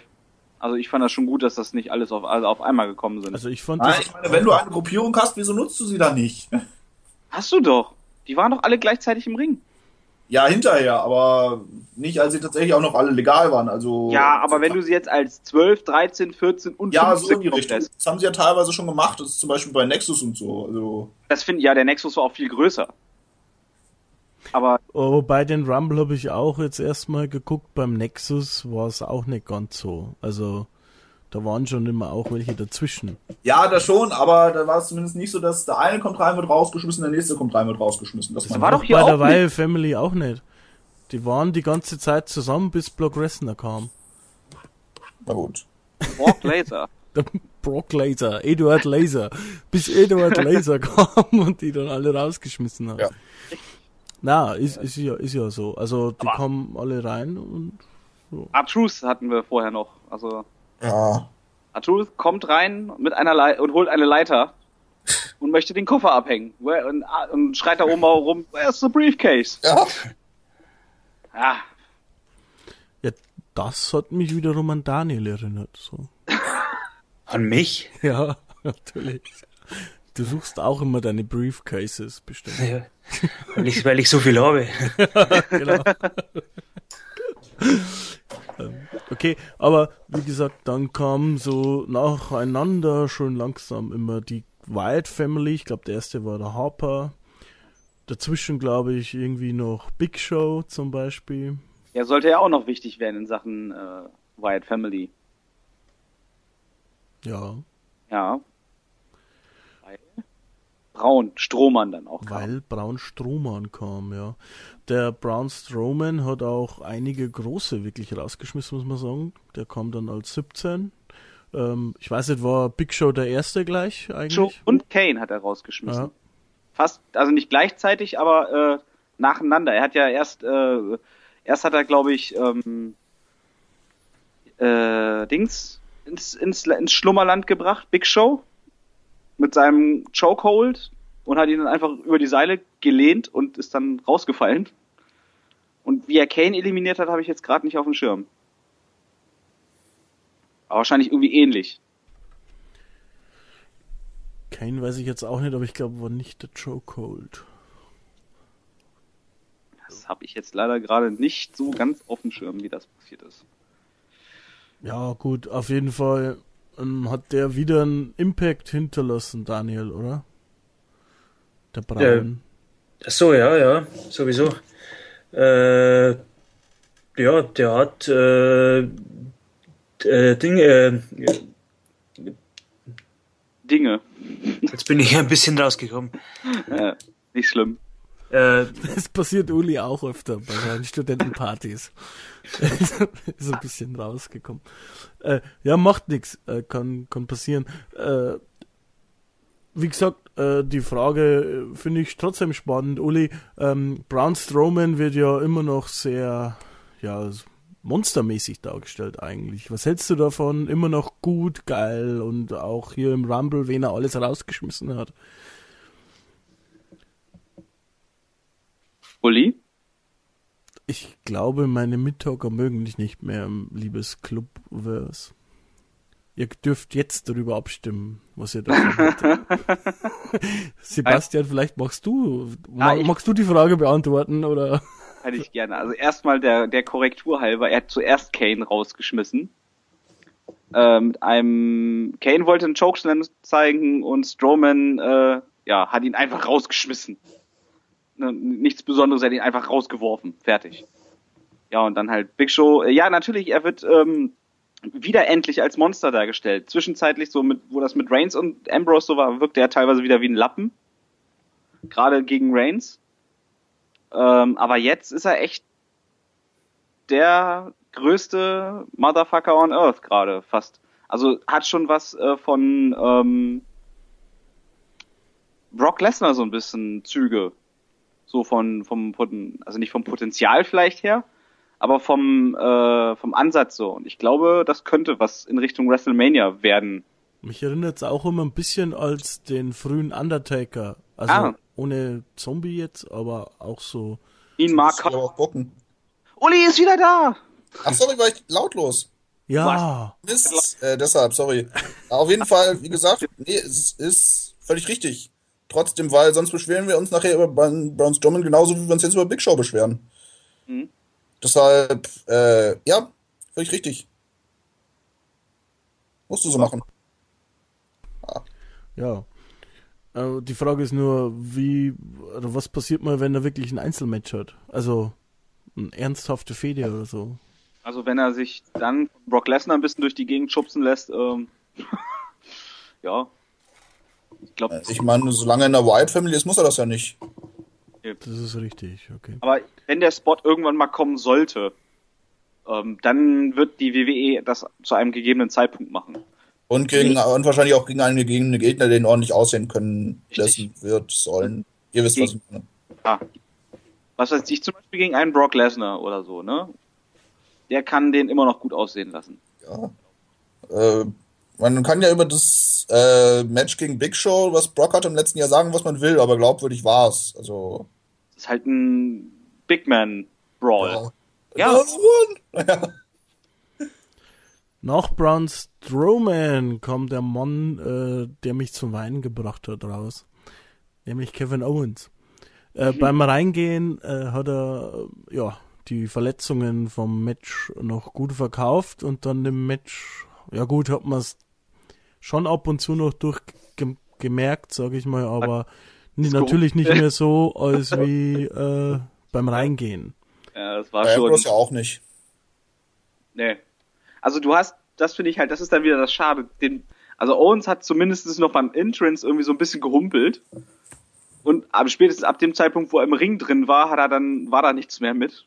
Speaker 3: Also ich fand das schon gut, dass das nicht alles auf, also auf einmal gekommen sind.
Speaker 2: Also ich fand
Speaker 5: Nein, ich meine, wenn du eine Gruppierung hast, wieso nutzt du sie dann nicht?
Speaker 3: Hast du doch. Die waren doch alle gleichzeitig im Ring.
Speaker 5: Ja, hinterher, aber nicht, als sie tatsächlich auch noch alle legal waren. Also
Speaker 3: Ja, aber wenn du sie jetzt als 12, 13, 14 und
Speaker 5: ja,
Speaker 3: 15
Speaker 5: so in die Richtung. Das haben sie ja teilweise schon gemacht. Das ist zum Beispiel bei Nexus und so. Also
Speaker 3: das finde ja, der Nexus war auch viel größer. Aber
Speaker 2: oh, bei den Rumble habe ich auch jetzt erstmal geguckt, beim Nexus war es auch nicht ganz so. Also da waren schon immer auch welche dazwischen.
Speaker 5: ja, das schon, aber da war es zumindest nicht so, dass der eine kommt rein, wird rausgeschmissen, der nächste kommt rein, wird rausgeschmissen. Das
Speaker 3: war doch hier
Speaker 2: bei
Speaker 3: auch
Speaker 2: der Wire Family auch nicht. Die waren die ganze Zeit zusammen, bis Brock Lesnar kam.
Speaker 5: Na gut.
Speaker 3: Brock Laser.
Speaker 2: Der Brock Laser, Eduard Laser, bis Eduard Laser kam und die dann alle rausgeschmissen hat.
Speaker 5: Ja.
Speaker 2: Na, ist, ist ja, ist ja so. Also die
Speaker 3: Aber-
Speaker 2: kommen alle rein und
Speaker 3: Artruth hatten wir vorher noch. Also
Speaker 5: Ja.
Speaker 3: Artruth kommt rein mit einer Lei und holt eine Leiter und möchte den Koffer abhängen. Und, und schreit da oben rum, where's the briefcase?
Speaker 5: Ja.
Speaker 3: Ja,
Speaker 2: ja, das hat mich wiederum an Daniel erinnert. So.
Speaker 4: An mich?
Speaker 2: Ja, natürlich. Du suchst auch immer deine Briefcases bestimmt.
Speaker 4: Ja. Weil ich, weil ich so viel habe.
Speaker 2: genau. Ähm, okay, aber wie gesagt, dann kam so nacheinander schon langsam immer die Wyatt Family. Ich glaube, der erste war der Harper. Dazwischen glaube ich irgendwie noch Big Show zum Beispiel.
Speaker 3: Ja, sollte ja auch noch wichtig werden in Sachen äh, Wyatt Family.
Speaker 2: Ja,
Speaker 3: Ja. Braun, Strohmann dann auch. kam.
Speaker 2: weil Braun Strowman kam, ja. Der Braun Strowman hat auch einige große wirklich rausgeschmissen, muss man sagen. Der kam dann als 17. Ähm, ich weiß nicht, war Big Show der erste gleich eigentlich?
Speaker 3: und Kane hat er rausgeschmissen.
Speaker 2: Ja.
Speaker 3: Fast, also nicht gleichzeitig, aber äh, nacheinander. Er hat ja erst, äh, erst hat er, glaube ich, ähm, äh, Dings ins, ins, ins Schlummerland gebracht, Big Show, mit seinem Chokehold und hat ihn dann einfach über die Seile gelehnt und ist dann rausgefallen. Und wie er Kane eliminiert hat, habe ich jetzt gerade nicht auf dem Schirm. Aber wahrscheinlich irgendwie ähnlich.
Speaker 2: Kane weiß ich jetzt auch nicht, aber ich glaube, war nicht der Joe Cold.
Speaker 3: Das habe ich jetzt leider gerade nicht so ganz auf dem Schirm, wie das passiert ist.
Speaker 2: Ja, gut, auf jeden Fall ähm, hat der wieder einen Impact hinterlassen, Daniel, oder? Der Braun.
Speaker 4: Ach so, ja, ja, sowieso. Äh, ja, der hat äh, äh, Dinge, äh,
Speaker 3: Dinge.
Speaker 4: jetzt bin ich ein bisschen rausgekommen.
Speaker 3: Äh, nicht schlimm.
Speaker 4: Äh,
Speaker 2: Das passiert Uli auch öfter bei seinen Studentenpartys. ist ein bisschen rausgekommen. Äh, ja, macht nichts. Äh, kann, kann passieren. Äh, wie gesagt, äh, die Frage finde ich trotzdem spannend. Uli, ähm, Braun Strowman wird ja immer noch sehr, ja, monstermäßig dargestellt eigentlich. Was hältst du davon? Immer noch gut, geil und auch hier im Rumble, wen er alles rausgeschmissen hat.
Speaker 3: Uli?
Speaker 2: Ich glaube, meine Mittalker mögen dich nicht mehr, liebes Clubverse. Ihr dürft jetzt darüber abstimmen, was ihr davon haltet. Sebastian, vielleicht magst du,
Speaker 3: ich-
Speaker 2: magst du die Frage beantworten oder?
Speaker 3: Hätte ich gerne. Also erstmal der, der Korrektur halber, er hat zuerst Kane rausgeschmissen. Äh, mit einem Kane wollte einen Chokeslam zeigen und Strowman äh, ja, hat ihn einfach rausgeschmissen. Ne, nichts Besonderes, er hat ihn einfach rausgeworfen. Fertig. Ja, und dann halt Big Show. Äh, Ja, natürlich, er wird ähm, wieder endlich als Monster dargestellt. Zwischenzeitlich so mit, wo das mit Reigns und Ambrose so war, wirkte er teilweise wieder wie ein Lappen. Gerade gegen Reigns. Ähm, aber jetzt ist er echt der größte Motherfucker on Earth gerade fast. Also hat schon was äh, von ähm, Brock Lesnar so ein bisschen Züge. So von vom also nicht vom Potenzial vielleicht her, aber vom äh, vom Ansatz so. Und ich glaube, das könnte was in Richtung WrestleMania werden.
Speaker 2: Mich erinnert es auch immer ein bisschen als den frühen Undertaker. Also
Speaker 3: Ah.
Speaker 2: ohne Zombie jetzt, aber auch so.
Speaker 3: Ihn mag
Speaker 5: Bocken.
Speaker 3: Uli ist wieder da.
Speaker 5: Ach, sorry, war ich lautlos.
Speaker 2: Ja,
Speaker 5: Mist, äh, deshalb, sorry. Auf jeden Fall, wie gesagt, nee, es ist völlig richtig. Trotzdem, weil sonst beschweren wir uns nachher über Braun Braun Strowman genauso, wie wir uns jetzt über Big Show beschweren.
Speaker 3: Mhm.
Speaker 5: Deshalb, äh, ja, völlig richtig. Musst du so machen.
Speaker 2: ja. Äh, die Frage ist nur, wie, oder was passiert mal, wenn er wirklich ein Einzelmatch hat? Also, eine ernsthafte Fehde oder so.
Speaker 3: Also wenn er sich dann Brock Lesnar ein bisschen durch die Gegend schubsen lässt, ähm, ja. Ich glaube,
Speaker 5: Ich meine, solange er in der Wyatt Family ist, muss er das ja nicht.
Speaker 2: Das ist richtig, okay.
Speaker 3: aber wenn der Spot irgendwann mal kommen sollte, ähm, dann wird die WWE das zu einem gegebenen Zeitpunkt machen.
Speaker 5: Und, gegen, und wahrscheinlich auch gegen einen gegebenen Gegner, den ordentlich aussehen können lassen wird, sollen. Ihr wisst, was ich meine.
Speaker 3: Ah. Was weiß ich, zum Beispiel gegen einen Brock Lesnar oder so, ne? Der kann den immer noch gut aussehen lassen.
Speaker 5: Ja. Äh, man kann ja über das äh, Match gegen Big Show, was Brock hatte im letzten Jahr, sagen, was man will, aber glaubwürdig war's. Also.
Speaker 3: Das ist halt ein Big Man Brawl. Ja.
Speaker 5: Ja. ja.
Speaker 2: Nach Braun Strowman kommt der Mann, äh, der mich zum Weinen gebracht hat, raus. Nämlich Kevin Owens. Äh, Beim Reingehen äh, hat er äh, ja die Verletzungen vom Match noch gut verkauft und dann im Match, ja gut, hat man es schon ab und zu noch durchgemerkt, sage ich mal, aber
Speaker 3: Ist
Speaker 2: natürlich nicht mehr so als wie äh, beim Reingehen.
Speaker 3: Ja, das war
Speaker 5: Bei
Speaker 3: schon.
Speaker 5: Ambrose ja auch nicht.
Speaker 3: Nee. Also du hast, das finde ich halt, das ist dann wieder das Schade. Den, also Owens hat zumindest noch beim Entrance irgendwie so ein bisschen gehumpelt. Und aber spätestens ab dem Zeitpunkt, wo er im Ring drin war, hat er dann, war da nichts mehr mit.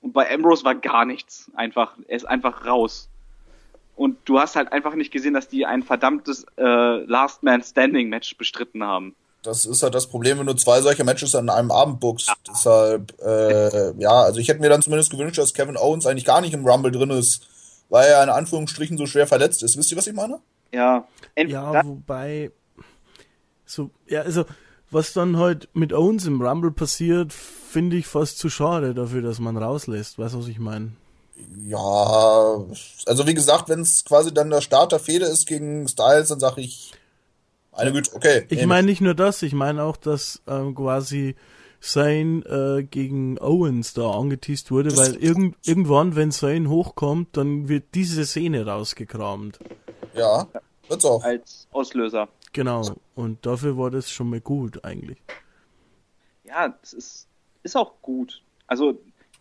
Speaker 3: Und bei Ambrose war gar nichts. Einfach, er ist einfach raus. Und du hast halt einfach nicht gesehen, dass die ein verdammtes äh, Last Man Standing Match bestritten haben.
Speaker 5: Das ist halt das Problem, wenn du zwei solche Matches an einem Abend bookst. Deshalb, äh, ja, also ich hätte mir dann zumindest gewünscht, dass Kevin Owens eigentlich gar nicht im Rumble drin ist, weil er in Anführungsstrichen so schwer verletzt ist. Wisst ihr, was ich meine?
Speaker 3: Ja. Ent
Speaker 2: Ja, wobei, so, ja, also, was dann halt mit Owens im Rumble passiert, finde ich fast zu schade dafür, dass man rauslässt. Weißt du, was ich meine?
Speaker 5: Ja, also wie gesagt, wenn es quasi dann der Start der Fehde ist gegen Styles, dann sage ich, eine Güte, okay.
Speaker 2: Ich meine nicht nur das, ich meine auch, dass ähm, quasi Zane äh, gegen Owens da angeteased wurde,
Speaker 5: Das-
Speaker 2: weil irgend, irgendwann, wenn Zane hochkommt, dann wird diese Szene rausgekramt.
Speaker 5: Ja, wird's auch.
Speaker 3: als Auslöser.
Speaker 2: Genau. Und dafür war das schon mal gut eigentlich.
Speaker 3: Ja, das ist, ist auch gut. Also,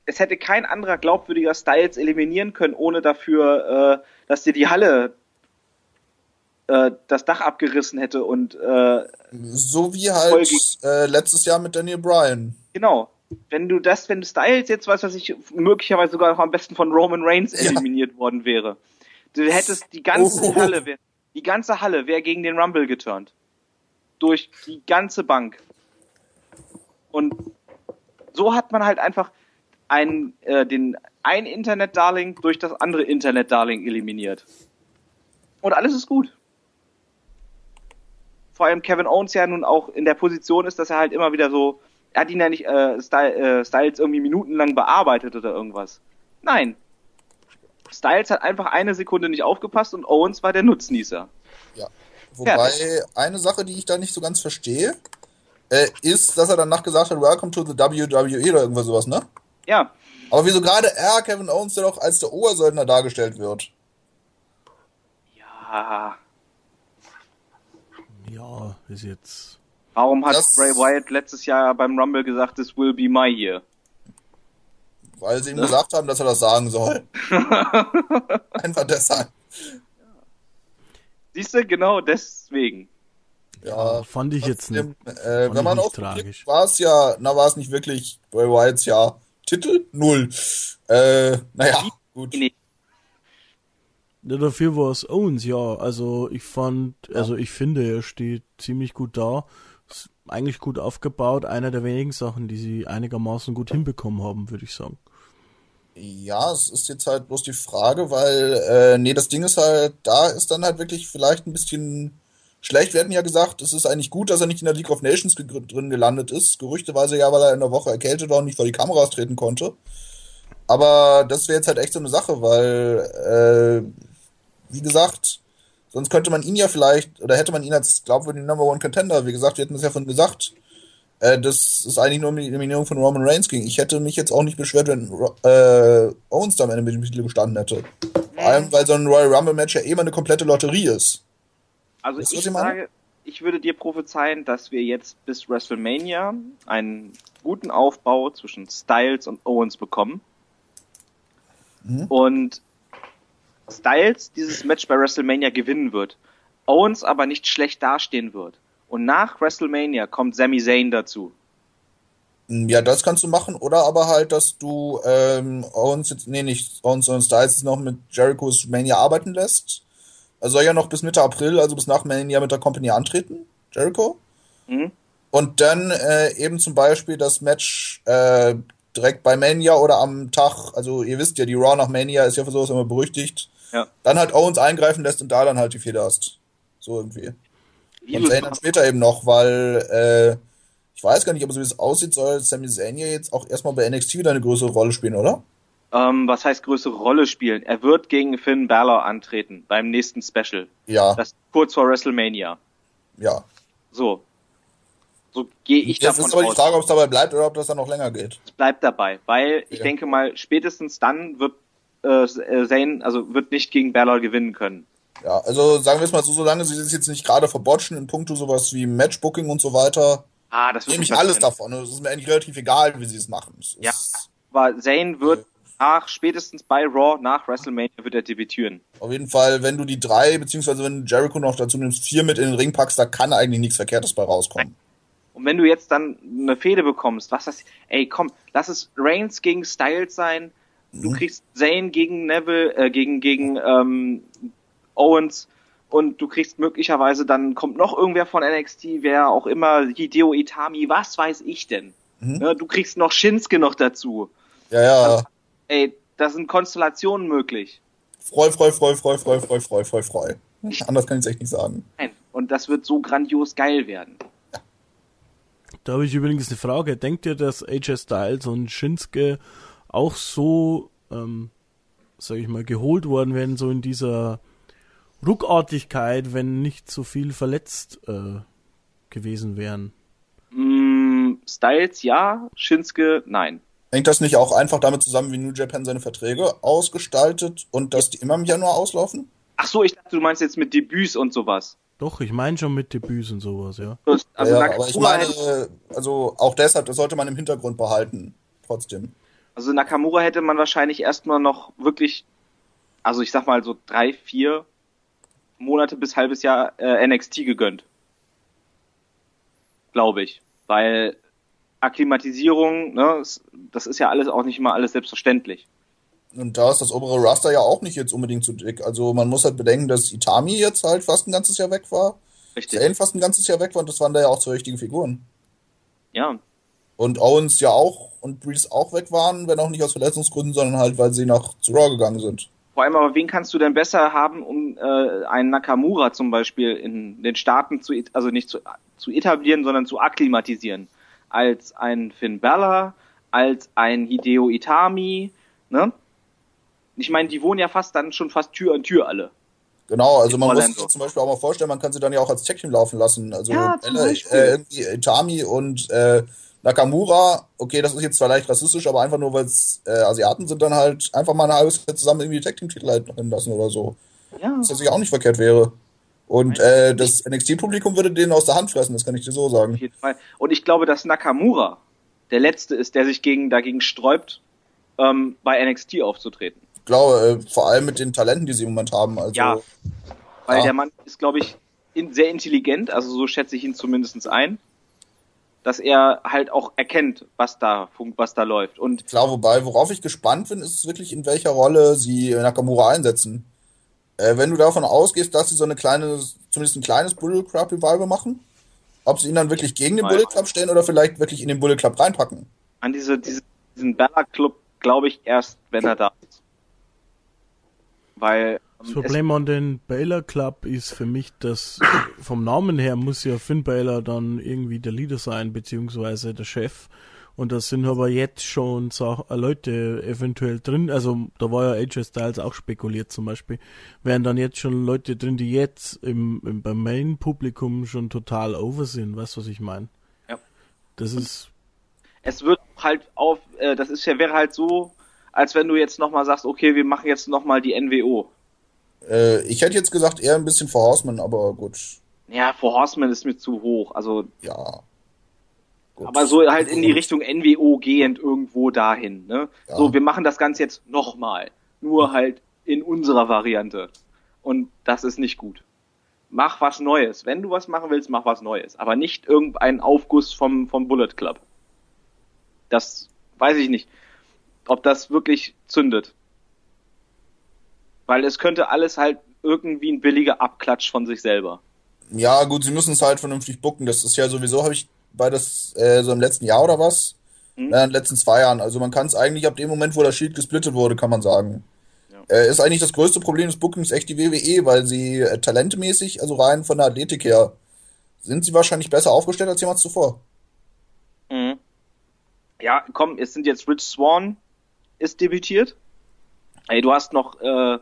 Speaker 3: es hätte kein anderer glaubwürdiger Styles eliminieren können, ohne dafür, äh, dass dir die Halle äh, das Dach abgerissen hätte und äh,
Speaker 5: So wie halt äh, letztes Jahr mit Daniel Bryan.
Speaker 3: genau. Wenn du das, wenn Styles jetzt, was weiß ich, möglicherweise sogar noch am besten von Roman Reigns
Speaker 5: Ja.
Speaker 3: eliminiert worden wäre. Du hättest die ganze
Speaker 5: Oh.
Speaker 3: Halle, wär, die ganze Halle wäre gegen den Rumble geturnt. Durch die ganze Bank. Und so hat man halt einfach ein, äh, den ein Internet-Darling durch das andere Internet-Darling eliminiert. Und alles ist gut. Vor allem Kevin Owens ja nun auch in der Position ist, dass er halt immer wieder so, er hat ihn ja nicht äh, Sty äh, Styles irgendwie minutenlang bearbeitet oder irgendwas. Nein. Styles hat einfach eine Sekunde nicht aufgepasst und Owens war der Nutznießer.
Speaker 5: Ja. Wobei, eine Sache, die ich da nicht so ganz verstehe, äh, ist, dass er danach gesagt hat, Welcome to the WWE oder irgendwas sowas, ne?
Speaker 3: Ja,
Speaker 5: Aber wieso gerade er, Kevin Owens, der doch als der Obersöldner dargestellt wird?
Speaker 3: ja.
Speaker 2: Ja, ist jetzt.
Speaker 3: Warum hat
Speaker 5: Das-
Speaker 3: Bray Wyatt letztes Jahr beim Rumble gesagt, this will be my year?
Speaker 5: Weil sie ihm gesagt haben, dass er das sagen soll. Einfach deshalb.
Speaker 3: Siehst du, genau deswegen.
Speaker 5: Ja,
Speaker 2: fand ich jetzt nicht.
Speaker 5: Äh, wenn man auch
Speaker 2: tragisch.
Speaker 5: war es ja, na war es nicht wirklich Bray Wyatts ja Titel null. Äh, naja, gut.
Speaker 3: Nee.
Speaker 2: Ja, dafür war es Owens, ja. Also ich fand, also ich finde, er steht ziemlich gut da. Ist eigentlich gut aufgebaut. Einer der wenigen Sachen, die sie einigermaßen gut hinbekommen haben, würde ich sagen.
Speaker 5: Ja, es ist jetzt halt bloß die Frage, weil, äh, nee, das Ding ist halt, da ist dann halt wirklich vielleicht ein bisschen schlecht. Wir hatten ja gesagt, es ist eigentlich gut, dass er nicht in der League of Nations ge drin gelandet ist. Gerüchteweise ja, weil er in der Woche erkältet war und nicht vor die Kameras treten konnte. Aber das wäre jetzt halt echt so eine Sache, weil, äh, wie gesagt, sonst könnte man ihn ja vielleicht, oder hätte man ihn als glaubwürdigen Number One Contender, wie gesagt, wir hätten es ja von gesagt, äh, das ist eigentlich nur um die Eliminierung von Roman Reigns ging. Ich hätte mich jetzt auch nicht beschwert, wenn äh, Owens da am Ende mit dem Titel gestanden hätte. Vor allem, weil so ein Royal Rumble Match ja immer eine komplette Lotterie ist.
Speaker 3: Also ich sage, ich würde dir prophezeien, dass wir jetzt bis WrestleMania einen guten Aufbau zwischen Styles und Owens bekommen.
Speaker 5: Mhm.
Speaker 3: Und Styles dieses Match bei WrestleMania gewinnen wird. Owens aber nicht schlecht dastehen wird. Und nach WrestleMania kommt Sami Zayn dazu.
Speaker 5: Ja, das kannst du machen. Oder aber halt, dass du ähm, Owens jetzt, nee, nicht Owens, sondern Styles jetzt noch mit Jericho's Mania arbeiten lässt. Er soll ja noch bis Mitte April, also bis nach Mania mit der Company antreten, Jericho.
Speaker 3: Mhm.
Speaker 5: Und dann äh, eben zum Beispiel das Match äh, direkt bei Mania oder am Tag, also ihr wisst ja, die Raw nach Mania ist ja für sowas immer berüchtigt.
Speaker 3: Ja.
Speaker 5: Dann halt Owens eingreifen lässt und da dann halt die Fehler hast. So irgendwie.
Speaker 3: Wie
Speaker 5: Und Zayn dann später eben noch, weil äh, ich weiß gar nicht, aber so wie es aussieht, soll Sami Zayn ja jetzt auch erstmal bei NXT wieder eine größere Rolle spielen, oder?
Speaker 3: Ähm, was heißt größere Rolle spielen? Er wird gegen Finn Balor antreten beim nächsten Special.
Speaker 5: Ja,
Speaker 3: Das kurz vor WrestleMania.
Speaker 5: ja.
Speaker 3: So. So gehe ich
Speaker 5: Jetzt
Speaker 3: davon
Speaker 5: ist aber die
Speaker 3: aus.
Speaker 5: Frage, ob es dabei bleibt oder ob das dann noch länger geht.
Speaker 3: Es bleibt dabei, weil ich
Speaker 5: Ja.
Speaker 3: denke mal, spätestens dann wird äh, Zayn, also wird nicht gegen Balor gewinnen können.
Speaker 5: Ja, also sagen wir es mal so, solange sie das jetzt nicht gerade verbotschen in puncto sowas wie Matchbooking und so weiter,
Speaker 3: Ah, das
Speaker 5: nehme ich alles davon. Es ist mir eigentlich relativ egal, wie sie es machen. Es
Speaker 3: Ja. Aber Zayn wird nach, spätestens bei Raw, nach WrestleMania wird er debütieren.
Speaker 5: Auf jeden Fall, wenn du die drei, beziehungsweise wenn du Jericho noch dazu nimmst, vier mit in den Ring packst, da kann eigentlich nichts Verkehrtes bei rauskommen.
Speaker 3: Und wenn du jetzt dann eine Fehde bekommst, was das, ey, komm, lass es Reigns gegen Styles sein, du
Speaker 5: Mhm.
Speaker 3: kriegst Zayn gegen Neville, äh, gegen, gegen, ähm, Owens und du kriegst möglicherweise, dann kommt noch irgendwer von NXT, wer auch immer, Hideo Itami, was weiß ich denn.
Speaker 5: Mhm.
Speaker 3: Ne, du kriegst noch Shinsuke noch dazu.
Speaker 5: Ja, ja.
Speaker 3: Ey, da sind Konstellationen möglich.
Speaker 5: Freu, freu, freu, freu, freu, freu, freu, freu, freu. Anders kann ich es echt nicht sagen.
Speaker 3: Nein. Und das wird so grandios geil werden.
Speaker 2: Da habe ich übrigens eine Frage. Denkt ihr, dass AJ Styles und Shinsuke auch so, ähm, sag ich mal, geholt worden wären, so in dieser Ruckartigkeit, wenn nicht so viel verletzt äh, gewesen wären?
Speaker 3: Mm, Styles ja, Shinsuke nein.
Speaker 5: Hängt das nicht auch einfach damit zusammen, wie New Japan seine Verträge ausgestaltet und dass die immer im Januar auslaufen?
Speaker 3: Ach so, ich dachte, du meinst jetzt mit Debüts und sowas.
Speaker 2: Doch, ich meine schon mit Debüts und sowas, ja.
Speaker 3: Also
Speaker 5: ja,
Speaker 3: Nakamura
Speaker 5: aber ich meine,
Speaker 3: hätte,
Speaker 5: also auch deshalb, das sollte man im Hintergrund behalten. Trotzdem.
Speaker 3: also Nakamura hätte man wahrscheinlich erstmal noch wirklich, also ich sag mal so drei, vier Monate bis halbes Jahr äh, NXT gegönnt. Glaube ich. Weil Akklimatisierung, ne, das ist ja alles auch nicht immer alles selbstverständlich.
Speaker 5: Und da ist das obere Raster ja auch nicht jetzt unbedingt zu dick. Also man muss halt bedenken, dass Itami jetzt halt fast ein ganzes Jahr weg war.
Speaker 3: Richtig.
Speaker 5: Zayn fast ein ganzes Jahr weg war und das waren da ja auch zwei richtige Figuren.
Speaker 3: Ja.
Speaker 5: Und Owens ja auch und Breeze auch weg waren, wenn auch nicht aus Verletzungsgründen, sondern halt, weil sie nach zu Raw gegangen sind.
Speaker 3: Vor allem aber, wen kannst du denn besser haben, um äh, einen Nakamura zum Beispiel in den Staaten zu, also nicht zu, zu etablieren, sondern zu akklimatisieren, als ein Finn Balor, als ein Hideo Itami, ne? Ich meine, die wohnen ja fast dann schon fast Tür an Tür alle.
Speaker 5: Genau, also man muss
Speaker 3: Orlando.
Speaker 5: sich zum Beispiel auch mal vorstellen, man kann sie dann ja auch als Tech-Team laufen lassen. Also
Speaker 3: Ja, zum
Speaker 5: äh, irgendwie Itami und äh, Nakamura, okay, das ist jetzt zwar leicht rassistisch, aber einfach nur, weil es äh, Asiaten sind, dann halt einfach mal ein halbes Jahr zusammen irgendwie Tech-Team-Titel halt lassen oder so.
Speaker 3: Ja.
Speaker 5: Was natürlich auch nicht verkehrt wäre. Und äh, das NXT-Publikum würde denen aus der Hand fressen, das kann ich dir so
Speaker 3: Auf
Speaker 5: sagen.
Speaker 3: jeden Fall. Und ich glaube, dass Nakamura der Letzte ist, der sich gegen, dagegen sträubt, ähm, bei NXT aufzutreten.
Speaker 5: Ich glaube, äh, vor allem mit den Talenten, die sie im Moment haben. Also,
Speaker 3: Ja. Weil
Speaker 5: Ja.
Speaker 3: der Mann ist, glaube ich, in, sehr intelligent, also so schätze ich ihn zumindest ein, dass er halt auch erkennt, was da, was da läuft. Und
Speaker 5: Klar, wobei, worauf ich gespannt bin, ist wirklich, in welcher Rolle sie Nakamura einsetzen. Äh, wenn du davon ausgehst, dass sie so eine kleine, zumindest ein kleines Bullet Club Revival machen, ob sie ihn dann wirklich gegen den. Bullet Club stellen oder vielleicht wirklich in den Bullet Club reinpacken.
Speaker 3: an diese, diese, diesen Bella Club glaube ich erst, wenn er da ist. Weil
Speaker 2: Das
Speaker 3: ähm,
Speaker 2: Problem an den Baylor Club ist für mich, dass vom Namen her muss ja Finn Baylor dann irgendwie der Leader sein, beziehungsweise der Chef. Und da sind aber jetzt schon äh, Leute eventuell drin, also da war ja AJ Styles auch spekuliert zum Beispiel, wären dann jetzt schon Leute drin, die jetzt im, im beim Main-Publikum schon total over sind, weißt du, was ich meine?
Speaker 3: Ja.
Speaker 2: Das ist,
Speaker 3: es wird halt auf, äh, das ist ja, wäre halt so, als wenn du jetzt nochmal sagst, okay, wir machen jetzt nochmal die NWO.
Speaker 5: Äh, ich hätte jetzt gesagt, eher ein bisschen vor Horseman, aber gut.
Speaker 3: Ja, For Horseman ist mir zu hoch. Also,
Speaker 5: Ja. Gut.
Speaker 3: aber so halt in die Richtung NWO gehend irgendwo dahin. Ne?
Speaker 5: Ja.
Speaker 3: So, wir machen das Ganze jetzt nochmal. Nur halt in unserer Variante. Und das ist nicht gut. Mach was Neues. Wenn du was machen willst, mach was Neues. Aber nicht irgendeinen Aufguss vom, vom Bullet Club. Das weiß ich nicht, ob das wirklich zündet. Weil es könnte alles halt irgendwie ein billiger Abklatsch von sich selber.
Speaker 5: Ja, gut, sie müssen es halt vernünftig bucken. Das ist ja sowieso, habe ich bei das, äh, so im letzten Jahr oder was?
Speaker 3: Mhm.
Speaker 5: Na, in den letzten zwei Jahren. Also man kann es eigentlich ab dem Moment, wo das Shield gesplittet wurde, kann man sagen.
Speaker 3: Ja.
Speaker 5: Äh, ist eigentlich das größte Problem des Bookings echt die WWE, weil sie äh, talentmäßig, also rein von der Athletik her, sind sie wahrscheinlich besser aufgestellt als jemals zuvor.
Speaker 3: Mhm. Ja, komm, es sind jetzt Rich Swan ist debütiert. Ey, du hast noch äh,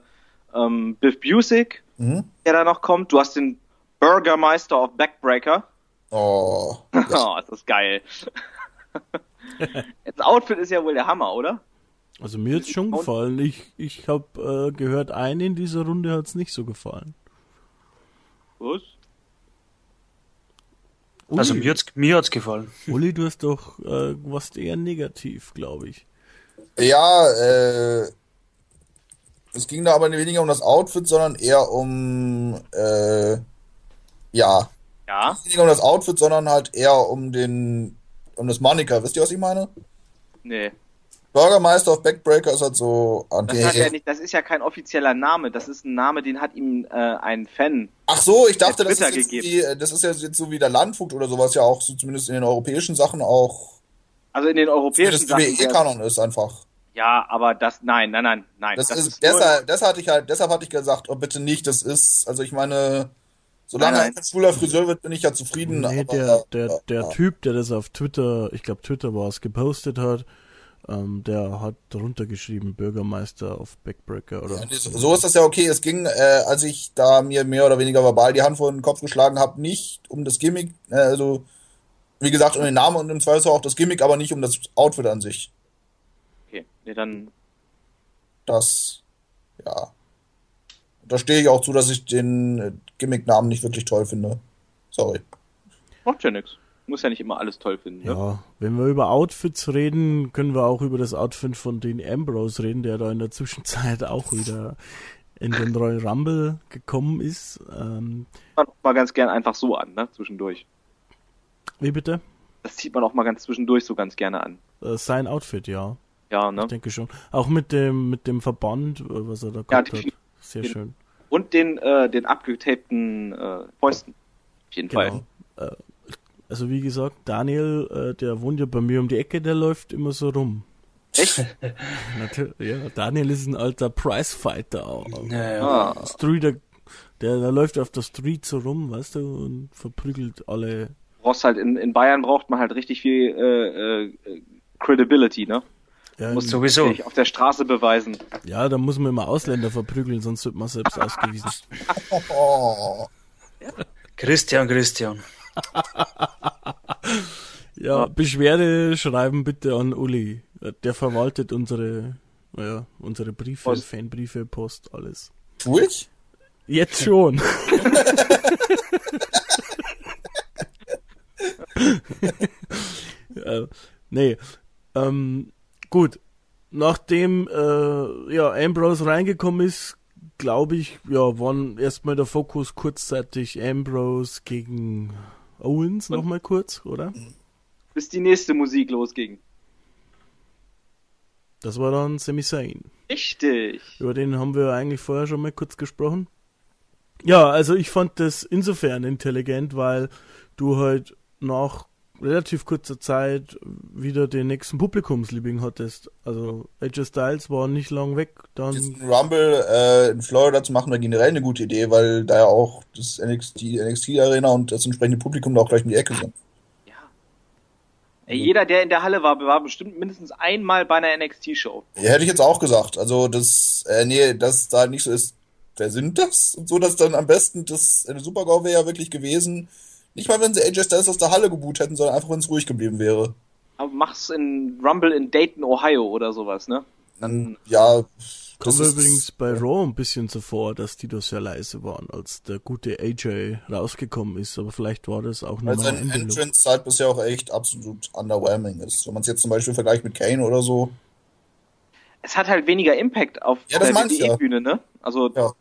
Speaker 3: ähm, Biff Busick,
Speaker 5: Mhm.
Speaker 3: der da noch kommt. Du hast den Burgermeister of Backbreaker.
Speaker 5: Oh.
Speaker 3: Oh, ist das geil. das Outfit ist ja wohl der Hammer, oder?
Speaker 2: also mir hat's schon gefallen. Ich, ich habe äh, gehört, einen in dieser Runde hat's nicht so gefallen.
Speaker 3: Was?
Speaker 2: Uli,
Speaker 4: Also mir hat's, mir hat's gefallen.
Speaker 2: Uli, du hast doch, äh, warst eher negativ, glaube ich.
Speaker 5: Ja, äh, es ging da aber weniger um das Outfit, sondern eher um, äh, ja,
Speaker 3: Ja.
Speaker 5: weniger um das Outfit, sondern halt eher um den, um das Moniker. Wisst ihr, was ich meine?
Speaker 3: Nee.
Speaker 5: Bürgermeister of Backbreaker ist halt so, ah,
Speaker 3: Das, ja nicht, das ist ja kein offizieller Name. Das ist ein Name, den hat ihm äh, ein Fan.
Speaker 5: Ach so, ich dachte, das ist, jetzt
Speaker 3: gegeben.
Speaker 5: wie, äh, das ist ja jetzt so wie der Landvogt oder sowas, ja auch so zumindest in den europäischen Sachen auch,
Speaker 3: Also in den europäischen
Speaker 5: das
Speaker 3: Sachen.
Speaker 5: WE-Kanon ist einfach.
Speaker 3: Ja, aber das, nein, nein, nein, nein.
Speaker 5: Das, ist,
Speaker 3: nur-
Speaker 5: deshalb, das hatte ich halt, deshalb hatte ich gesagt, oh bitte nicht, das ist, also ich meine, solange
Speaker 3: Nein, nein.
Speaker 5: er ein schwuler Friseur wird, bin ich ja zufrieden.
Speaker 2: Nee,
Speaker 5: aber,
Speaker 2: der, der, der
Speaker 5: ja.
Speaker 2: Typ, der das auf Twitter, ich glaube Twitter war es, gepostet hat, ähm, der hat drunter geschrieben, Bürgermeister auf Backbreaker oder
Speaker 5: Ja, So ist das ja okay. Es ging, äh, als ich da mir mehr oder weniger verbal die Hand vor den Kopf geschlagen habe, nicht um das Gimmick, äh, also wie gesagt um den Namen und im Zweifelsfall auch das Gimmick, aber nicht um das Outfit an sich.
Speaker 3: Okay, nee, dann.
Speaker 5: Das, ja. Da stehe ich auch zu, dass ich den äh, Gimmick-Namen nicht wirklich toll finde. Sorry.
Speaker 3: Macht ja nix. Muss ja nicht immer alles toll finden. Ne?
Speaker 2: Ja, wenn wir über Outfits reden, können wir auch über das Outfit von Dean Ambrose reden, der da in der Zwischenzeit auch wieder in den Royal Rumble gekommen ist. Ähm,
Speaker 3: Man auch mal ganz gern einfach so an, ne? Zwischendurch.
Speaker 2: wie bitte?
Speaker 3: Das zieht man auch mal ganz zwischendurch so ganz gerne an.
Speaker 2: Äh, sein Outfit, ja.
Speaker 3: Ja, ne?
Speaker 2: Ich denke schon. Auch mit dem, mit dem Verband, äh, was er da
Speaker 3: Ja,
Speaker 2: gehabt hat.
Speaker 3: definitiv.
Speaker 2: Sehr
Speaker 3: Den-
Speaker 2: schön.
Speaker 3: Und den, äh, den abgetapten äh, Fäusten. Auf jeden Fall.
Speaker 2: Genau. Äh, also wie gesagt, Daniel, äh, der wohnt ja bei mir um die Ecke, der läuft immer so rum.
Speaker 3: Echt?
Speaker 2: Natürlich, ja, Daniel ist ein alter Prizefighter. auch.
Speaker 4: Ja, ja.
Speaker 3: Ah.
Speaker 2: Streeter, der, der läuft auf der Street so rum, weißt du, und verprügelt alle.
Speaker 3: brauchst halt in, in Bayern braucht man halt richtig viel äh, äh, Credibility, ne?
Speaker 2: Ja,
Speaker 3: Muss
Speaker 4: Sowieso.
Speaker 3: sich auf der Straße beweisen.
Speaker 2: ja, da muss man immer Ausländer verprügeln, sonst wird man selbst ausgewiesen.
Speaker 5: Oh.
Speaker 4: Christian, Christian.
Speaker 2: Ja, Beschwerde schreiben bitte an Uli. Der verwaltet unsere, ja, unsere Briefe,
Speaker 3: Post.
Speaker 2: Fanbriefe, Post, alles.
Speaker 5: Tu ich?
Speaker 2: Jetzt schon. äh, nee. Ähm, gut. Nachdem äh, ja, Ambrose reingekommen ist, glaube ich, ja, waren erstmal der Fokus kurzzeitig Ambrose gegen Owens nochmal kurz, oder?
Speaker 3: Bis die nächste Musik losging.
Speaker 2: Das war dann Sami Zayn.
Speaker 3: Richtig.
Speaker 2: Über den haben wir eigentlich vorher schon mal kurz gesprochen. Ja, also ich fand das insofern intelligent, weil du halt nach relativ kurzer Zeit wieder den nächsten Publikumsliebling hattest. Also AJ Styles war nicht lang weg, dann
Speaker 5: Diesen Rumble äh, in Florida zu machen, wäre generell eine gute Idee, weil da ja auch das NXT, NXT Arena und das entsprechende Publikum da auch gleich in die Ecke sind.
Speaker 3: Ja. Ey, jeder, der in der Halle war, war bestimmt mindestens einmal bei einer NXT-Show.
Speaker 5: Ja, hätte ich jetzt auch gesagt. Also, das, äh, nee, dass da nicht so ist, wer sind das? Und so, dass dann am besten das äh, Supergau wäre ja wirklich gewesen. Nicht mal, wenn sie AJ Styles aus der Halle geboot hätten, sondern einfach, wenn es ruhig geblieben wäre.
Speaker 3: Aber mach's in Rumble in Dayton, Ohio oder sowas, ne? Dann,
Speaker 5: Ja,
Speaker 2: kommen
Speaker 5: das
Speaker 2: wir
Speaker 5: ist,
Speaker 2: übrigens bei Raw ein bisschen so vor, dass die da sehr leise waren, als der gute AJ rausgekommen ist. Aber vielleicht war das auch nur
Speaker 5: weil
Speaker 2: meine
Speaker 5: sein
Speaker 2: Einbildung.
Speaker 5: Entrance halt bisher auch echt absolut underwhelming ist. Wenn man es jetzt zum Beispiel vergleicht mit Kane oder so.
Speaker 3: es hat halt weniger Impact auf
Speaker 5: Ja,
Speaker 3: der
Speaker 5: ich ja.
Speaker 3: WWE-Bühne, ne? Also,
Speaker 5: Ja.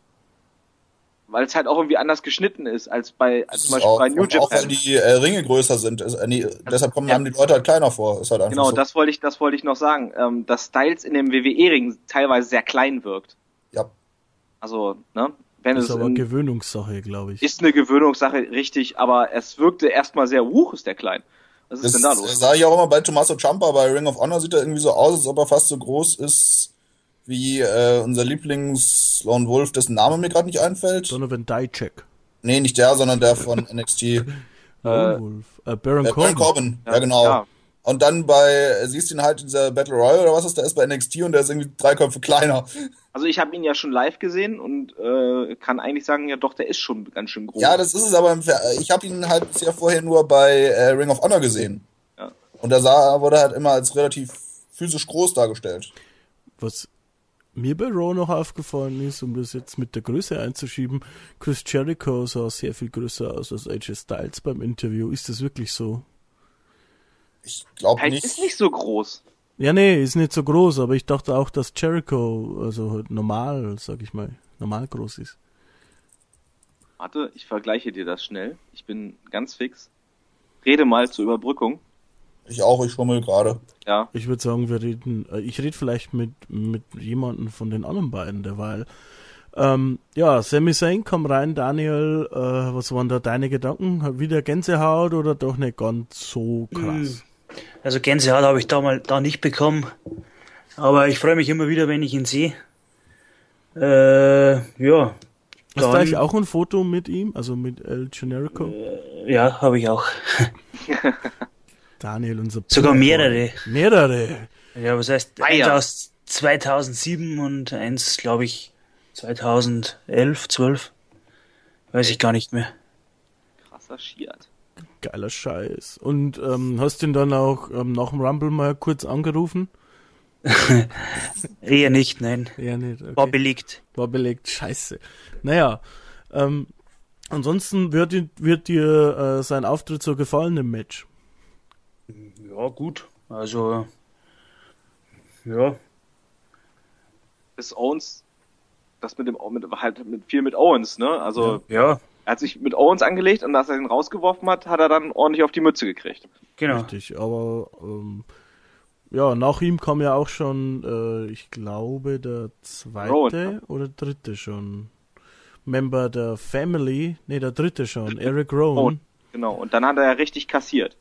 Speaker 3: Weil es halt auch irgendwie anders geschnitten ist als bei, als zum
Speaker 5: ist
Speaker 3: Beispiel
Speaker 5: auch,
Speaker 3: bei New
Speaker 5: und auch weil
Speaker 3: Japan.
Speaker 5: die äh, Ringe größer sind. Ist, äh, nee, deshalb kommen
Speaker 3: Ja.
Speaker 5: einem die Leute halt kleiner vor. Ist halt einfach
Speaker 3: Genau,
Speaker 5: so.
Speaker 3: das wollte ich, das wollte ich noch sagen, ähm, dass Styles in dem WWE-Ring teilweise sehr klein wirkt.
Speaker 5: Ja.
Speaker 3: Also, ne? Wenn
Speaker 2: Das
Speaker 3: es
Speaker 2: ist aber
Speaker 3: in,
Speaker 2: Gewöhnungssache, glaube ich.
Speaker 3: ist eine Gewöhnungssache, richtig, aber es wirkte erstmal sehr, wuch, ist der klein. Was ist
Speaker 5: Das
Speaker 3: denn da los?
Speaker 5: sah ich auch immer bei Tommaso Ciampa bei Ring of Honor sieht er irgendwie so aus, als ob er fast so groß ist wie äh, unser Lieblings Lone Wolf, dessen Name mir gerade nicht einfällt.
Speaker 2: Donovan Dijak.
Speaker 5: Nee, nicht der, sondern der von NXT. äh,
Speaker 2: Lone Wolf. Äh, Baron
Speaker 5: Baron
Speaker 2: Corbin.
Speaker 5: Corbin, ja, genau.
Speaker 3: Ja.
Speaker 5: Und dann bei, äh, siehst du ihn halt in dieser Battle Royale oder was ist, der ist bei NXT und der ist irgendwie drei Köpfe kleiner.
Speaker 3: Also ich habe ihn ja schon live gesehen und äh, kann eigentlich sagen, ja doch, der ist schon ganz schön groß.
Speaker 5: Ja, das ist es aber, ich habe ihn halt bisher vorher nur bei äh, Ring of Honor gesehen.
Speaker 3: Ja.
Speaker 5: Und da sah, wurde halt immer als relativ physisch groß dargestellt.
Speaker 2: Was mir bei Raw noch aufgefallen ist, um das jetzt mit der Größe einzuschieben, Chris Jericho sah sehr viel größer aus als AJ Styles beim Interview. Ist das wirklich so?
Speaker 5: Ich glaube nicht.
Speaker 3: ist nicht so groß.
Speaker 2: Ja, nee, ist nicht so groß, aber ich dachte auch, dass Jericho, also halt normal, sag ich mal, normal groß ist.
Speaker 3: Warte, ich vergleiche dir das schnell. Ich bin ganz fix. Rede mal zur Überbrückung.
Speaker 5: Ich auch, ich schummel gerade.
Speaker 3: Ja,
Speaker 2: Ich würde sagen, wir reden, äh, ich rede vielleicht mit, mit jemandem von den anderen beiden derweil. Ähm, ja, Sami Zayn kam rein, Daniel, äh, was waren da deine Gedanken? Wieder Gänsehaut oder doch nicht ganz so krass?
Speaker 4: Also Gänsehaut habe ich da mal da nicht bekommen. Aber ich freue mich immer wieder, wenn ich ihn sehe. Äh, ja.
Speaker 2: Hast du eigentlich auch ein Foto mit ihm, also mit El Generico?
Speaker 4: Ja, habe ich auch.
Speaker 2: Daniel, unser
Speaker 4: Sogar
Speaker 2: Pimmelboy.
Speaker 4: mehrere.
Speaker 2: Mehrere.
Speaker 4: Ja, was heißt,
Speaker 3: Ah,
Speaker 4: eins
Speaker 3: ja.
Speaker 4: aus 2007 und eins, glaube ich, 2011, 12. Weiß ich gar nicht mehr.
Speaker 3: krasser Schiert.
Speaker 2: Geiler Scheiß. Und ähm, hast ihn dann auch ähm, nach dem Rumble mal kurz angerufen?
Speaker 4: Eher nicht, nein.
Speaker 2: Ja, nicht. Okay.
Speaker 4: War belegt.
Speaker 2: War belegt, scheiße. Naja, ähm, ansonsten wird, dir- wird dir äh, sein Auftritt so gefallen im Match.
Speaker 4: Ja, gut. Also, ja.
Speaker 3: Ist Owens, das mit dem, mit, halt mit, viel mit Owens, ne? Also,
Speaker 4: Ja,
Speaker 3: er hat sich mit Owens angelegt und als er ihn rausgeworfen hat, hat er dann ordentlich auf die Mütze gekriegt.
Speaker 4: genau.
Speaker 2: Richtig, aber ähm, ja, nach ihm kam ja auch schon, äh, ich glaube, der zweite
Speaker 3: Rowan, ne?
Speaker 2: oder dritte schon. Member der Family, nee, der dritte schon, Eric Rowan.
Speaker 3: Rowan. Genau. Und dann hat er ja richtig kassiert.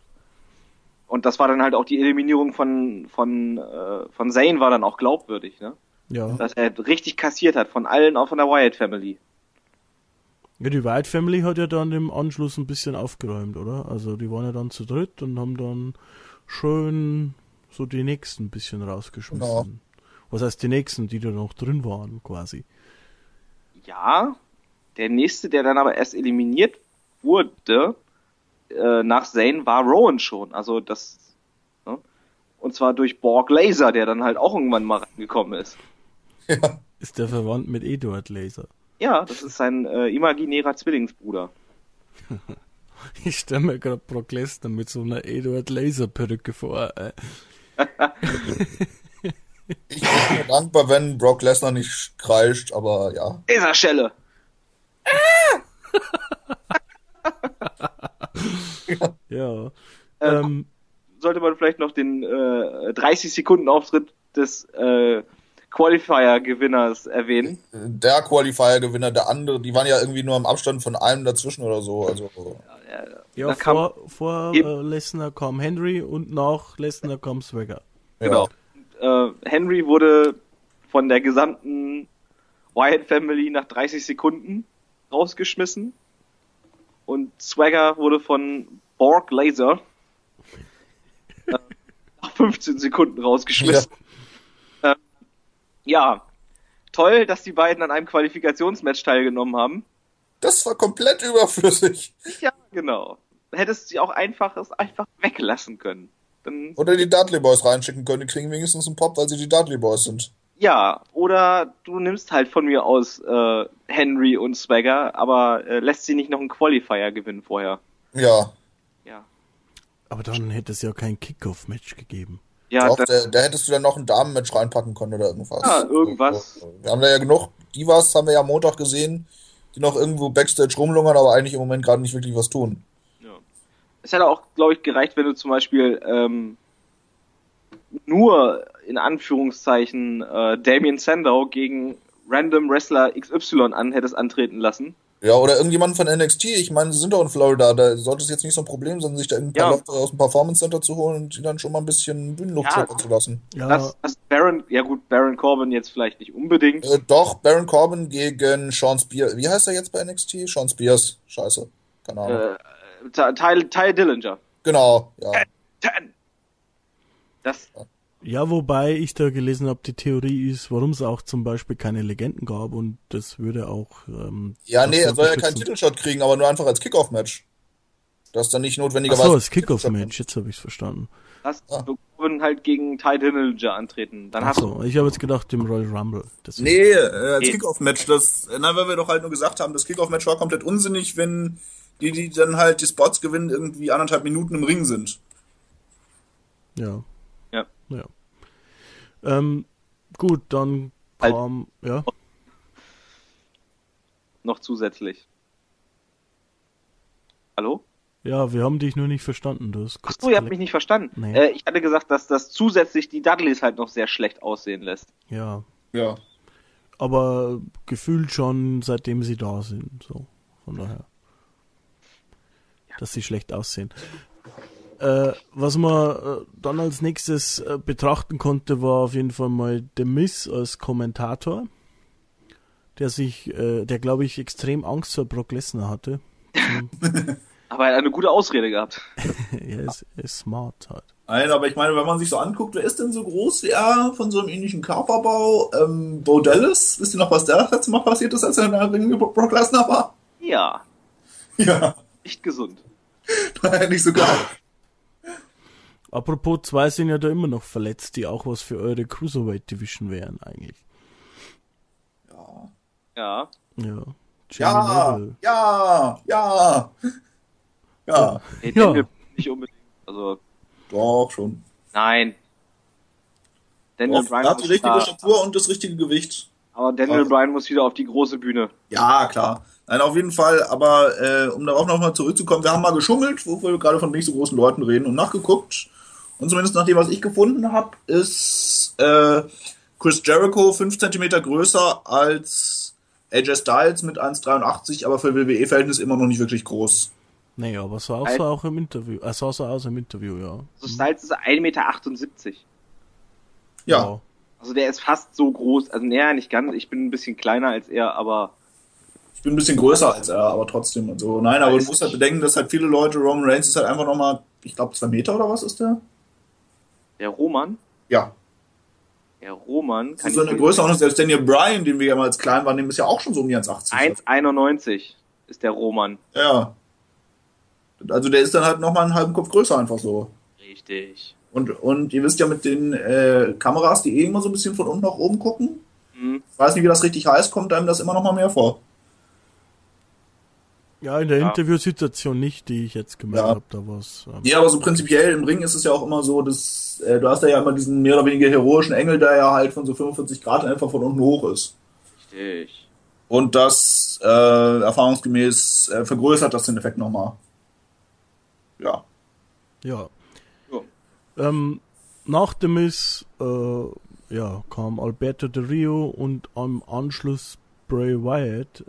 Speaker 3: Und das war dann halt auch die Eliminierung von, von, äh, von Zane war dann auch glaubwürdig, ne?
Speaker 2: Ja.
Speaker 3: Dass er richtig kassiert hat von allen, auch von der Wyatt Family.
Speaker 2: ja, die White Family hat ja dann im Anschluss ein bisschen aufgeräumt, oder? Also die waren ja dann zu dritt und haben dann schön so die nächsten ein bisschen rausgeschmissen.
Speaker 5: Genau.
Speaker 2: Was heißt die nächsten, die da noch drin waren, quasi?
Speaker 3: Ja, der nächste, der dann aber erst eliminiert wurde, äh, nach Zane, war Rowan schon. Also das, ne? Und zwar durch Borg Laser, der dann halt auch irgendwann mal rangekommen ist.
Speaker 5: Ja.
Speaker 2: Ist der verwandt mit Eduard Laser?
Speaker 3: Ja, das ist sein äh, imaginärer Zwillingsbruder.
Speaker 2: Ich stelle mir gerade Brock Lesnar mit so einer Eduard Laser Perücke vor. Äh.
Speaker 5: Ich bin mir dankbar, wenn Brock Lesnar nicht kreischt, aber ja.
Speaker 3: Laserschelle!
Speaker 2: Ja.
Speaker 3: Äh,
Speaker 2: Ähm,
Speaker 3: sollte man vielleicht noch den äh, 30 Sekunden Auftritt des äh, Qualifier-Gewinners erwähnen.
Speaker 5: Der Qualifier-Gewinner, der andere, die waren ja irgendwie nur im Abstand von einem dazwischen oder so. Also
Speaker 2: ja,
Speaker 3: da kam-
Speaker 2: vor, vor äh, Lesnar kam Henry und nach Lesnar kam Swagger.
Speaker 5: ja.
Speaker 3: Genau. Äh, Henry wurde von der gesamten Wyatt Family nach 30 Sekunden rausgeschmissen. Und Swagger wurde von Borg Laser äh, nach 15 Sekunden rausgeschmissen. Ja. ja, toll, dass die beiden an einem Qualifikationsmatch teilgenommen haben.
Speaker 5: Das war komplett überflüssig.
Speaker 3: Ja, genau. Hättest du sie auch einfach, es einfach weglassen können. Dann,
Speaker 5: Oder die Dudley Boys reinschicken können, die kriegen wenigstens einen Pop, weil sie die Dudley Boys sind.
Speaker 3: Ja, oder du nimmst halt von mir aus äh, Henry und Swagger, aber äh, lässt sie nicht noch einen Qualifier gewinnen vorher.
Speaker 5: Ja.
Speaker 3: Ja.
Speaker 2: Aber dann hätte es ja kein Kickoff-Match gegeben.
Speaker 3: Ja, dann,
Speaker 5: da, da hättest du dann noch ein Damenmatch reinpacken können oder irgendwas.
Speaker 3: Ja, irgendwas.
Speaker 5: Wir haben da ja genug Divas, haben wir ja am Montag gesehen, die noch irgendwo Backstage rumlungern, aber eigentlich im Moment gerade nicht wirklich was tun.
Speaker 3: es hätte auch, glaube ich, gereicht, wenn du zum Beispiel ähm, nur in Anführungszeichen äh, Damien Sandow gegen Random Wrestler XY an hättest antreten lassen.
Speaker 5: Ja, oder irgendjemand von NXT, ich meine, sie sind doch in Florida, da sollte es jetzt nicht so ein Problem sein, sich da ein paar
Speaker 3: Ja.
Speaker 5: Leute aus dem Performance Center zu holen und die dann schon mal ein bisschen Bühnenluft
Speaker 3: Ja.
Speaker 5: zu lassen.
Speaker 2: Ja,
Speaker 3: Das, das Baron, ja gut, Baron Corbin jetzt vielleicht nicht unbedingt.
Speaker 5: Äh, doch, Baron Corbin gegen Sean Spears. Wie heißt er jetzt bei NXT? Sean Spears. Scheiße. Keine Ahnung.
Speaker 3: Äh, Ty, Ty, Ty Dillinger.
Speaker 5: Genau, ja.
Speaker 3: Ten. Das,
Speaker 2: ja, wobei ich da gelesen habe, die Theorie ist, warum es auch zum Beispiel keine Legenden gab und das würde auch. Ähm,
Speaker 5: Ja, nee, er soll ja keinen. Titelshot kriegen, aber nur einfach als Kickoff-Match. Das ist dann nicht
Speaker 2: Ach
Speaker 5: notwendigerweise.
Speaker 2: so, das Kickoff-Match, jetzt habe ich es verstanden.
Speaker 3: das
Speaker 5: Ah.
Speaker 3: Corbin halt gegen Ty Dillinger antreten. Dann
Speaker 2: Ach
Speaker 3: hast du
Speaker 2: so, ich habe jetzt gedacht, im Royal Rumble. Das
Speaker 5: Nee, äh, als
Speaker 3: Nee.
Speaker 5: Kickoff-Match, das, na, weil wir doch halt nur gesagt haben, das Kickoff-Match war komplett unsinnig, wenn die, die dann halt die Spots gewinnen, irgendwie anderthalb Minuten im Ring sind.
Speaker 2: Ja.
Speaker 3: Ja.
Speaker 2: Ja. Ähm, gut, dann
Speaker 3: Halt.
Speaker 2: kam, ja.
Speaker 3: Noch zusätzlich. Hallo?
Speaker 2: Ja, wir haben dich nur nicht verstanden. Du hast
Speaker 3: Ach so, ihr habt mich nicht verstanden.
Speaker 2: Nee.
Speaker 3: Äh, ich hatte gesagt, dass das zusätzlich die Dudleys halt noch sehr schlecht aussehen lässt.
Speaker 2: Ja,
Speaker 5: Ja.
Speaker 2: aber gefühlt schon seitdem sie da sind. So, von daher. Dass sie schlecht aussehen. Äh, was man äh, dann als nächstes äh, betrachten konnte, war auf jeden Fall mal The Miss als Kommentator, der sich, äh, der glaube ich extrem Angst vor Brock Lesnar hatte.
Speaker 3: Aber er hat eine gute Ausrede gehabt.
Speaker 2: er, ist, ist smart halt.
Speaker 5: Nein, aber ich meine, wenn man sich so anguckt, wer ist denn so groß wie er von so einem ähnlichen Körperbau? Ähm, Bo Dallas, wisst ihr noch, was der das letzte Mal passiert ist, als er in der Ring mit Brock Lesnar war?
Speaker 3: Ja,
Speaker 5: Ja,
Speaker 3: nicht gesund.
Speaker 5: nicht so geil.
Speaker 2: Apropos, zwei sind ja da immer noch verletzt, die auch was für eure Cruiserweight Division wären eigentlich.
Speaker 3: Ja.
Speaker 2: Ja. Jamie
Speaker 5: Ja,
Speaker 2: Noble.
Speaker 5: ja, ja. Ja,
Speaker 3: Hey,
Speaker 2: Ja.
Speaker 3: Nicht unbedingt. Also,
Speaker 5: doch, schon.
Speaker 3: nein. Daniel
Speaker 5: Doch,
Speaker 3: Bryan
Speaker 5: hat die richtige Statur und das richtige Gewicht.
Speaker 3: aber Daniel
Speaker 5: Doch.
Speaker 3: Bryan muss wieder auf die große Bühne.
Speaker 5: Ja, klar. Nein, auf jeden Fall, aber äh, um darauf nochmal zurückzukommen, wir haben mal geschummelt, wo wir gerade von nicht so großen Leuten reden und nachgeguckt. Und zumindest nach dem, was ich gefunden habe, ist äh, Chris Jericho 5 cm größer als AJ Styles mit 1,83, aber für WWE-Verhältnis immer noch nicht wirklich groß.
Speaker 2: Nee, aber sah auch,
Speaker 3: Alt-
Speaker 2: so auch im Interview. Er sah so aus im Interview, ja.
Speaker 3: So Styles ist 1,78 Meter.
Speaker 5: Ja,
Speaker 3: Also der ist fast so groß. Also näher nicht ganz. Ich bin ein bisschen kleiner als er, aber
Speaker 5: ich bin ein bisschen größer als er, aber trotzdem. Also, nein, aber du musst halt bedenken, dass halt viele Leute, Roman Reigns ist halt einfach nochmal, ich glaube, 2 Meter oder was ist der?
Speaker 3: Der Roman,
Speaker 5: Ja,
Speaker 3: der Roman
Speaker 5: das
Speaker 3: kann
Speaker 5: ist so eine Größe. Und selbst Daniel Bryan, den wir ja mal als klein wahrnehmen, ist ja auch schon so um die 1,80.
Speaker 3: 1,91 ist der Roman.
Speaker 5: Ja. Also der ist dann halt nochmal einen halben Kopf größer einfach so.
Speaker 3: Richtig.
Speaker 5: Und, und ihr wisst ja mit den äh, Kameras, die eh immer so ein bisschen von unten nach oben gucken,
Speaker 3: Hm.
Speaker 5: ich weiß nicht, wie das richtig heißt, kommt einem das immer noch mal mehr vor.
Speaker 2: Ja, in der
Speaker 3: Ja.
Speaker 2: Interviewsituation nicht, die ich jetzt gemerkt
Speaker 5: Ja.
Speaker 2: habe, da war's. Ähm,
Speaker 5: Ja, aber so prinzipiell im Ring ist es ja auch immer so, dass äh, du hast ja immer diesen mehr oder weniger heroischen Engel, der ja halt von so 45 Grad einfach von unten hoch ist.
Speaker 3: Richtig.
Speaker 5: Und das äh, erfahrungsgemäß äh, vergrößert das den Effekt nochmal. Ja.
Speaker 2: ja.
Speaker 3: Ja.
Speaker 2: Ähm, nach dem Miss, äh, ja, kam Alberto de Rio und am Anschluss Bray Wyatt.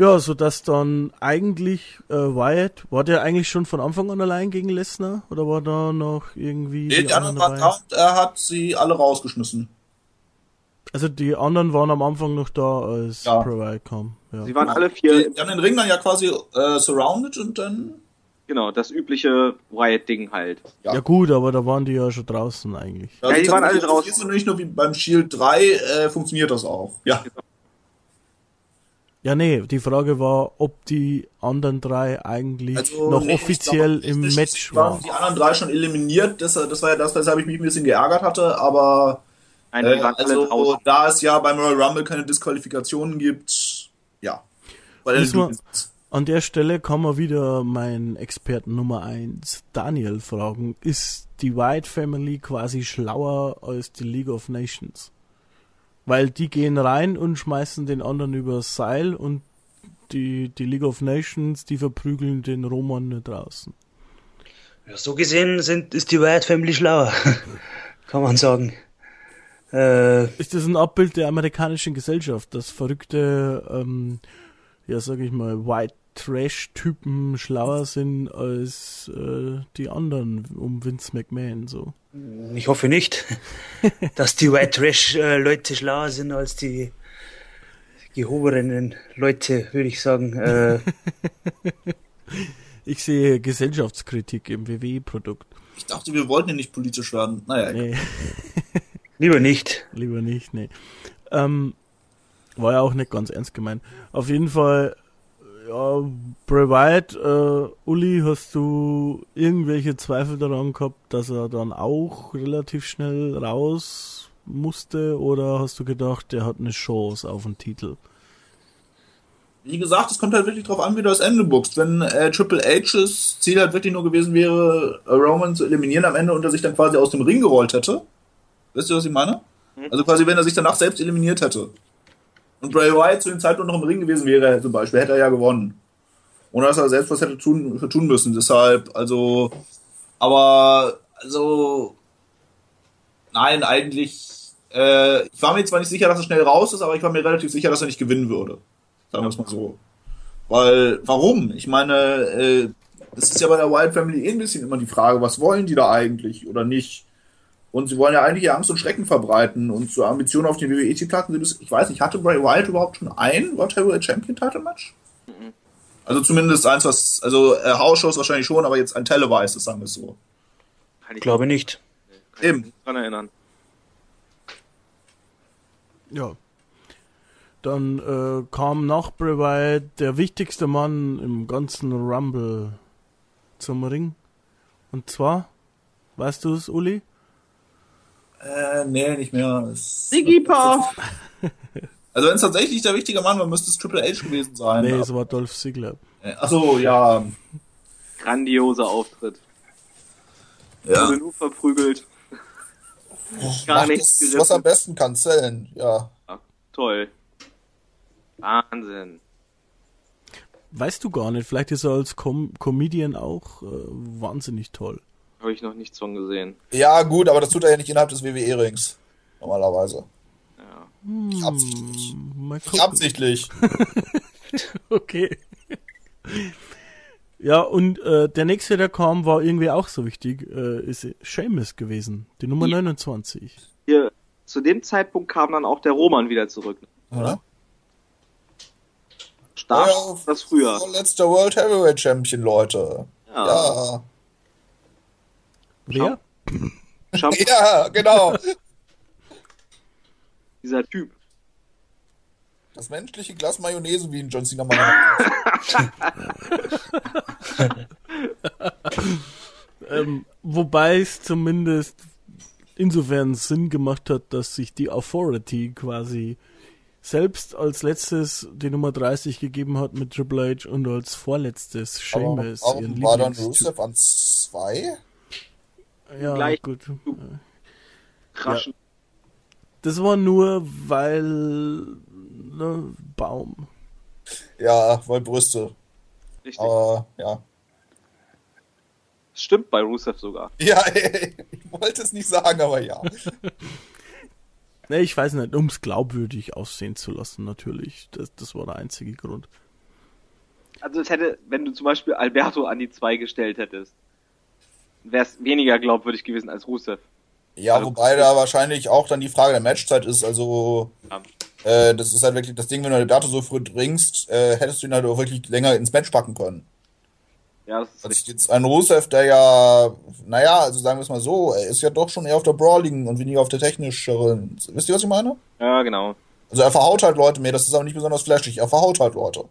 Speaker 2: Ja, so dass dann eigentlich äh, Wyatt, war der eigentlich schon von Anfang an allein gegen Lesnar oder war da noch irgendwie
Speaker 5: Nee, die anderen waren da er hat sie alle rausgeschmissen.
Speaker 2: Also die anderen waren am Anfang noch da, als
Speaker 5: Ja.
Speaker 2: Wyatt kam. Ja.
Speaker 3: Sie waren alle vier,
Speaker 5: Die, die haben den Ring dann ja quasi äh, surrounded und dann.
Speaker 3: genau, das übliche Wyatt-Ding halt.
Speaker 5: Ja.
Speaker 2: ja gut, aber da waren die ja schon draußen eigentlich.
Speaker 3: Ja, die waren alle draußen.
Speaker 5: Das ist nicht nur wie beim Shield 3, äh, funktioniert das auch. Ja.
Speaker 2: Ja, nee, die Frage war, ob die anderen drei eigentlich
Speaker 5: Also,
Speaker 2: noch
Speaker 5: nee,
Speaker 2: offiziell
Speaker 5: glaube,
Speaker 2: im Match
Speaker 5: waren
Speaker 2: waren.
Speaker 5: die anderen drei schon eliminiert. Das, das war ja das, weshalb ich mich ein bisschen geärgert hatte. Aber
Speaker 3: Nein,
Speaker 5: äh, also, da es ja beim Royal Rumble keine Disqualifikationen gibt, ja.
Speaker 2: Wir- An der Stelle kann man wieder meinen Experten Nummer eins Daniel fragen. Ist die White Family quasi schlauer als die League of Nations? Weil die gehen rein und schmeißen den anderen übers Seil und die, die League of Nations, die verprügeln den Roman draußen.
Speaker 4: Ja, so gesehen sind, ist die Wyatt Family schlauer, kann man sagen. Äh,
Speaker 2: Ist das ein Abbild der amerikanischen Gesellschaft, dass verrückte, ähm, ja sag ich mal, White Trash-Typen schlauer sind als äh, die anderen um Vince McMahon so?
Speaker 4: Ich hoffe nicht, dass die White Trash äh, Leute schlauer sind als die gehobenen Leute, würde ich sagen. Äh,
Speaker 2: Ich sehe Gesellschaftskritik im WWE-Produkt.
Speaker 5: Ich dachte, wir wollten ja nicht politisch werden. Naja,
Speaker 2: Nee,
Speaker 4: lieber nicht.
Speaker 2: lieber nicht, nee. Ähm, war ja auch nicht ganz ernst gemeint. Auf jeden Fall, ja, Wyatt, äh, Uli, hast du irgendwelche Zweifel daran gehabt, dass er dann auch relativ schnell raus musste oder hast du gedacht, der hat eine Chance auf den Titel?
Speaker 5: wie gesagt, es kommt halt wirklich drauf an, wie du das Ende buchst. Wenn äh, Triple H's Ziel halt wirklich nur gewesen wäre, äh, Roman zu eliminieren am Ende und er sich dann quasi aus dem Ring gerollt hätte, Wisst ihr, was ich meine? Also quasi, wenn er sich danach selbst eliminiert hätte. Und Bray Wyatt zu dem Zeitpunkt noch im Ring gewesen wäre, zum Beispiel, hätte er ja gewonnen. Ohne dass er selbst was hätte tun, tun müssen. Deshalb, also, aber, also, nein, eigentlich, äh, ich war mir zwar nicht sicher, dass er schnell raus ist, aber ich war mir relativ sicher, dass er nicht gewinnen würde. Sagen wir es mal so. Weil, warum? Ich meine, äh, das ist ja bei der Wild Family eh ein bisschen immer die Frage, was wollen die da eigentlich oder nicht? Und sie wollen ja eigentlich ja Angst und Schrecken verbreiten und so Ambitionen auf den WWE-Titeln sind es, ich weiß nicht, hatte Bray Wyatt überhaupt schon ein World Heavyweight Champion Title Match? Also zumindest eins, was, also äh, House-Shows wahrscheinlich schon, aber jetzt ein Televised, sagen wir es so.
Speaker 3: Kann ich
Speaker 4: Glaube nicht.
Speaker 3: kann ich
Speaker 5: Eben.
Speaker 3: mich nicht dran erinnern.
Speaker 2: Ja. Dann äh, kam nach Bray Wyatt der wichtigste Mann im ganzen Rumble zum Ring. Und zwar, weißt du es, Uli?
Speaker 5: Äh, nee, nicht mehr. Es-
Speaker 3: Siggy Pop!
Speaker 5: Also wenn es tatsächlich der wichtige Mann war, müsste es Triple H gewesen sein.
Speaker 2: Nee, es war Dolph Ziggler.
Speaker 5: Achso, ja.
Speaker 3: Grandioser Auftritt.
Speaker 5: ja.
Speaker 3: Wurde nur verprügelt. Gar
Speaker 5: Macht
Speaker 3: nichts
Speaker 5: das, was am besten kann, zählen. Ja.
Speaker 3: Toll. Wahnsinn.
Speaker 2: Weißt du gar nicht, vielleicht ist er als Com Comedian auch äh, wahnsinnig toll.
Speaker 3: Habe ich noch nichts von gesehen.
Speaker 5: Ja, gut, aber das tut er ja nicht innerhalb des WWE-Rings. Normalerweise.
Speaker 3: Ja.
Speaker 5: Absichtlich.
Speaker 2: Hm, mal
Speaker 5: Nicht absichtlich.
Speaker 2: Okay. Ja, und äh, der nächste, der kam, war irgendwie auch so wichtig, äh, ist Seamus gewesen, die Nummer
Speaker 3: Ja.
Speaker 2: 29.
Speaker 3: Hier, zu dem Zeitpunkt kam dann auch der Roman wieder zurück.
Speaker 5: Oder?
Speaker 3: Stark
Speaker 5: Ja,
Speaker 3: das früher.
Speaker 5: Letzter World Heavyweight Champion, Leute.
Speaker 3: Ja.
Speaker 5: Ja.
Speaker 2: Wer?
Speaker 3: Champ
Speaker 5: Ja, genau.
Speaker 3: dieser Typ.
Speaker 5: Das menschliche Glas Mayonnaise, wie in John Cena mal
Speaker 2: Ähm, wobei es zumindest insofern Sinn gemacht hat, dass sich die Authority quasi selbst als letztes die Nummer 30 gegeben hat mit Triple H und als vorletztes
Speaker 5: Aber
Speaker 2: Seamus.
Speaker 5: warum
Speaker 2: ihren
Speaker 5: war dann. Rusev an zwei?
Speaker 2: Ja,
Speaker 3: Gleich-
Speaker 2: gut.
Speaker 3: Kraschen.
Speaker 2: Das war nur, weil ne, Baum.
Speaker 5: Ja, weil Brüste.
Speaker 3: Richtig.
Speaker 5: Aber ja.
Speaker 3: Stimmt bei Rusev sogar.
Speaker 5: Ja, ich wollte es nicht sagen, aber ja.
Speaker 2: Ne, ich weiß nicht, um es glaubwürdig aussehen zu lassen, natürlich. Das, das war der einzige Grund.
Speaker 3: Also es hätte, wenn du zum Beispiel Alberto an die 2 gestellt hättest, wäre es weniger glaubwürdig gewesen als Rusev.
Speaker 5: Ja,
Speaker 3: Also-
Speaker 5: wobei da wahrscheinlich auch dann die Frage der Matchzeit ist. Also,
Speaker 3: Ja.
Speaker 5: äh, das ist halt wirklich das Ding, wenn du Alberto so früh bringst, äh, hättest du ihn halt auch wirklich länger ins Match packen können.
Speaker 3: Ja, das ist
Speaker 5: Also jetzt ein Rusev, der ja, naja, also sagen wir es mal so, er ist ja doch schon eher auf der Brawling und weniger auf der technischeren. Wisst ihr, was ich meine?
Speaker 3: Ja, genau.
Speaker 5: Also er verhaut halt Leute mehr, das ist aber nicht besonders flashig, er verhaut halt Leute.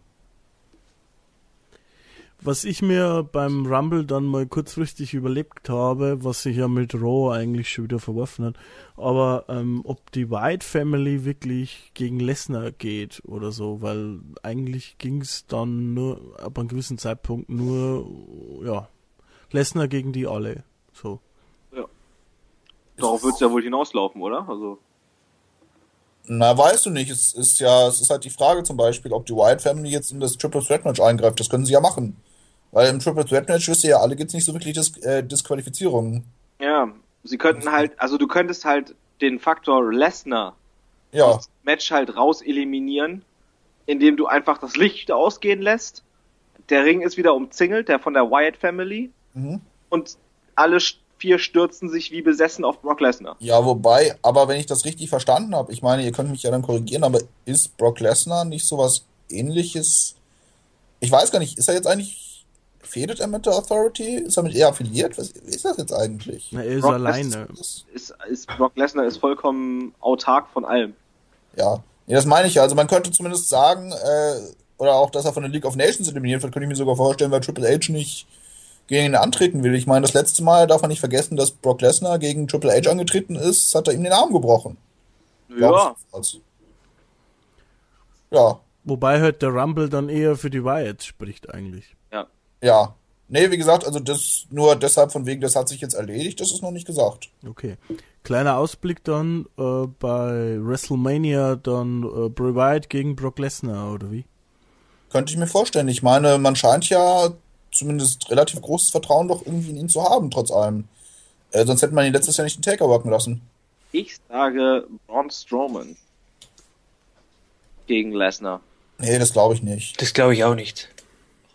Speaker 2: Was ich mir beim Rumble dann mal kurzfristig überlegt habe, was sich ja mit Raw eigentlich schon wieder verworfen hat, aber ähm, ob die White Family wirklich gegen Lesnar geht oder so, weil eigentlich ging es dann nur ab einem gewissen Zeitpunkt nur, ja, Lesnar gegen die alle. So.
Speaker 3: Darauf wird es ja wohl hinauslaufen, oder? Also,
Speaker 5: Na, weißt du nicht, es ist ja, es ist halt die Frage zum Beispiel, ob die Wyatt Family jetzt in das Triple Threat Match eingreift, das können sie ja machen. Weil im Triple Threat Match wisst ihr ja alle, gibt's nicht so wirklich Dis äh, Disqualifizierungen.
Speaker 3: ja, sie könnten halt, also du könntest halt den Faktor Lesnar
Speaker 5: Ja,
Speaker 3: dem Match halt raus eliminieren, indem du einfach das Licht ausgehen lässt. Der Ring ist wieder umzingelt, der von der Wyatt Family.
Speaker 5: Mhm.
Speaker 3: Und alle vier stürzen sich wie besessen auf Brock Lesnar.
Speaker 5: ja, wobei, aber wenn ich das richtig verstanden habe, ich meine, ihr könnt mich ja dann korrigieren, aber ist Brock Lesnar nicht sowas ähnliches? Ich weiß gar nicht, ist er jetzt eigentlich, fädet er mit der Authority? Ist er mit ihr affiliiert? Was ist das jetzt eigentlich?
Speaker 2: Na, er ist
Speaker 3: Brock
Speaker 2: alleine.
Speaker 5: Das-
Speaker 3: Ist, ist Brock Lesnar ist vollkommen autark von allem.
Speaker 5: Ja, nee, das meine ich ja. Also man könnte zumindest sagen, äh, oder auch, dass er von der League of Nations eliminiert wird, könnte ich mir sogar vorstellen, weil Triple H nicht gegen ihn antreten will. Ich meine, das letzte Mal darf man nicht vergessen, dass Brock Lesnar gegen Triple H angetreten ist, hat er ihm den Arm gebrochen.
Speaker 3: Ja.
Speaker 5: Ja,
Speaker 2: Wobei halt der Rumble dann eher für die Wyatts spricht eigentlich.
Speaker 3: ja.
Speaker 5: ja. Nee, wie gesagt, also das nur deshalb von wegen, das hat sich jetzt erledigt, das ist noch nicht gesagt.
Speaker 2: Okay. kleiner Ausblick dann äh, bei WrestleMania dann äh, Bray Wyatt gegen Brock Lesnar, oder wie?
Speaker 5: Könnte ich mir vorstellen. Ich meine, man scheint ja zumindest relativ großes Vertrauen doch irgendwie in ihn zu haben, trotz allem. Äh, sonst hätte man ihn letztes Jahr nicht den Taker worken lassen.
Speaker 3: Ich sage Braun Strowman gegen Lesnar.
Speaker 5: Nee, das glaube ich nicht.
Speaker 4: Das glaube ich auch nicht.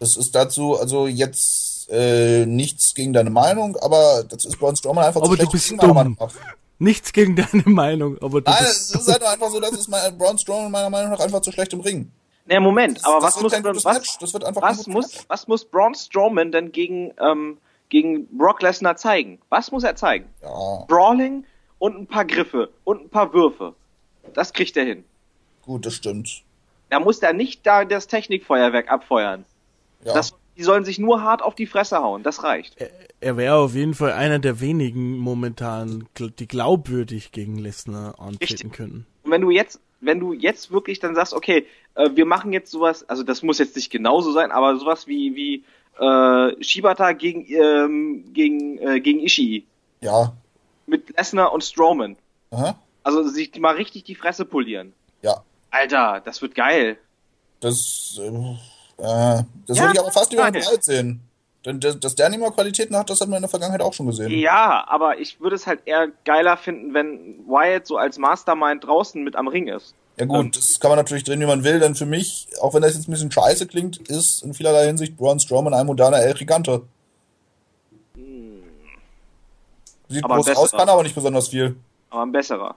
Speaker 5: Das ist dazu, also jetzt äh, nichts gegen deine Meinung, aber das ist Braun Strowman einfach
Speaker 2: Aber
Speaker 5: zu
Speaker 2: du
Speaker 5: schlecht
Speaker 2: bist
Speaker 5: im Ring, meiner
Speaker 2: dumm. Nichts gegen deine Meinung, aber du
Speaker 5: Nein,
Speaker 2: bist
Speaker 5: es ist halt einfach so, dass es mein, Braun Strowman meiner Meinung nach einfach zu schlecht im Ring.
Speaker 3: Ne, Moment, aber
Speaker 5: das
Speaker 3: was
Speaker 5: wird
Speaker 3: muss,
Speaker 5: kein
Speaker 3: was,
Speaker 5: Match.
Speaker 3: Was, muss, was muss Braun Strowman denn gegen, ähm, gegen Brock Lesnar zeigen? Was muss er zeigen?
Speaker 5: Ja,
Speaker 3: Brawling und ein paar Griffe und ein paar Würfe. Das kriegt er hin.
Speaker 5: gut, das stimmt.
Speaker 3: Da muss er nicht da das Technikfeuerwerk abfeuern.
Speaker 5: Ja.
Speaker 3: Das, die sollen sich nur hart auf die Fresse hauen. Das reicht.
Speaker 2: er wäre auf jeden Fall einer der wenigen momentan, die glaubwürdig gegen Lesnar antreten
Speaker 3: Richtig.
Speaker 2: können.
Speaker 3: Und wenn du jetzt, wenn du jetzt wirklich dann sagst, okay, äh, wir machen jetzt sowas, also das muss jetzt nicht genauso sein, aber sowas wie wie äh, Shibata gegen ähm, gegen äh, gegen Ishii
Speaker 5: Ja.
Speaker 3: mit Lesnar und Strowman.
Speaker 5: Aha.
Speaker 3: Also sich mal richtig die Fresse polieren.
Speaker 5: Ja.
Speaker 3: Alter, das wird geil.
Speaker 5: Das, äh, äh, das
Speaker 3: Ja,
Speaker 5: würde ich aber fast lieber
Speaker 3: geil.
Speaker 5: bereit sehen. Denn dass der nicht mal Qualitäten hat, das hat man in der Vergangenheit auch schon gesehen.
Speaker 3: Ja, aber ich würde es halt eher geiler finden, wenn Wyatt so als Mastermind draußen mit am Ring ist.
Speaker 5: Ja gut,
Speaker 3: Ähm.
Speaker 5: das kann man natürlich drehen, wie man will, denn für mich, auch wenn das jetzt ein bisschen scheiße klingt, ist in vielerlei Hinsicht Braun Strowman ein moderner El Gigante. Sieht
Speaker 3: Aber
Speaker 5: groß aus, kann aber nicht besonders viel.
Speaker 3: Aber ein besserer.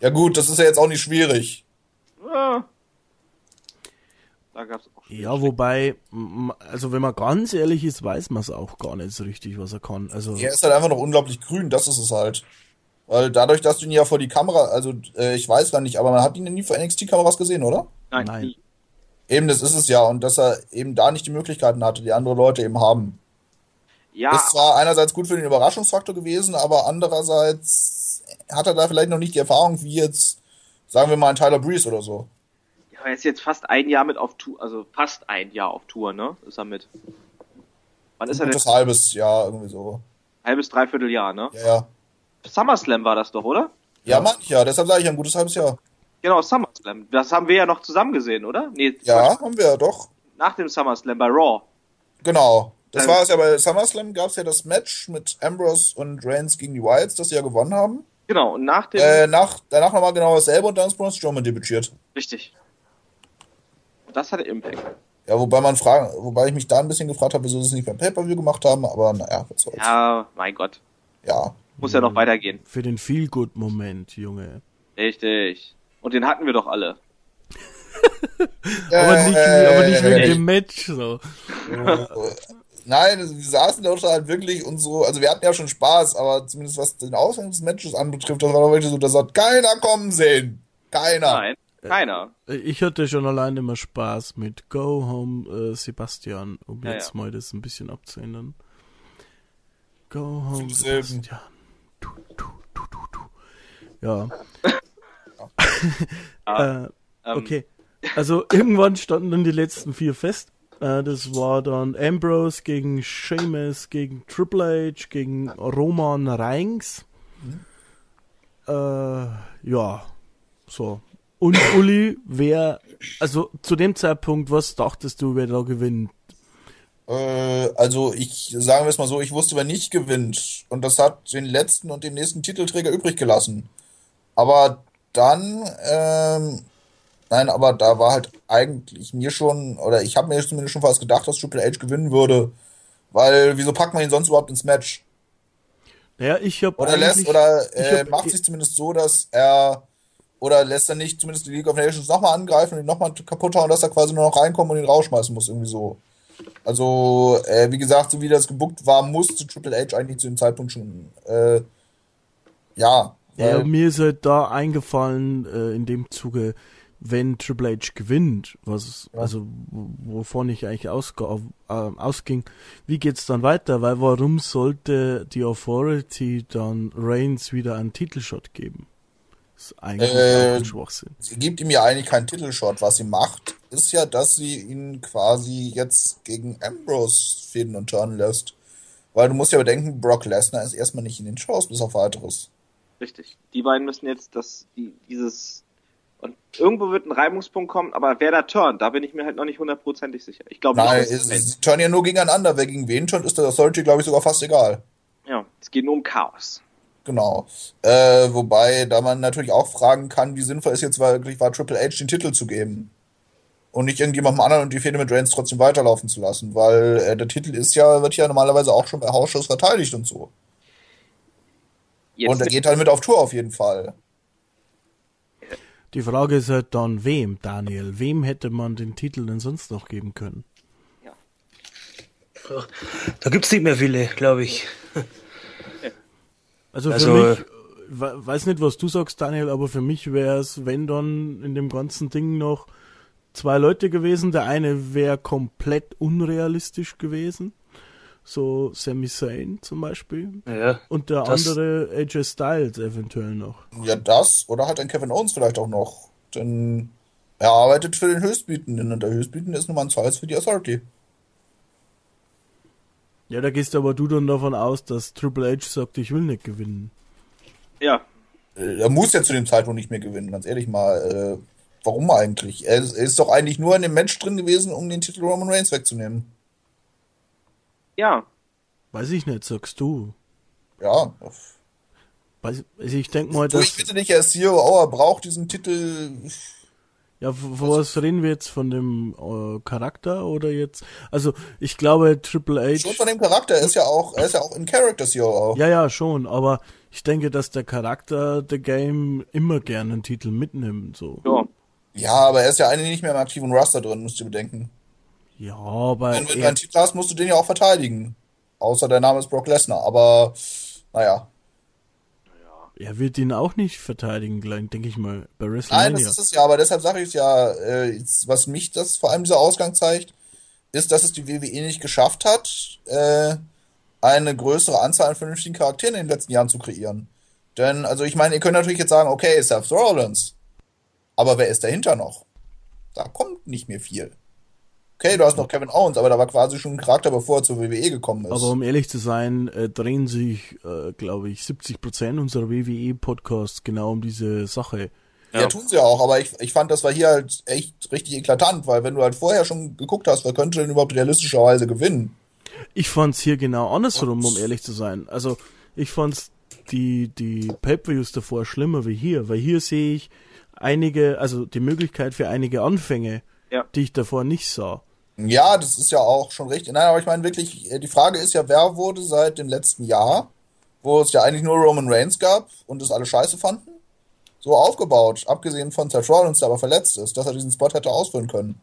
Speaker 5: Ja gut, das ist ja jetzt auch nicht schwierig.
Speaker 3: Ja. Da gab's auch
Speaker 2: Ja, wobei, also wenn man ganz ehrlich ist, weiß man es auch gar nicht so richtig, was er kann. Also,
Speaker 5: Er ist halt einfach noch unglaublich grün, das ist es halt. Weil dadurch, dass du ihn ja vor die Kamera, also äh, ich weiß gar nicht, aber man hat ihn ja nie vor NXT-Kameras gesehen, oder?
Speaker 3: Nein,
Speaker 2: Nein.
Speaker 5: Eben, das ist es ja. Und dass er eben da nicht die Möglichkeiten hatte, die andere Leute eben haben.
Speaker 3: Ja,
Speaker 5: Ist zwar einerseits gut für den Überraschungsfaktor gewesen, aber andererseits hat er da vielleicht noch nicht die Erfahrung wie jetzt, sagen wir mal, ein Tyler Breeze oder so.
Speaker 3: Ja, er ist jetzt fast ein Jahr mit auf Tour, also fast ein Jahr auf Tour, ne? Ist er mit. Wann ist er
Speaker 5: Ein
Speaker 3: denn?
Speaker 5: gutes halbes Jahr, irgendwie so.
Speaker 3: Halbes, dreiviertel Jahr, ne?
Speaker 5: Ja, ja.
Speaker 3: SummerSlam war das doch, oder?
Speaker 5: Ja, manch ja, deshalb sage ich ein gutes halbes Jahr.
Speaker 3: Genau, SummerSlam. Das haben wir ja noch zusammen gesehen, oder? Nee,
Speaker 5: Ja, haben wir doch.
Speaker 3: nach dem SummerSlam bei Raw.
Speaker 5: Genau. Das
Speaker 3: Ähm.
Speaker 5: war es ja bei SummerSlam, gab es ja das Match mit Ambrose und Reigns gegen die Wilds, das sie ja gewonnen haben.
Speaker 3: Genau, und nach dem.
Speaker 5: Äh, nach, danach nochmal genau dasselbe und dann ist Braun Strowman debütiert.
Speaker 3: Richtig. Das hatte Impact.
Speaker 5: Ja, wobei man fragen, wobei ich mich da ein bisschen gefragt habe, wieso sie es nicht beim Pay-Per-View gemacht haben, aber naja, was soll's.
Speaker 3: Ja, mein Gott.
Speaker 5: ja.
Speaker 3: Muss ja noch weitergehen.
Speaker 2: für den Feel-Good-Moment, Junge.
Speaker 3: Richtig. Und den hatten wir doch alle.
Speaker 2: Aber nicht, aber nicht wegen
Speaker 5: Äh,
Speaker 2: dem Match, so.
Speaker 5: Nein, wir saßen da halt wirklich und so, also wir hatten ja schon Spaß, aber zumindest was den Ausgang des Matches anbetrifft, das war doch wirklich so, das hat keiner kommen sehen. Keiner.
Speaker 3: Nein, keiner.
Speaker 2: Ich hatte schon allein immer Spaß mit Go Home äh, Sebastian, um
Speaker 3: Ja,
Speaker 2: jetzt
Speaker 3: ja.
Speaker 2: mal das ein bisschen abzuändern. Go Home. Sebastian. Du, du, du, du, du. Ja. äh,
Speaker 3: Ähm,
Speaker 2: okay. Also irgendwann standen dann die letzten vier fest. Äh, das war dann Ambrose gegen Sheamus, gegen Triple H, gegen Roman Reigns. Äh, ja, so. Und Uli, wer, also zu dem Zeitpunkt, was dachtest du, wer da gewinnt?
Speaker 5: Äh, also ich, sagen wir es mal so, ich wusste, wer nicht gewinnt. Und das hat den letzten und den nächsten Titelträger übrig gelassen. Aber dann, ähm, nein, aber da war halt eigentlich mir schon, oder ich habe mir zumindest schon fast gedacht, dass Triple H gewinnen würde. Weil, wieso packt man ihn sonst überhaupt ins Match?
Speaker 2: Naja, ich habe
Speaker 5: Oder lässt, oder äh, macht sich zumindest so, dass er, oder lässt er nicht zumindest die League of Nations nochmal angreifen und ihn nochmal kaputt hauen, dass er quasi nur noch reinkommen und ihn rausschmeißen muss, irgendwie so. Also, äh, wie gesagt, so wie das gebuckt war, musste Triple H eigentlich zu dem Zeitpunkt schon, äh, ja.
Speaker 2: Ja, mir ist halt da eingefallen, äh, in dem Zuge, wenn Triple H gewinnt, was,
Speaker 5: Ja.
Speaker 2: also, wovon ich eigentlich ausga äh, ausging, wie geht's dann weiter? Weil warum sollte die Authority dann Reigns wieder einen Titelshot geben? Das ist eigentlich
Speaker 5: Äh,
Speaker 2: ein Schwachsinn.
Speaker 5: sie gibt ihm ja eigentlich keinen Titelshot. Was sie macht, ist ja, dass sie ihn quasi jetzt gegen Ambrose fäden und turnen lässt. Weil du musst ja bedenken, Brock Lesnar ist erstmal nicht in den Shows, bis auf weiteres.
Speaker 3: Richtig. Die beiden müssen jetzt das, die, dieses, und irgendwo wird ein Reibungspunkt kommen, aber wer da turnt, da bin ich mir halt noch nicht hundertprozentig sicher. Ich glaube
Speaker 5: Nein,
Speaker 3: nicht,
Speaker 5: es,
Speaker 3: es
Speaker 5: turnen ja nur gegeneinander. Wer gegen wen turnt, ist das sollte, glaube ich, sogar fast egal.
Speaker 3: Ja, es geht nur um Chaos.
Speaker 5: Genau. Äh, wobei, da man natürlich auch fragen kann, wie sinnvoll es jetzt wirklich war, Triple H den Titel zu geben. Und nicht irgendjemandem anderen und die Fehde mit Reigns trotzdem weiterlaufen zu lassen, weil äh, der Titel ist ja, wird ja normalerweise auch schon bei Hausshows verteidigt und so.
Speaker 3: Jetzt
Speaker 5: und er geht halt mit auf Tour auf jeden Fall.
Speaker 2: Die Frage ist halt dann, wem, Daniel? Wem hätte man den Titel denn sonst noch geben können?
Speaker 4: Da gibt's nicht mehr viele, glaube ich.
Speaker 2: Also,
Speaker 4: Also,
Speaker 2: für mich, we- weiß nicht, was du sagst, Daniel, aber für mich wäre es, wenn dann in dem ganzen Ding noch zwei Leute gewesen. Der eine wäre komplett unrealistisch gewesen. So Sami Zayn zum Beispiel.
Speaker 4: Ja.
Speaker 2: Und der
Speaker 4: Das-
Speaker 2: andere AJ Styles eventuell noch.
Speaker 5: Ja, das oder halt ein Kevin Owens vielleicht auch noch. Denn er arbeitet für den Höchstbietenden und der Höchstbietende ist Nummer 2 für die Authority.
Speaker 2: Ja, da gehst aber du dann davon aus, dass Triple H sagt, ich will nicht gewinnen.
Speaker 3: Ja,
Speaker 5: Äh, Er muss ja zu dem Zeitpunkt nicht mehr gewinnen, ganz ehrlich mal. Äh, warum eigentlich? Er ist, er ist doch eigentlich nur in dem Match drin gewesen, um den Titel Roman Reigns wegzunehmen.
Speaker 3: ja.
Speaker 2: Weiß ich nicht, sagst du.
Speaker 5: Ja.
Speaker 2: Weiß, also ich denke mal,
Speaker 5: Du, ich
Speaker 2: dass.
Speaker 5: bitte dich, er ist CEO, er braucht diesen Titel.
Speaker 2: Ja, von was reden wir jetzt? Von dem äh, Charakter oder jetzt? Also, ich glaube, Triple
Speaker 5: Schon
Speaker 2: H.
Speaker 5: von dem Charakter, er ist ja auch, er ist ja auch in Character CEO.
Speaker 2: Ja, ja, schon, aber ich denke, dass der Charakter der Game immer gerne einen Titel mitnimmt, so.
Speaker 3: ja.
Speaker 5: Ja, aber er ist ja eigentlich nicht mehr im aktiven Raster drin, musst du bedenken.
Speaker 2: Ja, aber
Speaker 5: Wenn, du einen Titel hast, musst du den ja auch verteidigen. Außer der Name ist Brock Lesnar, aber naja.
Speaker 2: Er wird ihn auch nicht verteidigen, denke ich mal, bei
Speaker 5: Nein, das
Speaker 2: WrestleMania.
Speaker 5: ist es ja, aber deshalb sage ich es ja, äh, was mich das vor allem dieser Ausgang zeigt, ist, dass es die WWE nicht geschafft hat, äh, eine größere Anzahl an vernünftigen Charakteren in den letzten Jahren zu kreieren. Denn, also ich meine, ihr könnt natürlich jetzt sagen, okay, Seth Rollins. Aber wer ist dahinter noch? Da kommt nicht mehr viel. Okay, du hast noch Kevin Owens, aber da war quasi schon ein Charakter, bevor er zur WWE gekommen ist.
Speaker 2: Aber um ehrlich zu sein, äh, drehen sich, äh, glaube ich, 70% unserer WWE-Podcasts genau um diese Sache.
Speaker 5: Ja,
Speaker 3: Ja.
Speaker 5: tun sie auch, aber ich, ich fand, das war hier halt echt richtig eklatant, weil wenn du halt vorher schon geguckt hast, wer könnte denn überhaupt realistischerweise gewinnen?
Speaker 2: Ich fand's hier genau andersrum, um ehrlich zu sein. Also, ich fand's die, die Pay-Per-Views davor schlimmer wie hier, weil hier sehe ich einige, also die Möglichkeit für einige Anfänge,
Speaker 3: Ja.
Speaker 2: die ich davor nicht sah.
Speaker 5: Ja, das ist ja auch schon richtig. Nein, aber ich meine wirklich, äh, die Frage ist ja, wer wurde seit dem letzten Jahr, wo es ja eigentlich nur Roman Reigns gab und es alle scheiße fanden, so aufgebaut, abgesehen von Seth Rollins, der aber verletzt ist, dass er diesen Spot hätte ausfüllen können.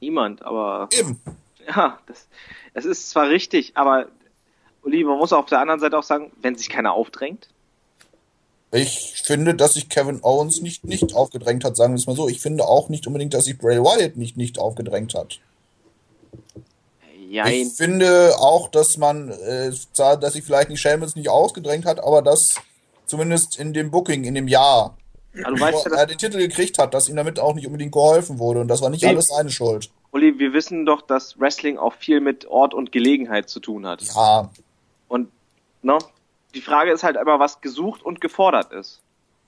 Speaker 3: Niemand, aber
Speaker 5: Eben.
Speaker 3: ja, das, es ist zwar richtig, aber Uli, man muss auf der anderen Seite auch sagen, wenn sich keiner aufdrängt,
Speaker 5: Ich finde, dass sich Kevin Owens nicht nicht aufgedrängt hat, sagen wir es mal so. Ich finde auch nicht unbedingt, dass sich Bray Wyatt nicht nicht aufgedrängt hat.
Speaker 3: ja,
Speaker 5: Ich finde auch, dass man, äh, dass sich vielleicht nicht Sheamus nicht ausgedrängt hat, aber dass zumindest in dem Booking, in dem Jahr,
Speaker 3: aber du weißt ja,
Speaker 5: er den Titel gekriegt hat, dass ihm damit auch nicht unbedingt geholfen wurde. Und das war nicht alles seine Schuld.
Speaker 3: Uli, wir wissen doch, dass Wrestling auch viel mit Ort und Gelegenheit zu tun hat.
Speaker 5: Ja,
Speaker 3: Und ne, die Frage ist halt immer, was gesucht und gefordert ist.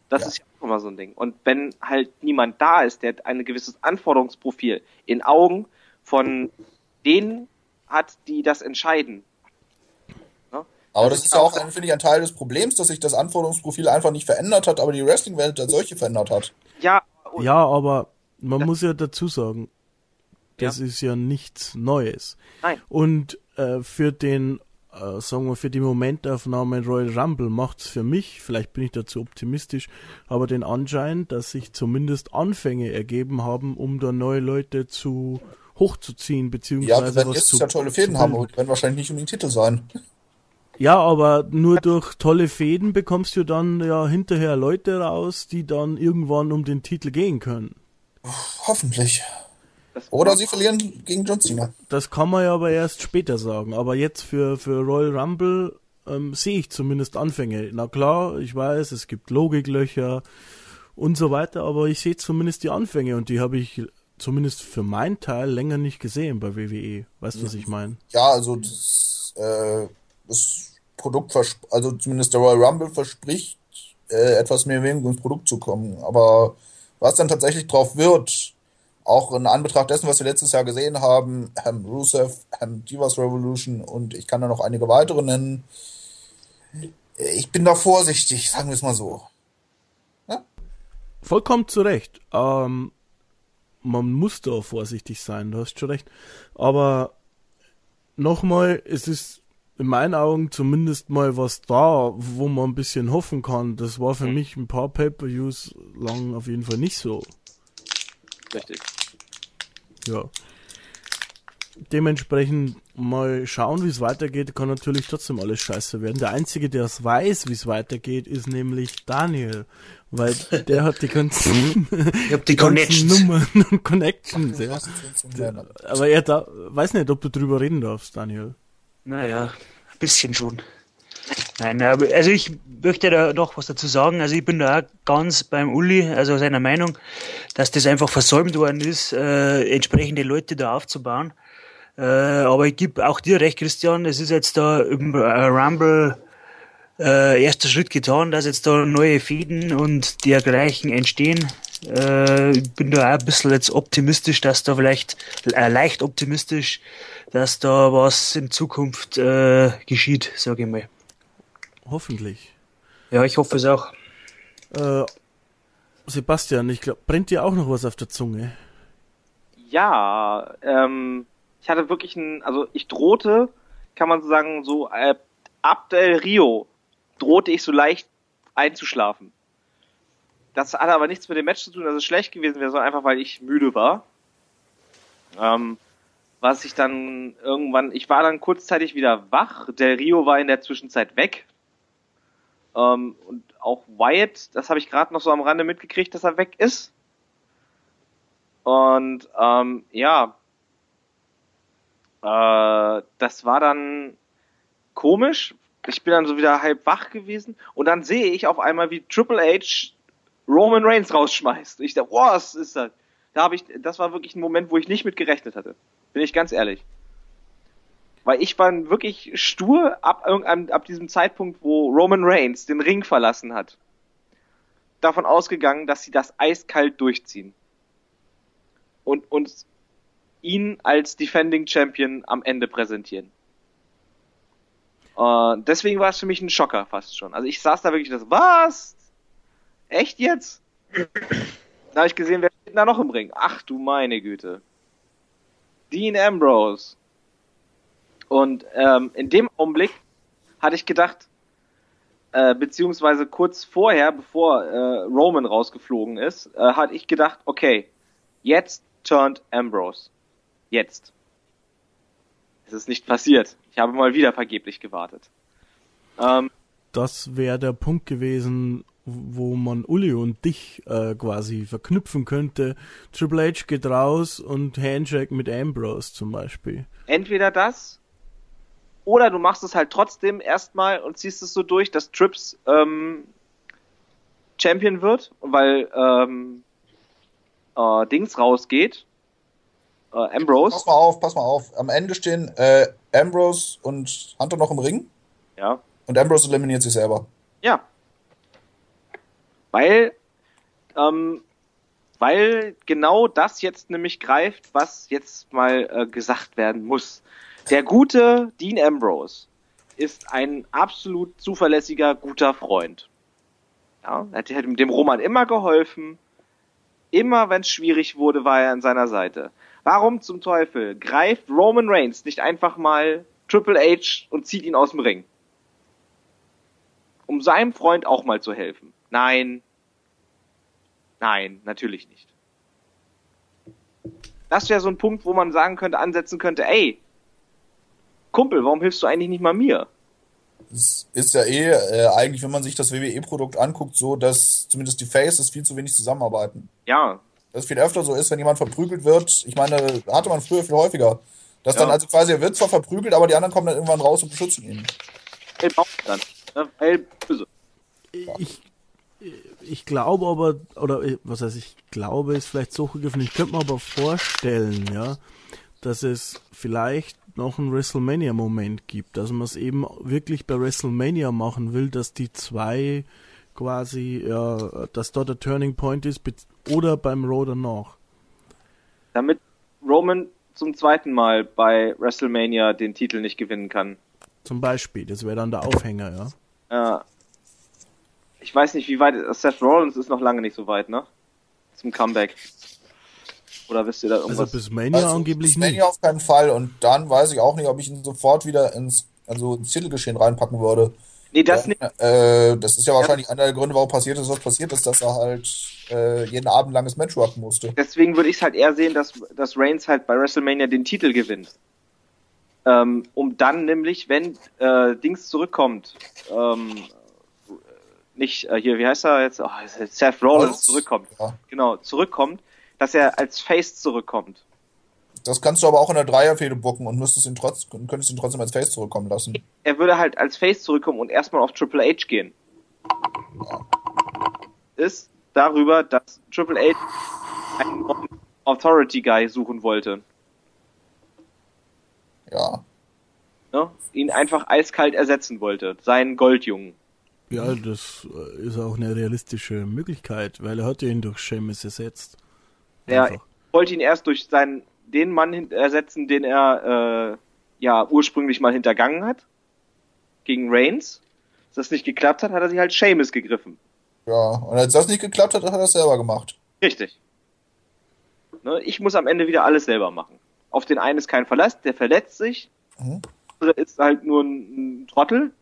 Speaker 3: Das
Speaker 5: Ja.
Speaker 3: ist ja auch immer so ein Ding. Und wenn halt niemand da ist, der ein gewisses Anforderungsprofil in Augen von denen hat, die das entscheiden. Ne?
Speaker 5: aber
Speaker 3: Das
Speaker 5: das
Speaker 3: ist
Speaker 5: ja auch, finde ich, ein Teil des Problems, dass sich das Anforderungsprofil einfach nicht verändert hat, aber die Wrestling-Welt als solche verändert hat.
Speaker 3: Ja,
Speaker 2: Ja, aber man muss ja dazu sagen, das ist ja nichts Neues.
Speaker 3: Nein.
Speaker 2: Und äh, für den, äh, sagen wir, für die Momentaufnahme Royal Rumble macht's für mich, vielleicht bin ich dazu optimistisch, aber den Anschein, dass sich zumindest Anfänge ergeben haben, um da neue Leute zu hochzuziehen,
Speaker 5: Ja,
Speaker 2: beziehungsweise
Speaker 5: wir werden jetzt ja tolle Fäden haben, aber die werden wahrscheinlich nicht unbedingt Titel sein.
Speaker 2: Ja, aber nur durch tolle Fäden bekommst du dann ja hinterher Leute raus, die dann irgendwann um den Titel gehen können.
Speaker 5: Hoffentlich.
Speaker 3: Das,
Speaker 5: Oder sie verlieren gegen John Cena.
Speaker 2: Das kann man ja aber erst später sagen. Aber jetzt für, für Royal Rumble ähm, sehe ich zumindest Anfänge. Na klar, ich weiß, es gibt Logiklöcher und so weiter, aber ich sehe zumindest die Anfänge und die habe ich zumindest für meinen Teil länger nicht gesehen bei WWE. Weißt du, was ich meine?
Speaker 5: Ja, also das, äh, das Produkt, also zumindest der Royal Rumble verspricht, äh, etwas mehr Bewegung ins Produkt zu kommen. Aber was dann tatsächlich drauf wird, auch in Anbetracht dessen, was wir letztes Jahr gesehen haben, Ham Rusev, Ham Divas Revolution und ich kann da noch einige weitere nennen. Ich bin da vorsichtig, sagen wir es mal so.
Speaker 2: Ja? Vollkommen zu Recht. Ähm, man muss da vorsichtig sein, du hast schon recht. Aber nochmal, es ist in meinen Augen zumindest mal was da, wo man ein bisschen hoffen kann. Das war für mhm. mich ein paar Pay-Per-Views lang auf jeden Fall nicht so.
Speaker 3: Richtig.
Speaker 2: Ja. Dementsprechend mal schauen, wie es weitergeht, kann natürlich trotzdem alles scheiße werden. Der Einzige, der es weiß, wie es weitergeht, ist nämlich Daniel. Weil der hat die ganzen,
Speaker 4: ich hab die Connections.
Speaker 2: Nummern und Connections, ja. Aber er da, weiß nicht, ob du drüber reden darfst, Daniel.
Speaker 4: Naja, ein bisschen schon. Nein, also ich möchte da noch was dazu sagen. Also ich bin da auch ganz beim Uli, also seiner Meinung, dass das einfach versäumt worden ist, äh, entsprechende Leute da aufzubauen. Äh, aber ich gebe auch dir recht, Christian, es ist jetzt da im äh, Rumble äh, erster Schritt getan, dass jetzt da neue Fäden und dergleichen entstehen. Äh, ich bin da auch ein bisschen jetzt optimistisch, dass da vielleicht, äh, leicht optimistisch, dass da was in Zukunft äh, geschieht, sage ich mal.
Speaker 2: Hoffentlich.
Speaker 4: Ja, ich hoffe es auch.
Speaker 2: Äh, Sebastian, ich glaube, brennt dir auch noch was auf der Zunge?
Speaker 3: Ja, ähm, ich hatte wirklich ein, also ich drohte, kann man so sagen, so äh, ab Del Rio drohte ich so leicht einzuschlafen. Das hat aber nichts mit dem Match zu tun, dass es schlecht gewesen wäre, sondern einfach, weil ich müde war. Ähm, was ich dann irgendwann, ich war dann kurzzeitig wieder wach. Del Rio war in der Zwischenzeit weg. Ähm, und auch Wyatt, das habe ich gerade noch so am Rande mitgekriegt, dass er weg ist. Und ähm, ja, äh, das war dann komisch. Ich bin dann so wieder halb wach gewesen und dann sehe ich auf einmal, wie Triple H Roman Reigns rausschmeißt. Ich dachte, was ist das? Da habe ich, das war wirklich ein Moment, wo ich nicht mit gerechnet hatte. Bin ich ganz ehrlich. Weil ich war wirklich stur ab ab diesem Zeitpunkt, wo Roman Reigns den Ring verlassen hat. Davon ausgegangen, dass sie das eiskalt durchziehen. Und uns ihn als Defending Champion am Ende präsentieren. Uh, deswegen war es für mich ein Schocker fast schon. Also ich saß da wirklich das, was? Echt jetzt? da habe ich gesehen, wer steht da noch im Ring? Ach du meine Güte. Dean Ambrose. Und ähm, in dem Augenblick hatte ich gedacht, äh, beziehungsweise kurz vorher, bevor äh, Roman rausgeflogen ist, äh, hatte ich gedacht, okay, jetzt turned Ambrose. Jetzt. Es ist nicht passiert. Ich habe mal wieder vergeblich gewartet.
Speaker 2: Ähm, das wäre der Punkt gewesen, wo man Uli und dich äh, quasi verknüpfen könnte. Triple H geht raus und Handshake mit Ambrose zum Beispiel.
Speaker 3: Entweder das oder du machst es halt trotzdem erstmal und ziehst es so durch, dass Trips ähm, Champion wird, weil ähm, äh, Dings rausgeht. Äh, Ambrose.
Speaker 5: Pass mal auf, pass mal auf. Am Ende stehen äh, Ambrose und Hunter noch im Ring.
Speaker 3: Ja.
Speaker 5: Und Ambrose eliminiert sich selber.
Speaker 3: Ja. Weil, ähm, weil genau das jetzt nämlich greift, was jetzt mal äh, gesagt werden muss. Der gute Dean Ambrose ist ein absolut zuverlässiger, guter Freund. Ja, er hat dem Roman immer geholfen. Immer wenn es schwierig wurde, war er an seiner Seite. Warum zum Teufel greift Roman Reigns nicht einfach mal Triple H und zieht ihn aus dem Ring? Um seinem Freund auch mal zu helfen. Nein. Nein, natürlich nicht. Das wäre so ein Punkt, wo man sagen könnte, ansetzen könnte, ey, Kumpel, warum hilfst du eigentlich nicht mal mir?
Speaker 5: Es ist ja eh, äh, eigentlich, wenn man sich das WWE-Produkt anguckt, so, dass zumindest die Faces viel zu wenig zusammenarbeiten.
Speaker 3: Ja.
Speaker 5: Dass es viel öfter so ist, wenn jemand verprügelt wird. Ich meine, hatte man früher viel häufiger. Dass ja. dann also quasi, er wird zwar verprügelt, aber die anderen kommen dann irgendwann raus und beschützen ihn.
Speaker 3: Hey, dann. Hey, böse.
Speaker 2: Ich, ich glaube aber, oder was heißt ich glaube, ist vielleicht so gegriffen, ich könnte mir aber vorstellen, ja, dass es vielleicht noch einen WrestleMania-Moment gibt, dass man es eben wirklich bei WrestleMania machen will, dass die zwei quasi, ja, dass dort der Turning Point ist, oder beim Raw danach.
Speaker 3: Damit Roman zum zweiten Mal bei WrestleMania den Titel nicht gewinnen kann.
Speaker 2: Zum Beispiel, das wäre dann der Aufhänger, ja.
Speaker 3: Ja. Ich weiß nicht, wie weit. Seth Rollins ist noch lange nicht so weit, ne? Zum Comeback. Oder wisst ihr da irgendwas?
Speaker 2: Also bis Mania also, angeblich bis Mania nicht.
Speaker 5: auf keinen Fall. Und dann weiß ich auch nicht, ob ich ihn sofort wieder ins, also ins Titelgeschehen reinpacken würde.
Speaker 3: Nee, das Denn,
Speaker 5: nicht. Äh, das ist ja wahrscheinlich ja. einer der Gründe, warum passiert ist, was passiert ist, dass er halt äh, jeden Abend langes Match worken musste.
Speaker 3: Deswegen würde ich es halt eher sehen, dass, dass Reigns halt bei WrestleMania den Titel gewinnt. Ähm, um dann nämlich, wenn äh, Dings zurückkommt, ähm, nicht äh, hier, wie heißt er jetzt? Oh, Seth Rollins zurückkommt. Ja. Genau, zurückkommt, dass er als Face zurückkommt.
Speaker 5: Das kannst du aber auch in der Dreierfehde bucken und müsstest ihn trotz, könntest ihn trotzdem als Face zurückkommen lassen.
Speaker 3: Er würde halt als Face zurückkommen und erstmal auf Triple H gehen. Ja. Ist darüber, dass Triple H einen Authority Guy suchen wollte.
Speaker 5: Ja.
Speaker 3: ja. Ihn einfach eiskalt ersetzen wollte. Seinen Goldjungen.
Speaker 2: Ja, das äh, ist auch eine realistische Möglichkeit, weil er hat ja ihn durch Seamus ersetzt.
Speaker 3: Ja, ich wollte ihn erst durch seinen, den Mann ersetzen, den er äh, ja ursprünglich mal hintergangen hat. Gegen Reigns. Dass das nicht geklappt hat, hat er sich halt Seamus gegriffen.
Speaker 5: Ja, und als das nicht geklappt hat, hat er es selber gemacht.
Speaker 3: Richtig. Ne, ich muss am Ende wieder alles selber machen. Auf den einen ist kein Verlass, der verletzt sich. Mhm. Der ist halt nur ein, ein Trottel,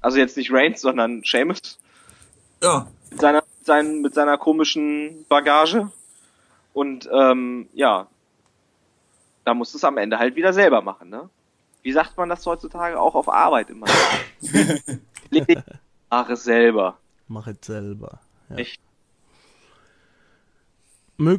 Speaker 3: also jetzt nicht Reigns, sondern Seamus.
Speaker 5: Ja.
Speaker 3: Mit seiner, sein, mit seiner komischen Bagage. Und ähm, ja, da musst du es am Ende halt wieder selber machen, ne? Wie sagt man das heutzutage auch auf Arbeit immer? Mach es selber.
Speaker 2: Mach es selber.
Speaker 3: Ja. Echt?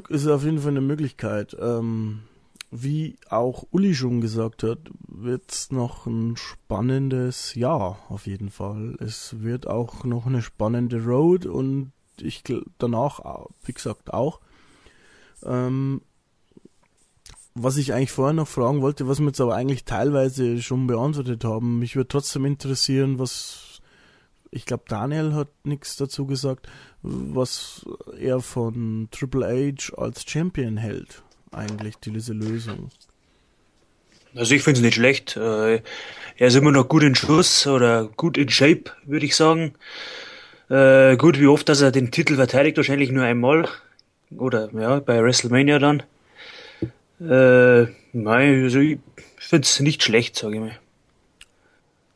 Speaker 2: Ist auf jeden Fall eine Möglichkeit. Ähm, wie auch Uli schon gesagt hat, wird es noch ein spannendes Jahr auf jeden Fall. Es wird auch noch eine spannende Road und ich danach, wie gesagt, auch. Ähm, was ich eigentlich vorher noch fragen wollte, was wir jetzt aber eigentlich teilweise schon beantwortet haben, mich würde trotzdem interessieren, was ich glaube, Daniel hat nichts dazu gesagt, was er von Triple H als Champion hält eigentlich diese Lösung?
Speaker 4: Also ich finde es nicht schlecht. Äh, er ist immer noch gut in Schuss oder gut in Shape, würde ich sagen. Äh, gut, wie oft, dass er den Titel verteidigt, wahrscheinlich nur einmal. Oder ja, bei WrestleMania dann. Äh, nein, also ich finde es nicht schlecht, sage ich mal.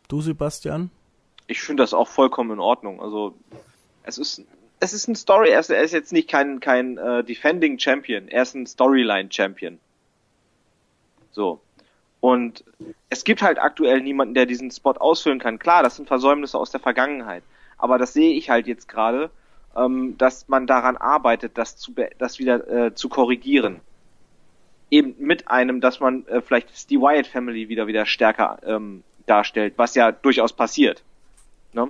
Speaker 2: Du, Sebastian?
Speaker 3: Ich finde das auch vollkommen in Ordnung. Also es ist es ist ein Story, er ist, er ist jetzt nicht kein, kein äh, Defending Champion, er ist ein Storyline Champion. So. Und es gibt halt aktuell niemanden, der diesen Spot ausfüllen kann. Klar, das sind Versäumnisse aus der Vergangenheit. Aber das sehe ich halt jetzt gerade, ähm, dass man daran arbeitet, das, zu, das wieder äh, zu korrigieren. Eben mit einem, dass man äh, vielleicht die Wyatt Family wieder wieder stärker ähm, darstellt, was ja durchaus passiert. Ne?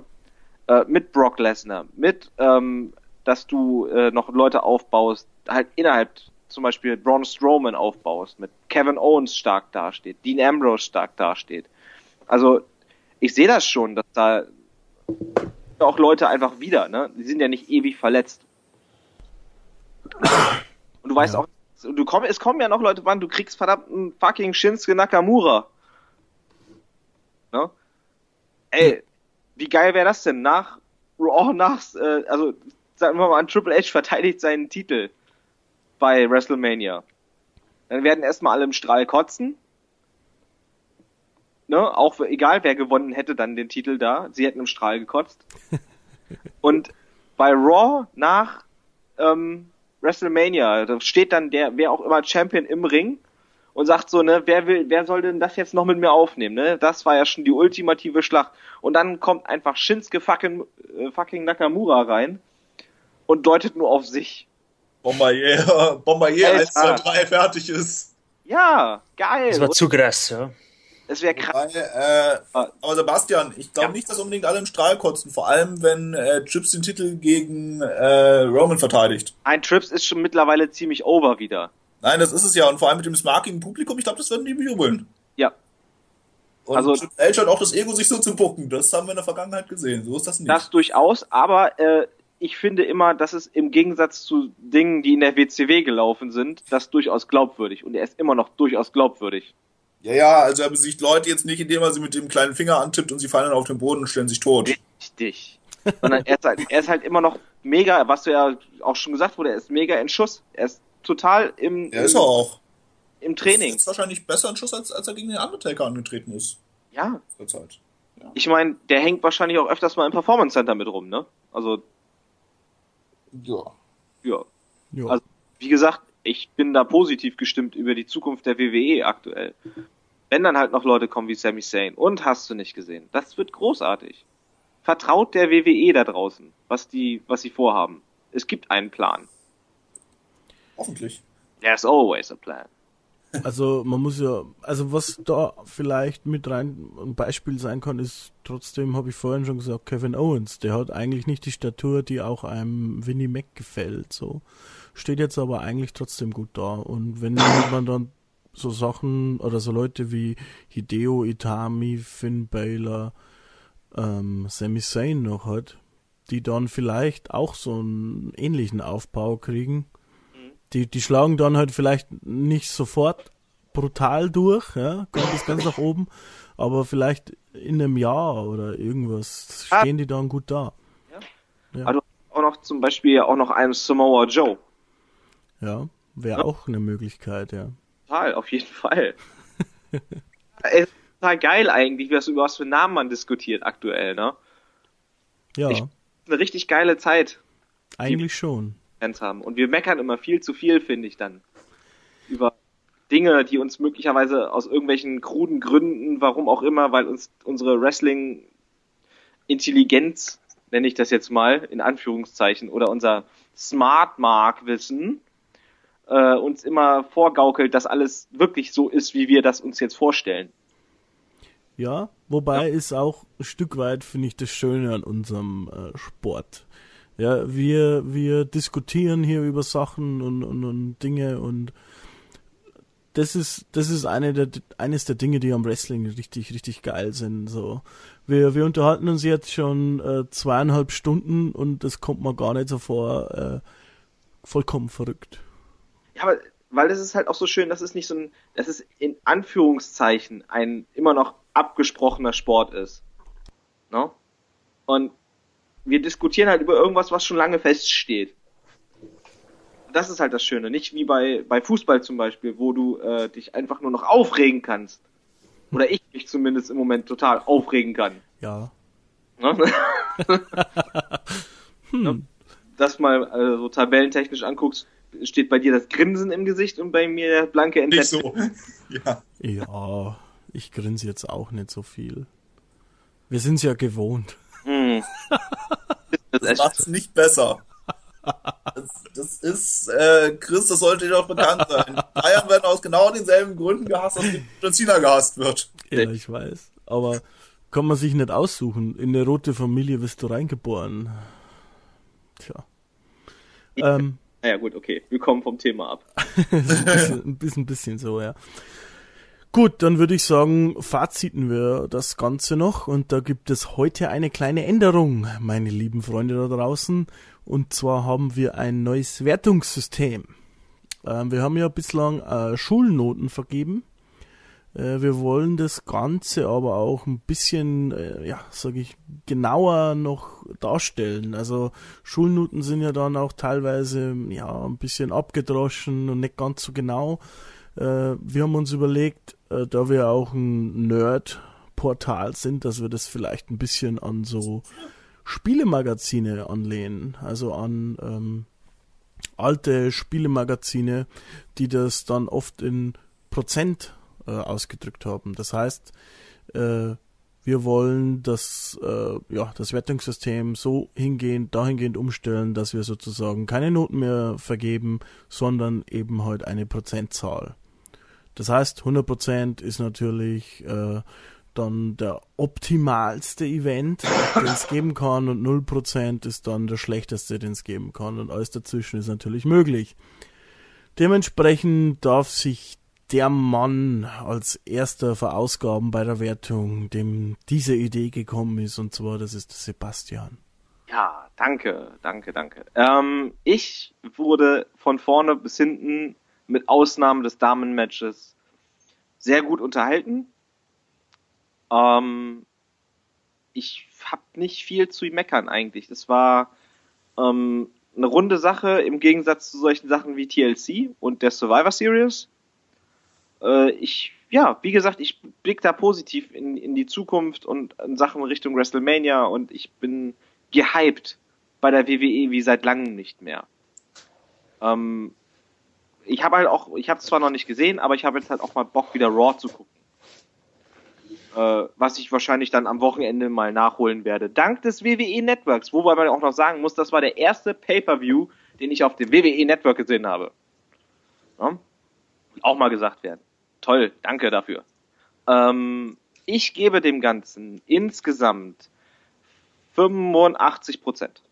Speaker 3: äh, mit Brock Lesnar, mit, ähm, dass du äh, noch Leute aufbaust, halt innerhalb zum Beispiel Braun Strowman aufbaust, mit Kevin Owens stark dasteht, Dean Ambrose stark dasteht. Also ich sehe das schon, dass da auch Leute einfach wieder, ne? Die sind ja nicht ewig verletzt. Und du weißt ja. auch, du komm, es kommen ja noch Leute, wann du kriegst verdammt einen fucking Shinsuke Nakamura. Ne? Ey, wie geil wäre das denn? Nach Raw, nach, äh, also sagen wir mal, an Triple H verteidigt seinen Titel bei WrestleMania. Dann werden erstmal alle im Strahl kotzen. Ne? Auch egal wer gewonnen hätte dann den Titel da, sie hätten im Strahl gekotzt. Und bei Raw nach ähm, WrestleMania, da steht dann der, wer auch immer Champion im Ring und sagt so, ne, wer will, wer soll denn das jetzt noch mit mir aufnehmen, ne? Das war ja schon die ultimative Schlacht. Und dann kommt einfach Shinsuke fucking, äh, fucking Nakamura rein und deutet nur auf sich.
Speaker 5: Bombardier, Bombardier 1, 2, 3, fertig ist.
Speaker 3: Ja, geil.
Speaker 4: Das war zu krass, ja.
Speaker 3: Es wäre krass.
Speaker 5: äh, aber Sebastian, ich glaube ja. nicht, dass unbedingt alle im Strahl kotzen. Vor allem, wenn äh, Trips den Titel gegen äh, Roman verteidigt.
Speaker 3: Ein Trips ist schon mittlerweile ziemlich over wieder.
Speaker 5: Nein, das ist es ja. Und vor allem mit dem smarkigen Publikum, ich glaube, das werden die bejubeln.
Speaker 3: Ja.
Speaker 5: Und
Speaker 3: Also-
Speaker 5: Triple H hat auch das Ego, sich so zu bucken. Das haben wir in der Vergangenheit gesehen. So ist das nicht.
Speaker 3: Das durchaus, aber äh, ich finde immer, dass es im Gegensatz zu Dingen, die in der WCW gelaufen sind, das durchaus glaubwürdig. Und er ist immer noch durchaus glaubwürdig.
Speaker 5: Ja, ja, also er besiegt Leute jetzt nicht, indem er sie mit dem kleinen Finger antippt und sie fallen dann auf den Boden und stellen sich tot.
Speaker 3: Richtig. Sondern er ist, halt, er ist halt immer noch mega, was du ja auch schon gesagt wurde, er ist mega in Schuss. Er ist total im,
Speaker 5: Ja, ist er auch.
Speaker 3: im Training.
Speaker 5: Ist wahrscheinlich besser in Schuss, als, als er gegen den Undertaker angetreten ist.
Speaker 3: Ja.
Speaker 5: Zur Zeit.
Speaker 3: Ich meine, der hängt wahrscheinlich auch öfters mal im Performance Center mit rum, ne? Also,
Speaker 5: Ja.
Speaker 3: ja.
Speaker 2: Ja.
Speaker 3: Also, wie gesagt, ich bin da positiv gestimmt über die Zukunft der WWE aktuell. Wenn dann halt noch Leute kommen wie Sami Zayn und hast du nicht gesehen, das wird großartig. Vertraut der WWE da draußen, was die, was sie vorhaben. Es gibt einen Plan.
Speaker 5: Hoffentlich.
Speaker 3: There's always a plan.
Speaker 2: Also man muss ja, also was da vielleicht mit rein ein Beispiel sein kann, ist trotzdem, habe ich vorhin schon gesagt, Kevin Owens, der hat eigentlich nicht die Statur, die auch einem Winnie Mac gefällt, so. Steht jetzt aber eigentlich trotzdem gut da. Und wenn man dann so Sachen oder so Leute wie Hideo Itami, Finn Balor, ähm, Sami Zayn noch hat, die dann vielleicht auch so einen ähnlichen Aufbau kriegen, die, die schlagen dann halt vielleicht nicht sofort brutal durch, ja, kommt das ganz nach oben, aber vielleicht in einem Jahr oder irgendwas
Speaker 3: Ah.
Speaker 2: stehen die dann gut da. Ja.
Speaker 3: Also auch noch zum Beispiel auch noch einen Samoa Joe.
Speaker 2: Ja, wäre auch eine Möglichkeit, ja.
Speaker 3: Total, auf jeden Fall. Es ist total geil eigentlich, was, über was für Namen man diskutiert aktuell, ne?
Speaker 2: Ja,
Speaker 3: Ich- Eine richtig geile Zeit,
Speaker 2: eigentlich schon.
Speaker 3: Fans haben. Und wir meckern immer viel zu viel, finde ich dann. Über Dinge, die uns möglicherweise aus irgendwelchen kruden Gründen, warum auch immer, weil uns unsere Wrestling-Intelligenz, nenne ich das jetzt mal, in Anführungszeichen, oder unser Smart-Mark-Wissen, äh, uns immer vorgaukelt, dass alles wirklich so ist, wie wir das uns jetzt vorstellen.
Speaker 2: Ja, wobei ist auch ein Stück weit, finde ich, das Schöne an unserem äh, Sport. Ja, wir, wir diskutieren hier über Sachen und, und, und Dinge und das ist, das ist eine der, eines der Dinge, die am Wrestling richtig, richtig geil sind, so. Wir, wir unterhalten uns jetzt schon äh, zweieinhalb Stunden und das kommt mir gar nicht so vor, äh, vollkommen verrückt.
Speaker 3: Ja, aber weil das ist halt auch so schön, dass es nicht so ein, dass es in Anführungszeichen ein immer noch abgesprochener Sport ist. Ne? Und wir diskutieren halt über irgendwas, was schon lange feststeht. Das ist halt das Schöne, nicht wie bei, bei Fußball zum Beispiel, wo du äh, dich einfach nur noch aufregen kannst. Oder ich mich zumindest im Moment total aufregen kann.
Speaker 2: Ja.
Speaker 3: Ne? Ne? Das mal äh, so tabellentechnisch anguckst, steht bei dir das Grinsen im Gesicht und bei mir der blanke
Speaker 5: Nicht
Speaker 3: Entsetzen.
Speaker 5: so. Ja.
Speaker 2: Ja, ich grinse jetzt auch nicht so viel. Wir sind's ja gewohnt.
Speaker 3: Hm. Das ist
Speaker 5: Das macht's nicht besser. Das, das ist, äh, Chris, das sollte dir doch bekannt sein. Bayern werden aus genau denselben Gründen gehasst, aus denen John Cena gehasst wird.
Speaker 2: Ja, ich weiß. Aber kann man sich nicht aussuchen. In eine rote Familie wirst du reingeboren. Tja. Ähm,
Speaker 3: Naja, gut, okay. Wir kommen vom Thema ab.
Speaker 2: ein, bisschen, ein bisschen, bisschen so, ja. Gut, dann würde ich sagen, faziten wir das Ganze noch. Und da gibt es heute eine kleine Änderung, meine lieben Freunde da draußen. Und zwar haben wir ein neues Wertungssystem. Ähm, wir haben ja bislang äh, Schulnoten vergeben. Äh, wir wollen das Ganze aber auch ein bisschen, äh, ja, sage ich, genauer noch darstellen. Also Schulnoten sind ja dann auch teilweise ja ein bisschen abgedroschen und nicht ganz so genau. Äh, wir haben uns überlegt, da wir auch ein Nerd-Portal sind, dass wir das vielleicht ein bisschen an so Spielemagazine anlehnen. Also an ähm, alte Spielemagazine, die das dann oft in Prozent äh, ausgedrückt haben. Das heißt, äh, wir wollen das, äh, ja, das Wertungssystem so hingehend, dahingehend umstellen, dass wir sozusagen keine Noten mehr vergeben, sondern eben halt eine Prozentzahl. Das heißt, 100% ist natürlich äh, dann der optimalste Event, den es geben kann und 0% ist dann der schlechteste, den es geben kann und alles dazwischen ist natürlich möglich. Dementsprechend darf sich der Mann als erster verausgaben bei der Wertung, dem diese Idee gekommen ist, und zwar das ist Sebastian.
Speaker 3: Ja, danke, danke, danke. Ähm, ich wurde von vorne bis hinten mit Ausnahme des Damenmatches sehr gut unterhalten. Ähm, ich habe nicht viel zu meckern eigentlich. Das war ähm, eine runde Sache im Gegensatz zu solchen Sachen wie TLC und der Survivor Series. Äh, ich, ja, wie gesagt, ich blicke da positiv in, in die Zukunft und in Sachen Richtung WrestleMania und ich bin gehypt bei der WWE wie seit langem nicht mehr. Ähm, ich habe halt auch, ich habe es zwar noch nicht gesehen, aber ich habe jetzt halt auch mal Bock, wieder Raw zu gucken. Äh, was ich wahrscheinlich dann am Wochenende mal nachholen werde. Dank des WWE Networks, wobei man auch noch sagen muss, das war der erste Pay-Per-View, den ich auf dem WWE Network gesehen habe. Ja? Auch mal gesagt werden. Toll, danke dafür. Ähm, ich gebe dem Ganzen insgesamt 85 Prozent.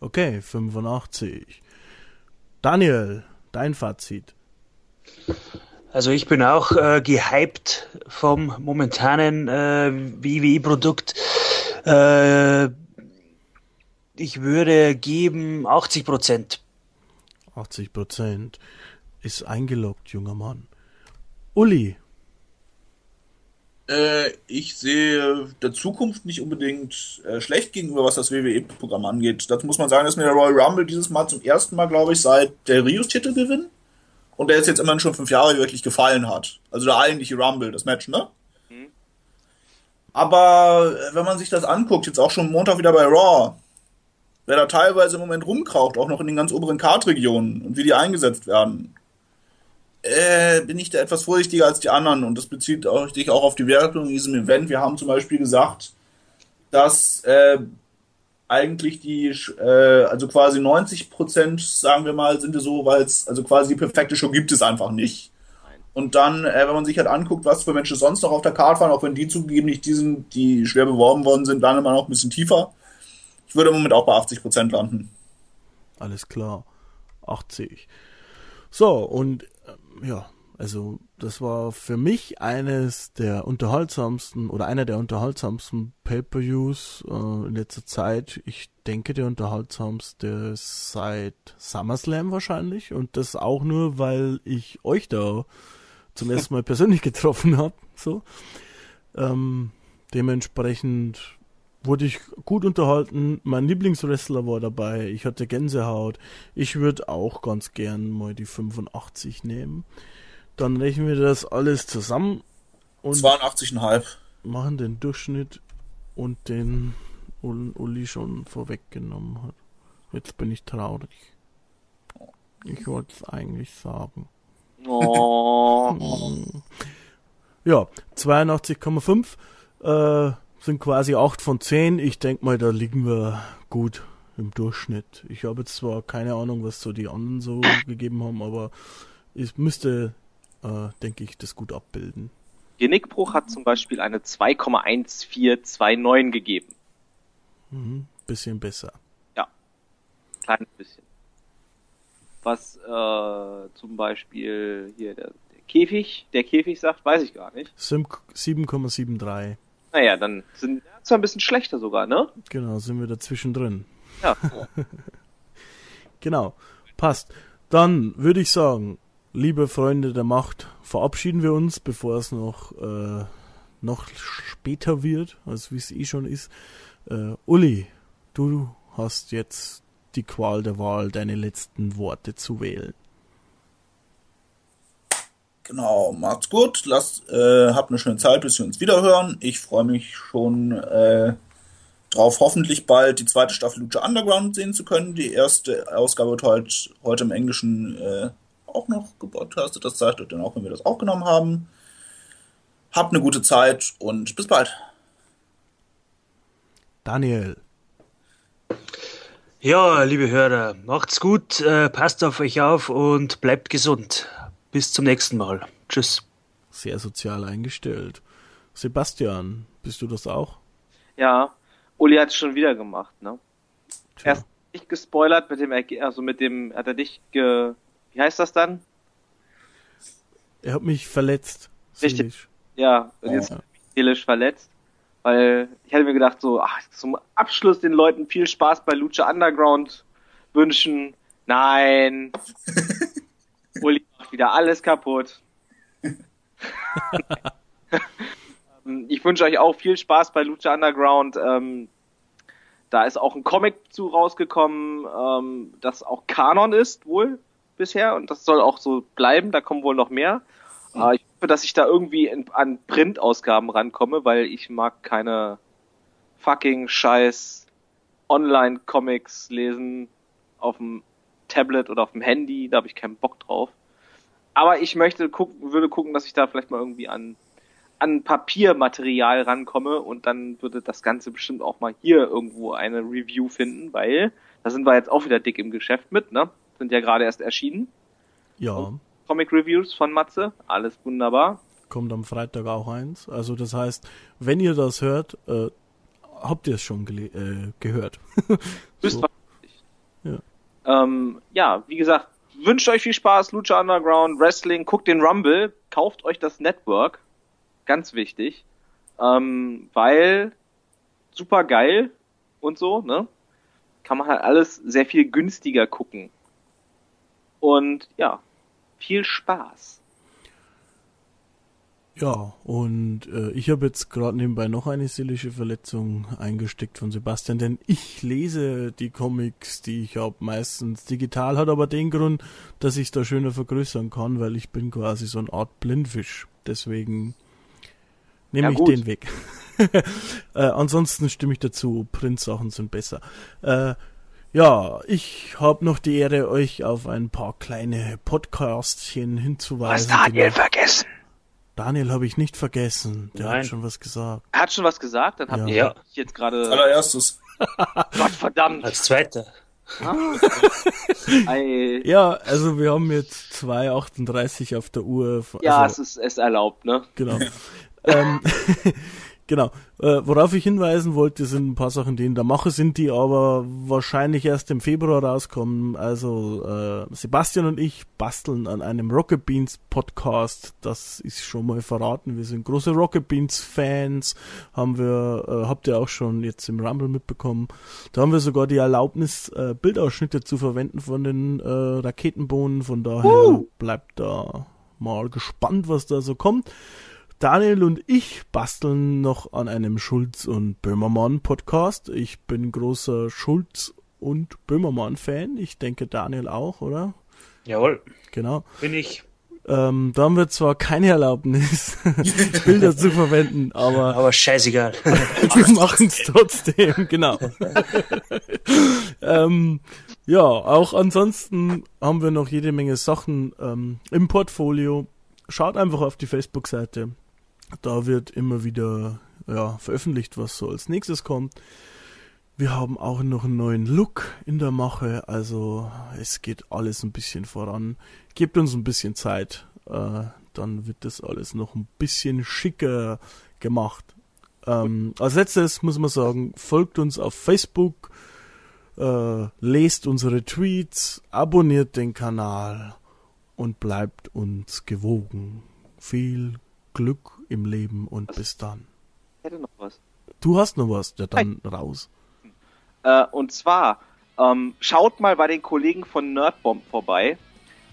Speaker 2: Okay, 85. Daniel, dein Fazit.
Speaker 4: Also ich bin auch äh, gehypt vom momentanen äh, WWE-Produkt. Äh, ich würde geben 80 Prozent.
Speaker 2: 80 Prozent ist eingeloggt, junger Mann. Uli.
Speaker 5: Äh, ich sehe der Zukunft nicht unbedingt äh, schlecht gegenüber, was das WWE-Programm angeht. Dazu muss man sagen, dass mir der Royal Rumble dieses Mal zum ersten Mal, glaube ich, seit der Rios-Titelgewinn und der ist jetzt immerhin schon fünf Jahre wirklich gefallen hat. Also der eigentliche Rumble, das Match, ne? Mhm. Aber äh, wenn man sich das anguckt, jetzt auch schon Montag wieder bei Raw, wer da teilweise im Moment rumkraucht, auch noch in den ganz oberen Kartregionen und wie die eingesetzt werden, äh, bin ich da etwas vorsichtiger als die anderen und das bezieht auch, sich auch auf die Wertung in diesem Event. Wir haben zum Beispiel gesagt, dass äh, eigentlich die, äh, also quasi 90 Prozent, sagen wir mal, sind es so, weil es, also quasi die perfekte Show gibt es einfach nicht. Und dann, äh, wenn man sich halt anguckt, was für Menschen sonst noch auf der Karte waren, auch wenn die zugegeben nicht die sind, die schwer beworben worden sind, landet man auch ein bisschen tiefer. Ich würde im Moment auch bei 80 Prozent landen.
Speaker 2: Alles klar. 80. So, und ja, also das war für mich eines der unterhaltsamsten oder einer der unterhaltsamsten Pay-per-Views äh, in letzter Zeit. Ich denke der unterhaltsamste seit SummerSlam wahrscheinlich und das auch nur, weil ich euch da zum ersten Mal persönlich getroffen habe. So, ähm, dementsprechend wurde ich gut unterhalten. Mein Lieblingswrestler war dabei. Ich hatte Gänsehaut. Ich würde auch ganz gern mal die 85 nehmen. Dann rechnen wir das alles zusammen
Speaker 5: und 82,5.
Speaker 2: Machen den Durchschnitt und den Uli schon vorweggenommen hat. Jetzt bin ich traurig. Ich wollte es eigentlich sagen. Oh. ja, 82,5 äh, sind quasi 8 von 10. Ich denke mal, da liegen wir gut im Durchschnitt. Ich habe jetzt zwar keine Ahnung, was so die anderen so gegeben haben, aber es müsste äh, denke ich, das gut abbilden.
Speaker 3: Genickbruch hat zum Beispiel eine 2,1429 gegeben.
Speaker 2: Mhm, bisschen besser.
Speaker 3: Ja, kleines bisschen. Was äh, zum Beispiel hier der, der, Käfig, der Käfig sagt, weiß ich gar nicht.
Speaker 2: 7,73.
Speaker 3: Naja, dann sind wir zwar ein bisschen schlechter sogar, ne?
Speaker 2: Genau, sind wir dazwischen drin.
Speaker 3: Ja.
Speaker 2: genau, passt. Dann würde ich sagen, liebe Freunde der Macht, verabschieden wir uns, bevor es noch, äh, noch später wird, als wie es eh schon ist. Äh, Uli, du hast jetzt die Qual der Wahl, deine letzten Worte zu wählen.
Speaker 5: Genau, macht's gut, lasst, äh, habt eine schöne Zeit, bis wir uns wiederhören. Ich freue mich schon äh, drauf, hoffentlich bald die zweite Staffel Lucha Underground sehen zu können. Die erste Ausgabe wird heute, heute im Englischen äh, auch noch gepodcastet. Das zeigt euch dann auch, wenn wir das aufgenommen haben. Habt eine gute Zeit und bis bald.
Speaker 2: Daniel.
Speaker 4: Ja, liebe Hörer, macht's gut, äh, passt auf euch auf und bleibt gesund. Bis zum nächsten Mal. Tschüss.
Speaker 2: Sehr sozial eingestellt. Sebastian, bist du das auch?
Speaker 3: Ja, Uli hat es schon wieder gemacht, ne?
Speaker 2: Erst
Speaker 3: nicht gespoilert mit dem, Erge also mit dem, hat er dich ge, wie heißt das dann?
Speaker 2: Er hat mich verletzt.
Speaker 3: Richtig.
Speaker 2: seelisch.
Speaker 3: Ja, und jetzt
Speaker 2: Ja.
Speaker 3: seelisch verletzt. Weil ich hätte mir gedacht, so, ach, zum Abschluss den Leuten viel Spaß bei Lucha Underground wünschen. Nein. Macht wieder alles kaputt. Ähm, ich wünsche euch auch viel Spaß bei Lucha Underground. Ähm, da ist auch ein Comic zu rausgekommen, ähm, das auch Kanon ist, wohl bisher. Und das soll auch so bleiben. Da kommen wohl noch mehr. Äh, ich hoffe, dass ich da irgendwie in, an Printausgaben rankomme, weil ich mag keine fucking scheiß Online-Comics lesen auf dem Tablet oder auf dem Handy. Da habe ich keinen Bock drauf. Aber ich möchte gucken, würde gucken, dass ich da vielleicht mal irgendwie an an Papiermaterial rankomme und dann würde das Ganze bestimmt auch mal hier irgendwo eine Review finden, weil da sind wir jetzt auch wieder dick im Geschäft mit, ne? Sind ja gerade erst erschienen.
Speaker 2: Ja,
Speaker 3: Comic Reviews von Matze, alles wunderbar.
Speaker 2: kommt am Freitag auch eins. Also das heißt, wenn ihr das hört, äh, habt ihr es schon äh, gehört. So.
Speaker 3: was? Ähm, ja, wie gesagt, wünscht euch viel Spaß, Lucha Underground, Wrestling, guckt den Rumble, kauft euch das Network, ganz wichtig, ähm, weil super geil und so, ne? Kann man halt alles sehr viel günstiger gucken. Und ja, viel Spaß.
Speaker 2: Ja, und äh, ich habe jetzt gerade nebenbei noch eine seelische Verletzung eingesteckt von Sebastian, denn ich lese die Comics, die ich habe, meistens digital, hat aber den Grund, dass ich da schöner vergrößern kann, weil ich bin quasi so eine Art Blindfisch. Deswegen nehme
Speaker 3: Ja,
Speaker 2: ich den weg. äh, ansonsten stimme ich dazu, Printsachen sind besser. Äh, ja, ich habe noch die Ehre, euch auf ein paar kleine Podcastchen hinzuweisen. die noch-
Speaker 3: vergessen?
Speaker 2: Daniel habe ich nicht vergessen. Der
Speaker 4: Nein.
Speaker 2: hat schon was gesagt.
Speaker 3: Er hat schon was gesagt, dann habt
Speaker 2: Ja.
Speaker 3: ihr jetzt gerade.
Speaker 5: Allererstes.
Speaker 3: Gott verdammt!
Speaker 4: Als Zweiter.
Speaker 3: Ei.
Speaker 2: Ja, also wir haben jetzt 2,38 auf der Uhr.
Speaker 3: Ja,
Speaker 2: also,
Speaker 3: es ist es erlaubt, ne?
Speaker 2: genau. ähm, genau. Äh, worauf ich hinweisen wollte, sind ein paar Sachen, die in der Mache sind, die aber wahrscheinlich erst im Februar rauskommen. Also äh, Sebastian und ich basteln an einem Rocket Beans Podcast. Das ist schon mal verraten. Wir sind große Rocket Beans Fans. Haben wir, äh, habt ihr auch schon jetzt im Rumble mitbekommen. Da haben wir sogar die Erlaubnis, äh, Bildausschnitte zu verwenden von den äh, Raketenbohnen. Von daher bleibt da mal gespannt, was da so kommt. Daniel und ich basteln noch an einem Schulz und Böhmermann Podcast. Ich bin großer Schulz und Böhmermann Fan. Ich denke Daniel auch, oder?
Speaker 4: Jawohl,
Speaker 2: Genau.
Speaker 4: bin ich.
Speaker 2: Ähm, da haben wir zwar keine Erlaubnis, Bilder zu verwenden, aber
Speaker 4: Aber scheißegal.
Speaker 2: wir machen es trotzdem, genau. ähm, ja, auch ansonsten haben wir noch jede Menge Sachen ähm, im Portfolio. Schaut einfach auf die Facebook-Seite. Da wird immer wieder ja, veröffentlicht, was so als nächstes kommt. Wir haben auch noch einen neuen Look in der Mache, also es geht alles ein bisschen voran. Gebt uns ein bisschen Zeit, äh, dann wird das alles noch ein bisschen schicker gemacht. Ähm, als letztes muss man sagen, folgt uns auf Facebook, äh, lest unsere Tweets, abonniert den Kanal und bleibt uns gewogen. Viel Glück im Leben und bis dann.
Speaker 3: Ich hätte noch was.
Speaker 2: Du hast noch was, ja dann raus.
Speaker 3: Äh, und zwar, ähm, schaut mal bei den Kollegen von Nerdbomb vorbei.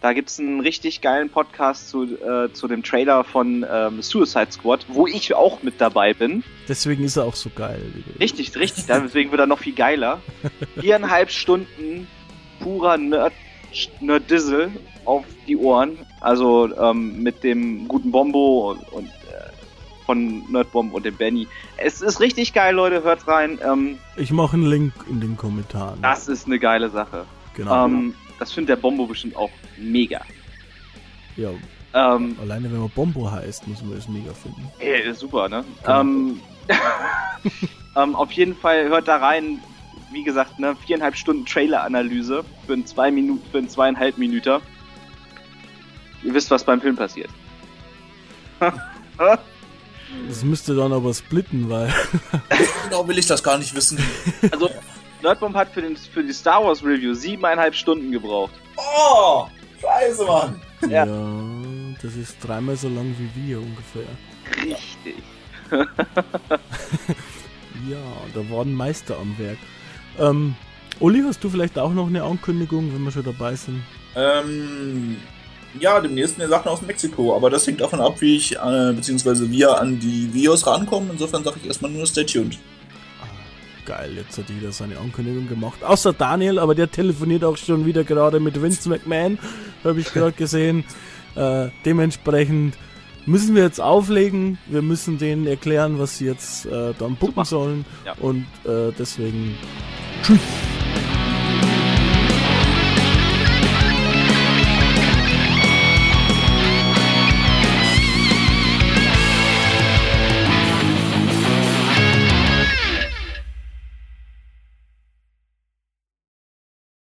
Speaker 3: Da gibt's einen richtig geilen Podcast zu, äh, zu dem Trailer von ähm, Suicide Squad, wo ich auch mit dabei bin.
Speaker 2: Deswegen ist er auch so geil.
Speaker 3: Richtig, richtig, deswegen wird er noch viel geiler. Viereinhalb Stunden purer Nerd, Nerdizzle auf die Ohren. Also ähm, mit dem guten Bombo und, und äh, von Nerdbomb und dem Benny. Es ist richtig geil, Leute, hört rein. Ähm,
Speaker 2: Ich mache einen Link in den Kommentaren.
Speaker 3: das ist eine geile Sache.
Speaker 2: genau.
Speaker 3: Ähm, das findet der Bombo bestimmt auch mega.
Speaker 2: ja,
Speaker 3: Ähm,
Speaker 2: alleine wenn man Bombo heißt, muss man es mega finden.
Speaker 3: ey, super, ne?
Speaker 2: Genau.
Speaker 3: Ähm, ähm, auf jeden Fall hört da rein, wie gesagt, ne, viereinhalb Stunden Trailer-Analyse für einen zwei Minuten, für einen zweieinhalb Minuten. Ihr wisst, was beim Film passiert.
Speaker 2: Das müsste dann aber splitten, weil
Speaker 5: Genau will ich das gar nicht wissen.
Speaker 3: Also,
Speaker 6: Nerdbomb hat für, den, für die Star Wars Review siebeneinhalb Stunden gebraucht.
Speaker 5: Oh, scheiße, Mann.
Speaker 2: Ja.
Speaker 6: Ja.
Speaker 2: das ist dreimal so lang wie wir ungefähr.
Speaker 6: Richtig.
Speaker 2: Ja, da waren Meister am Werk. Ähm, Uli, hast du vielleicht auch noch eine Ankündigung, wenn wir schon dabei sind?
Speaker 5: Ähm, ja, demnächst eine Sachen aus Mexiko, aber das hängt davon ab, wie ich, äh, beziehungsweise wir an die Videos rankommen. Insofern sage ich erstmal nur stay tuned.
Speaker 2: Geil, jetzt hat jeder seine Ankündigung gemacht. Außer Daniel, aber der telefoniert auch schon wieder gerade mit Vince McMahon, habe ich gerade gesehen. Äh, dementsprechend müssen wir jetzt auflegen. Wir müssen denen erklären, was sie jetzt äh, dann bucken sollen.
Speaker 6: Ja.
Speaker 2: Und äh, deswegen tschüss.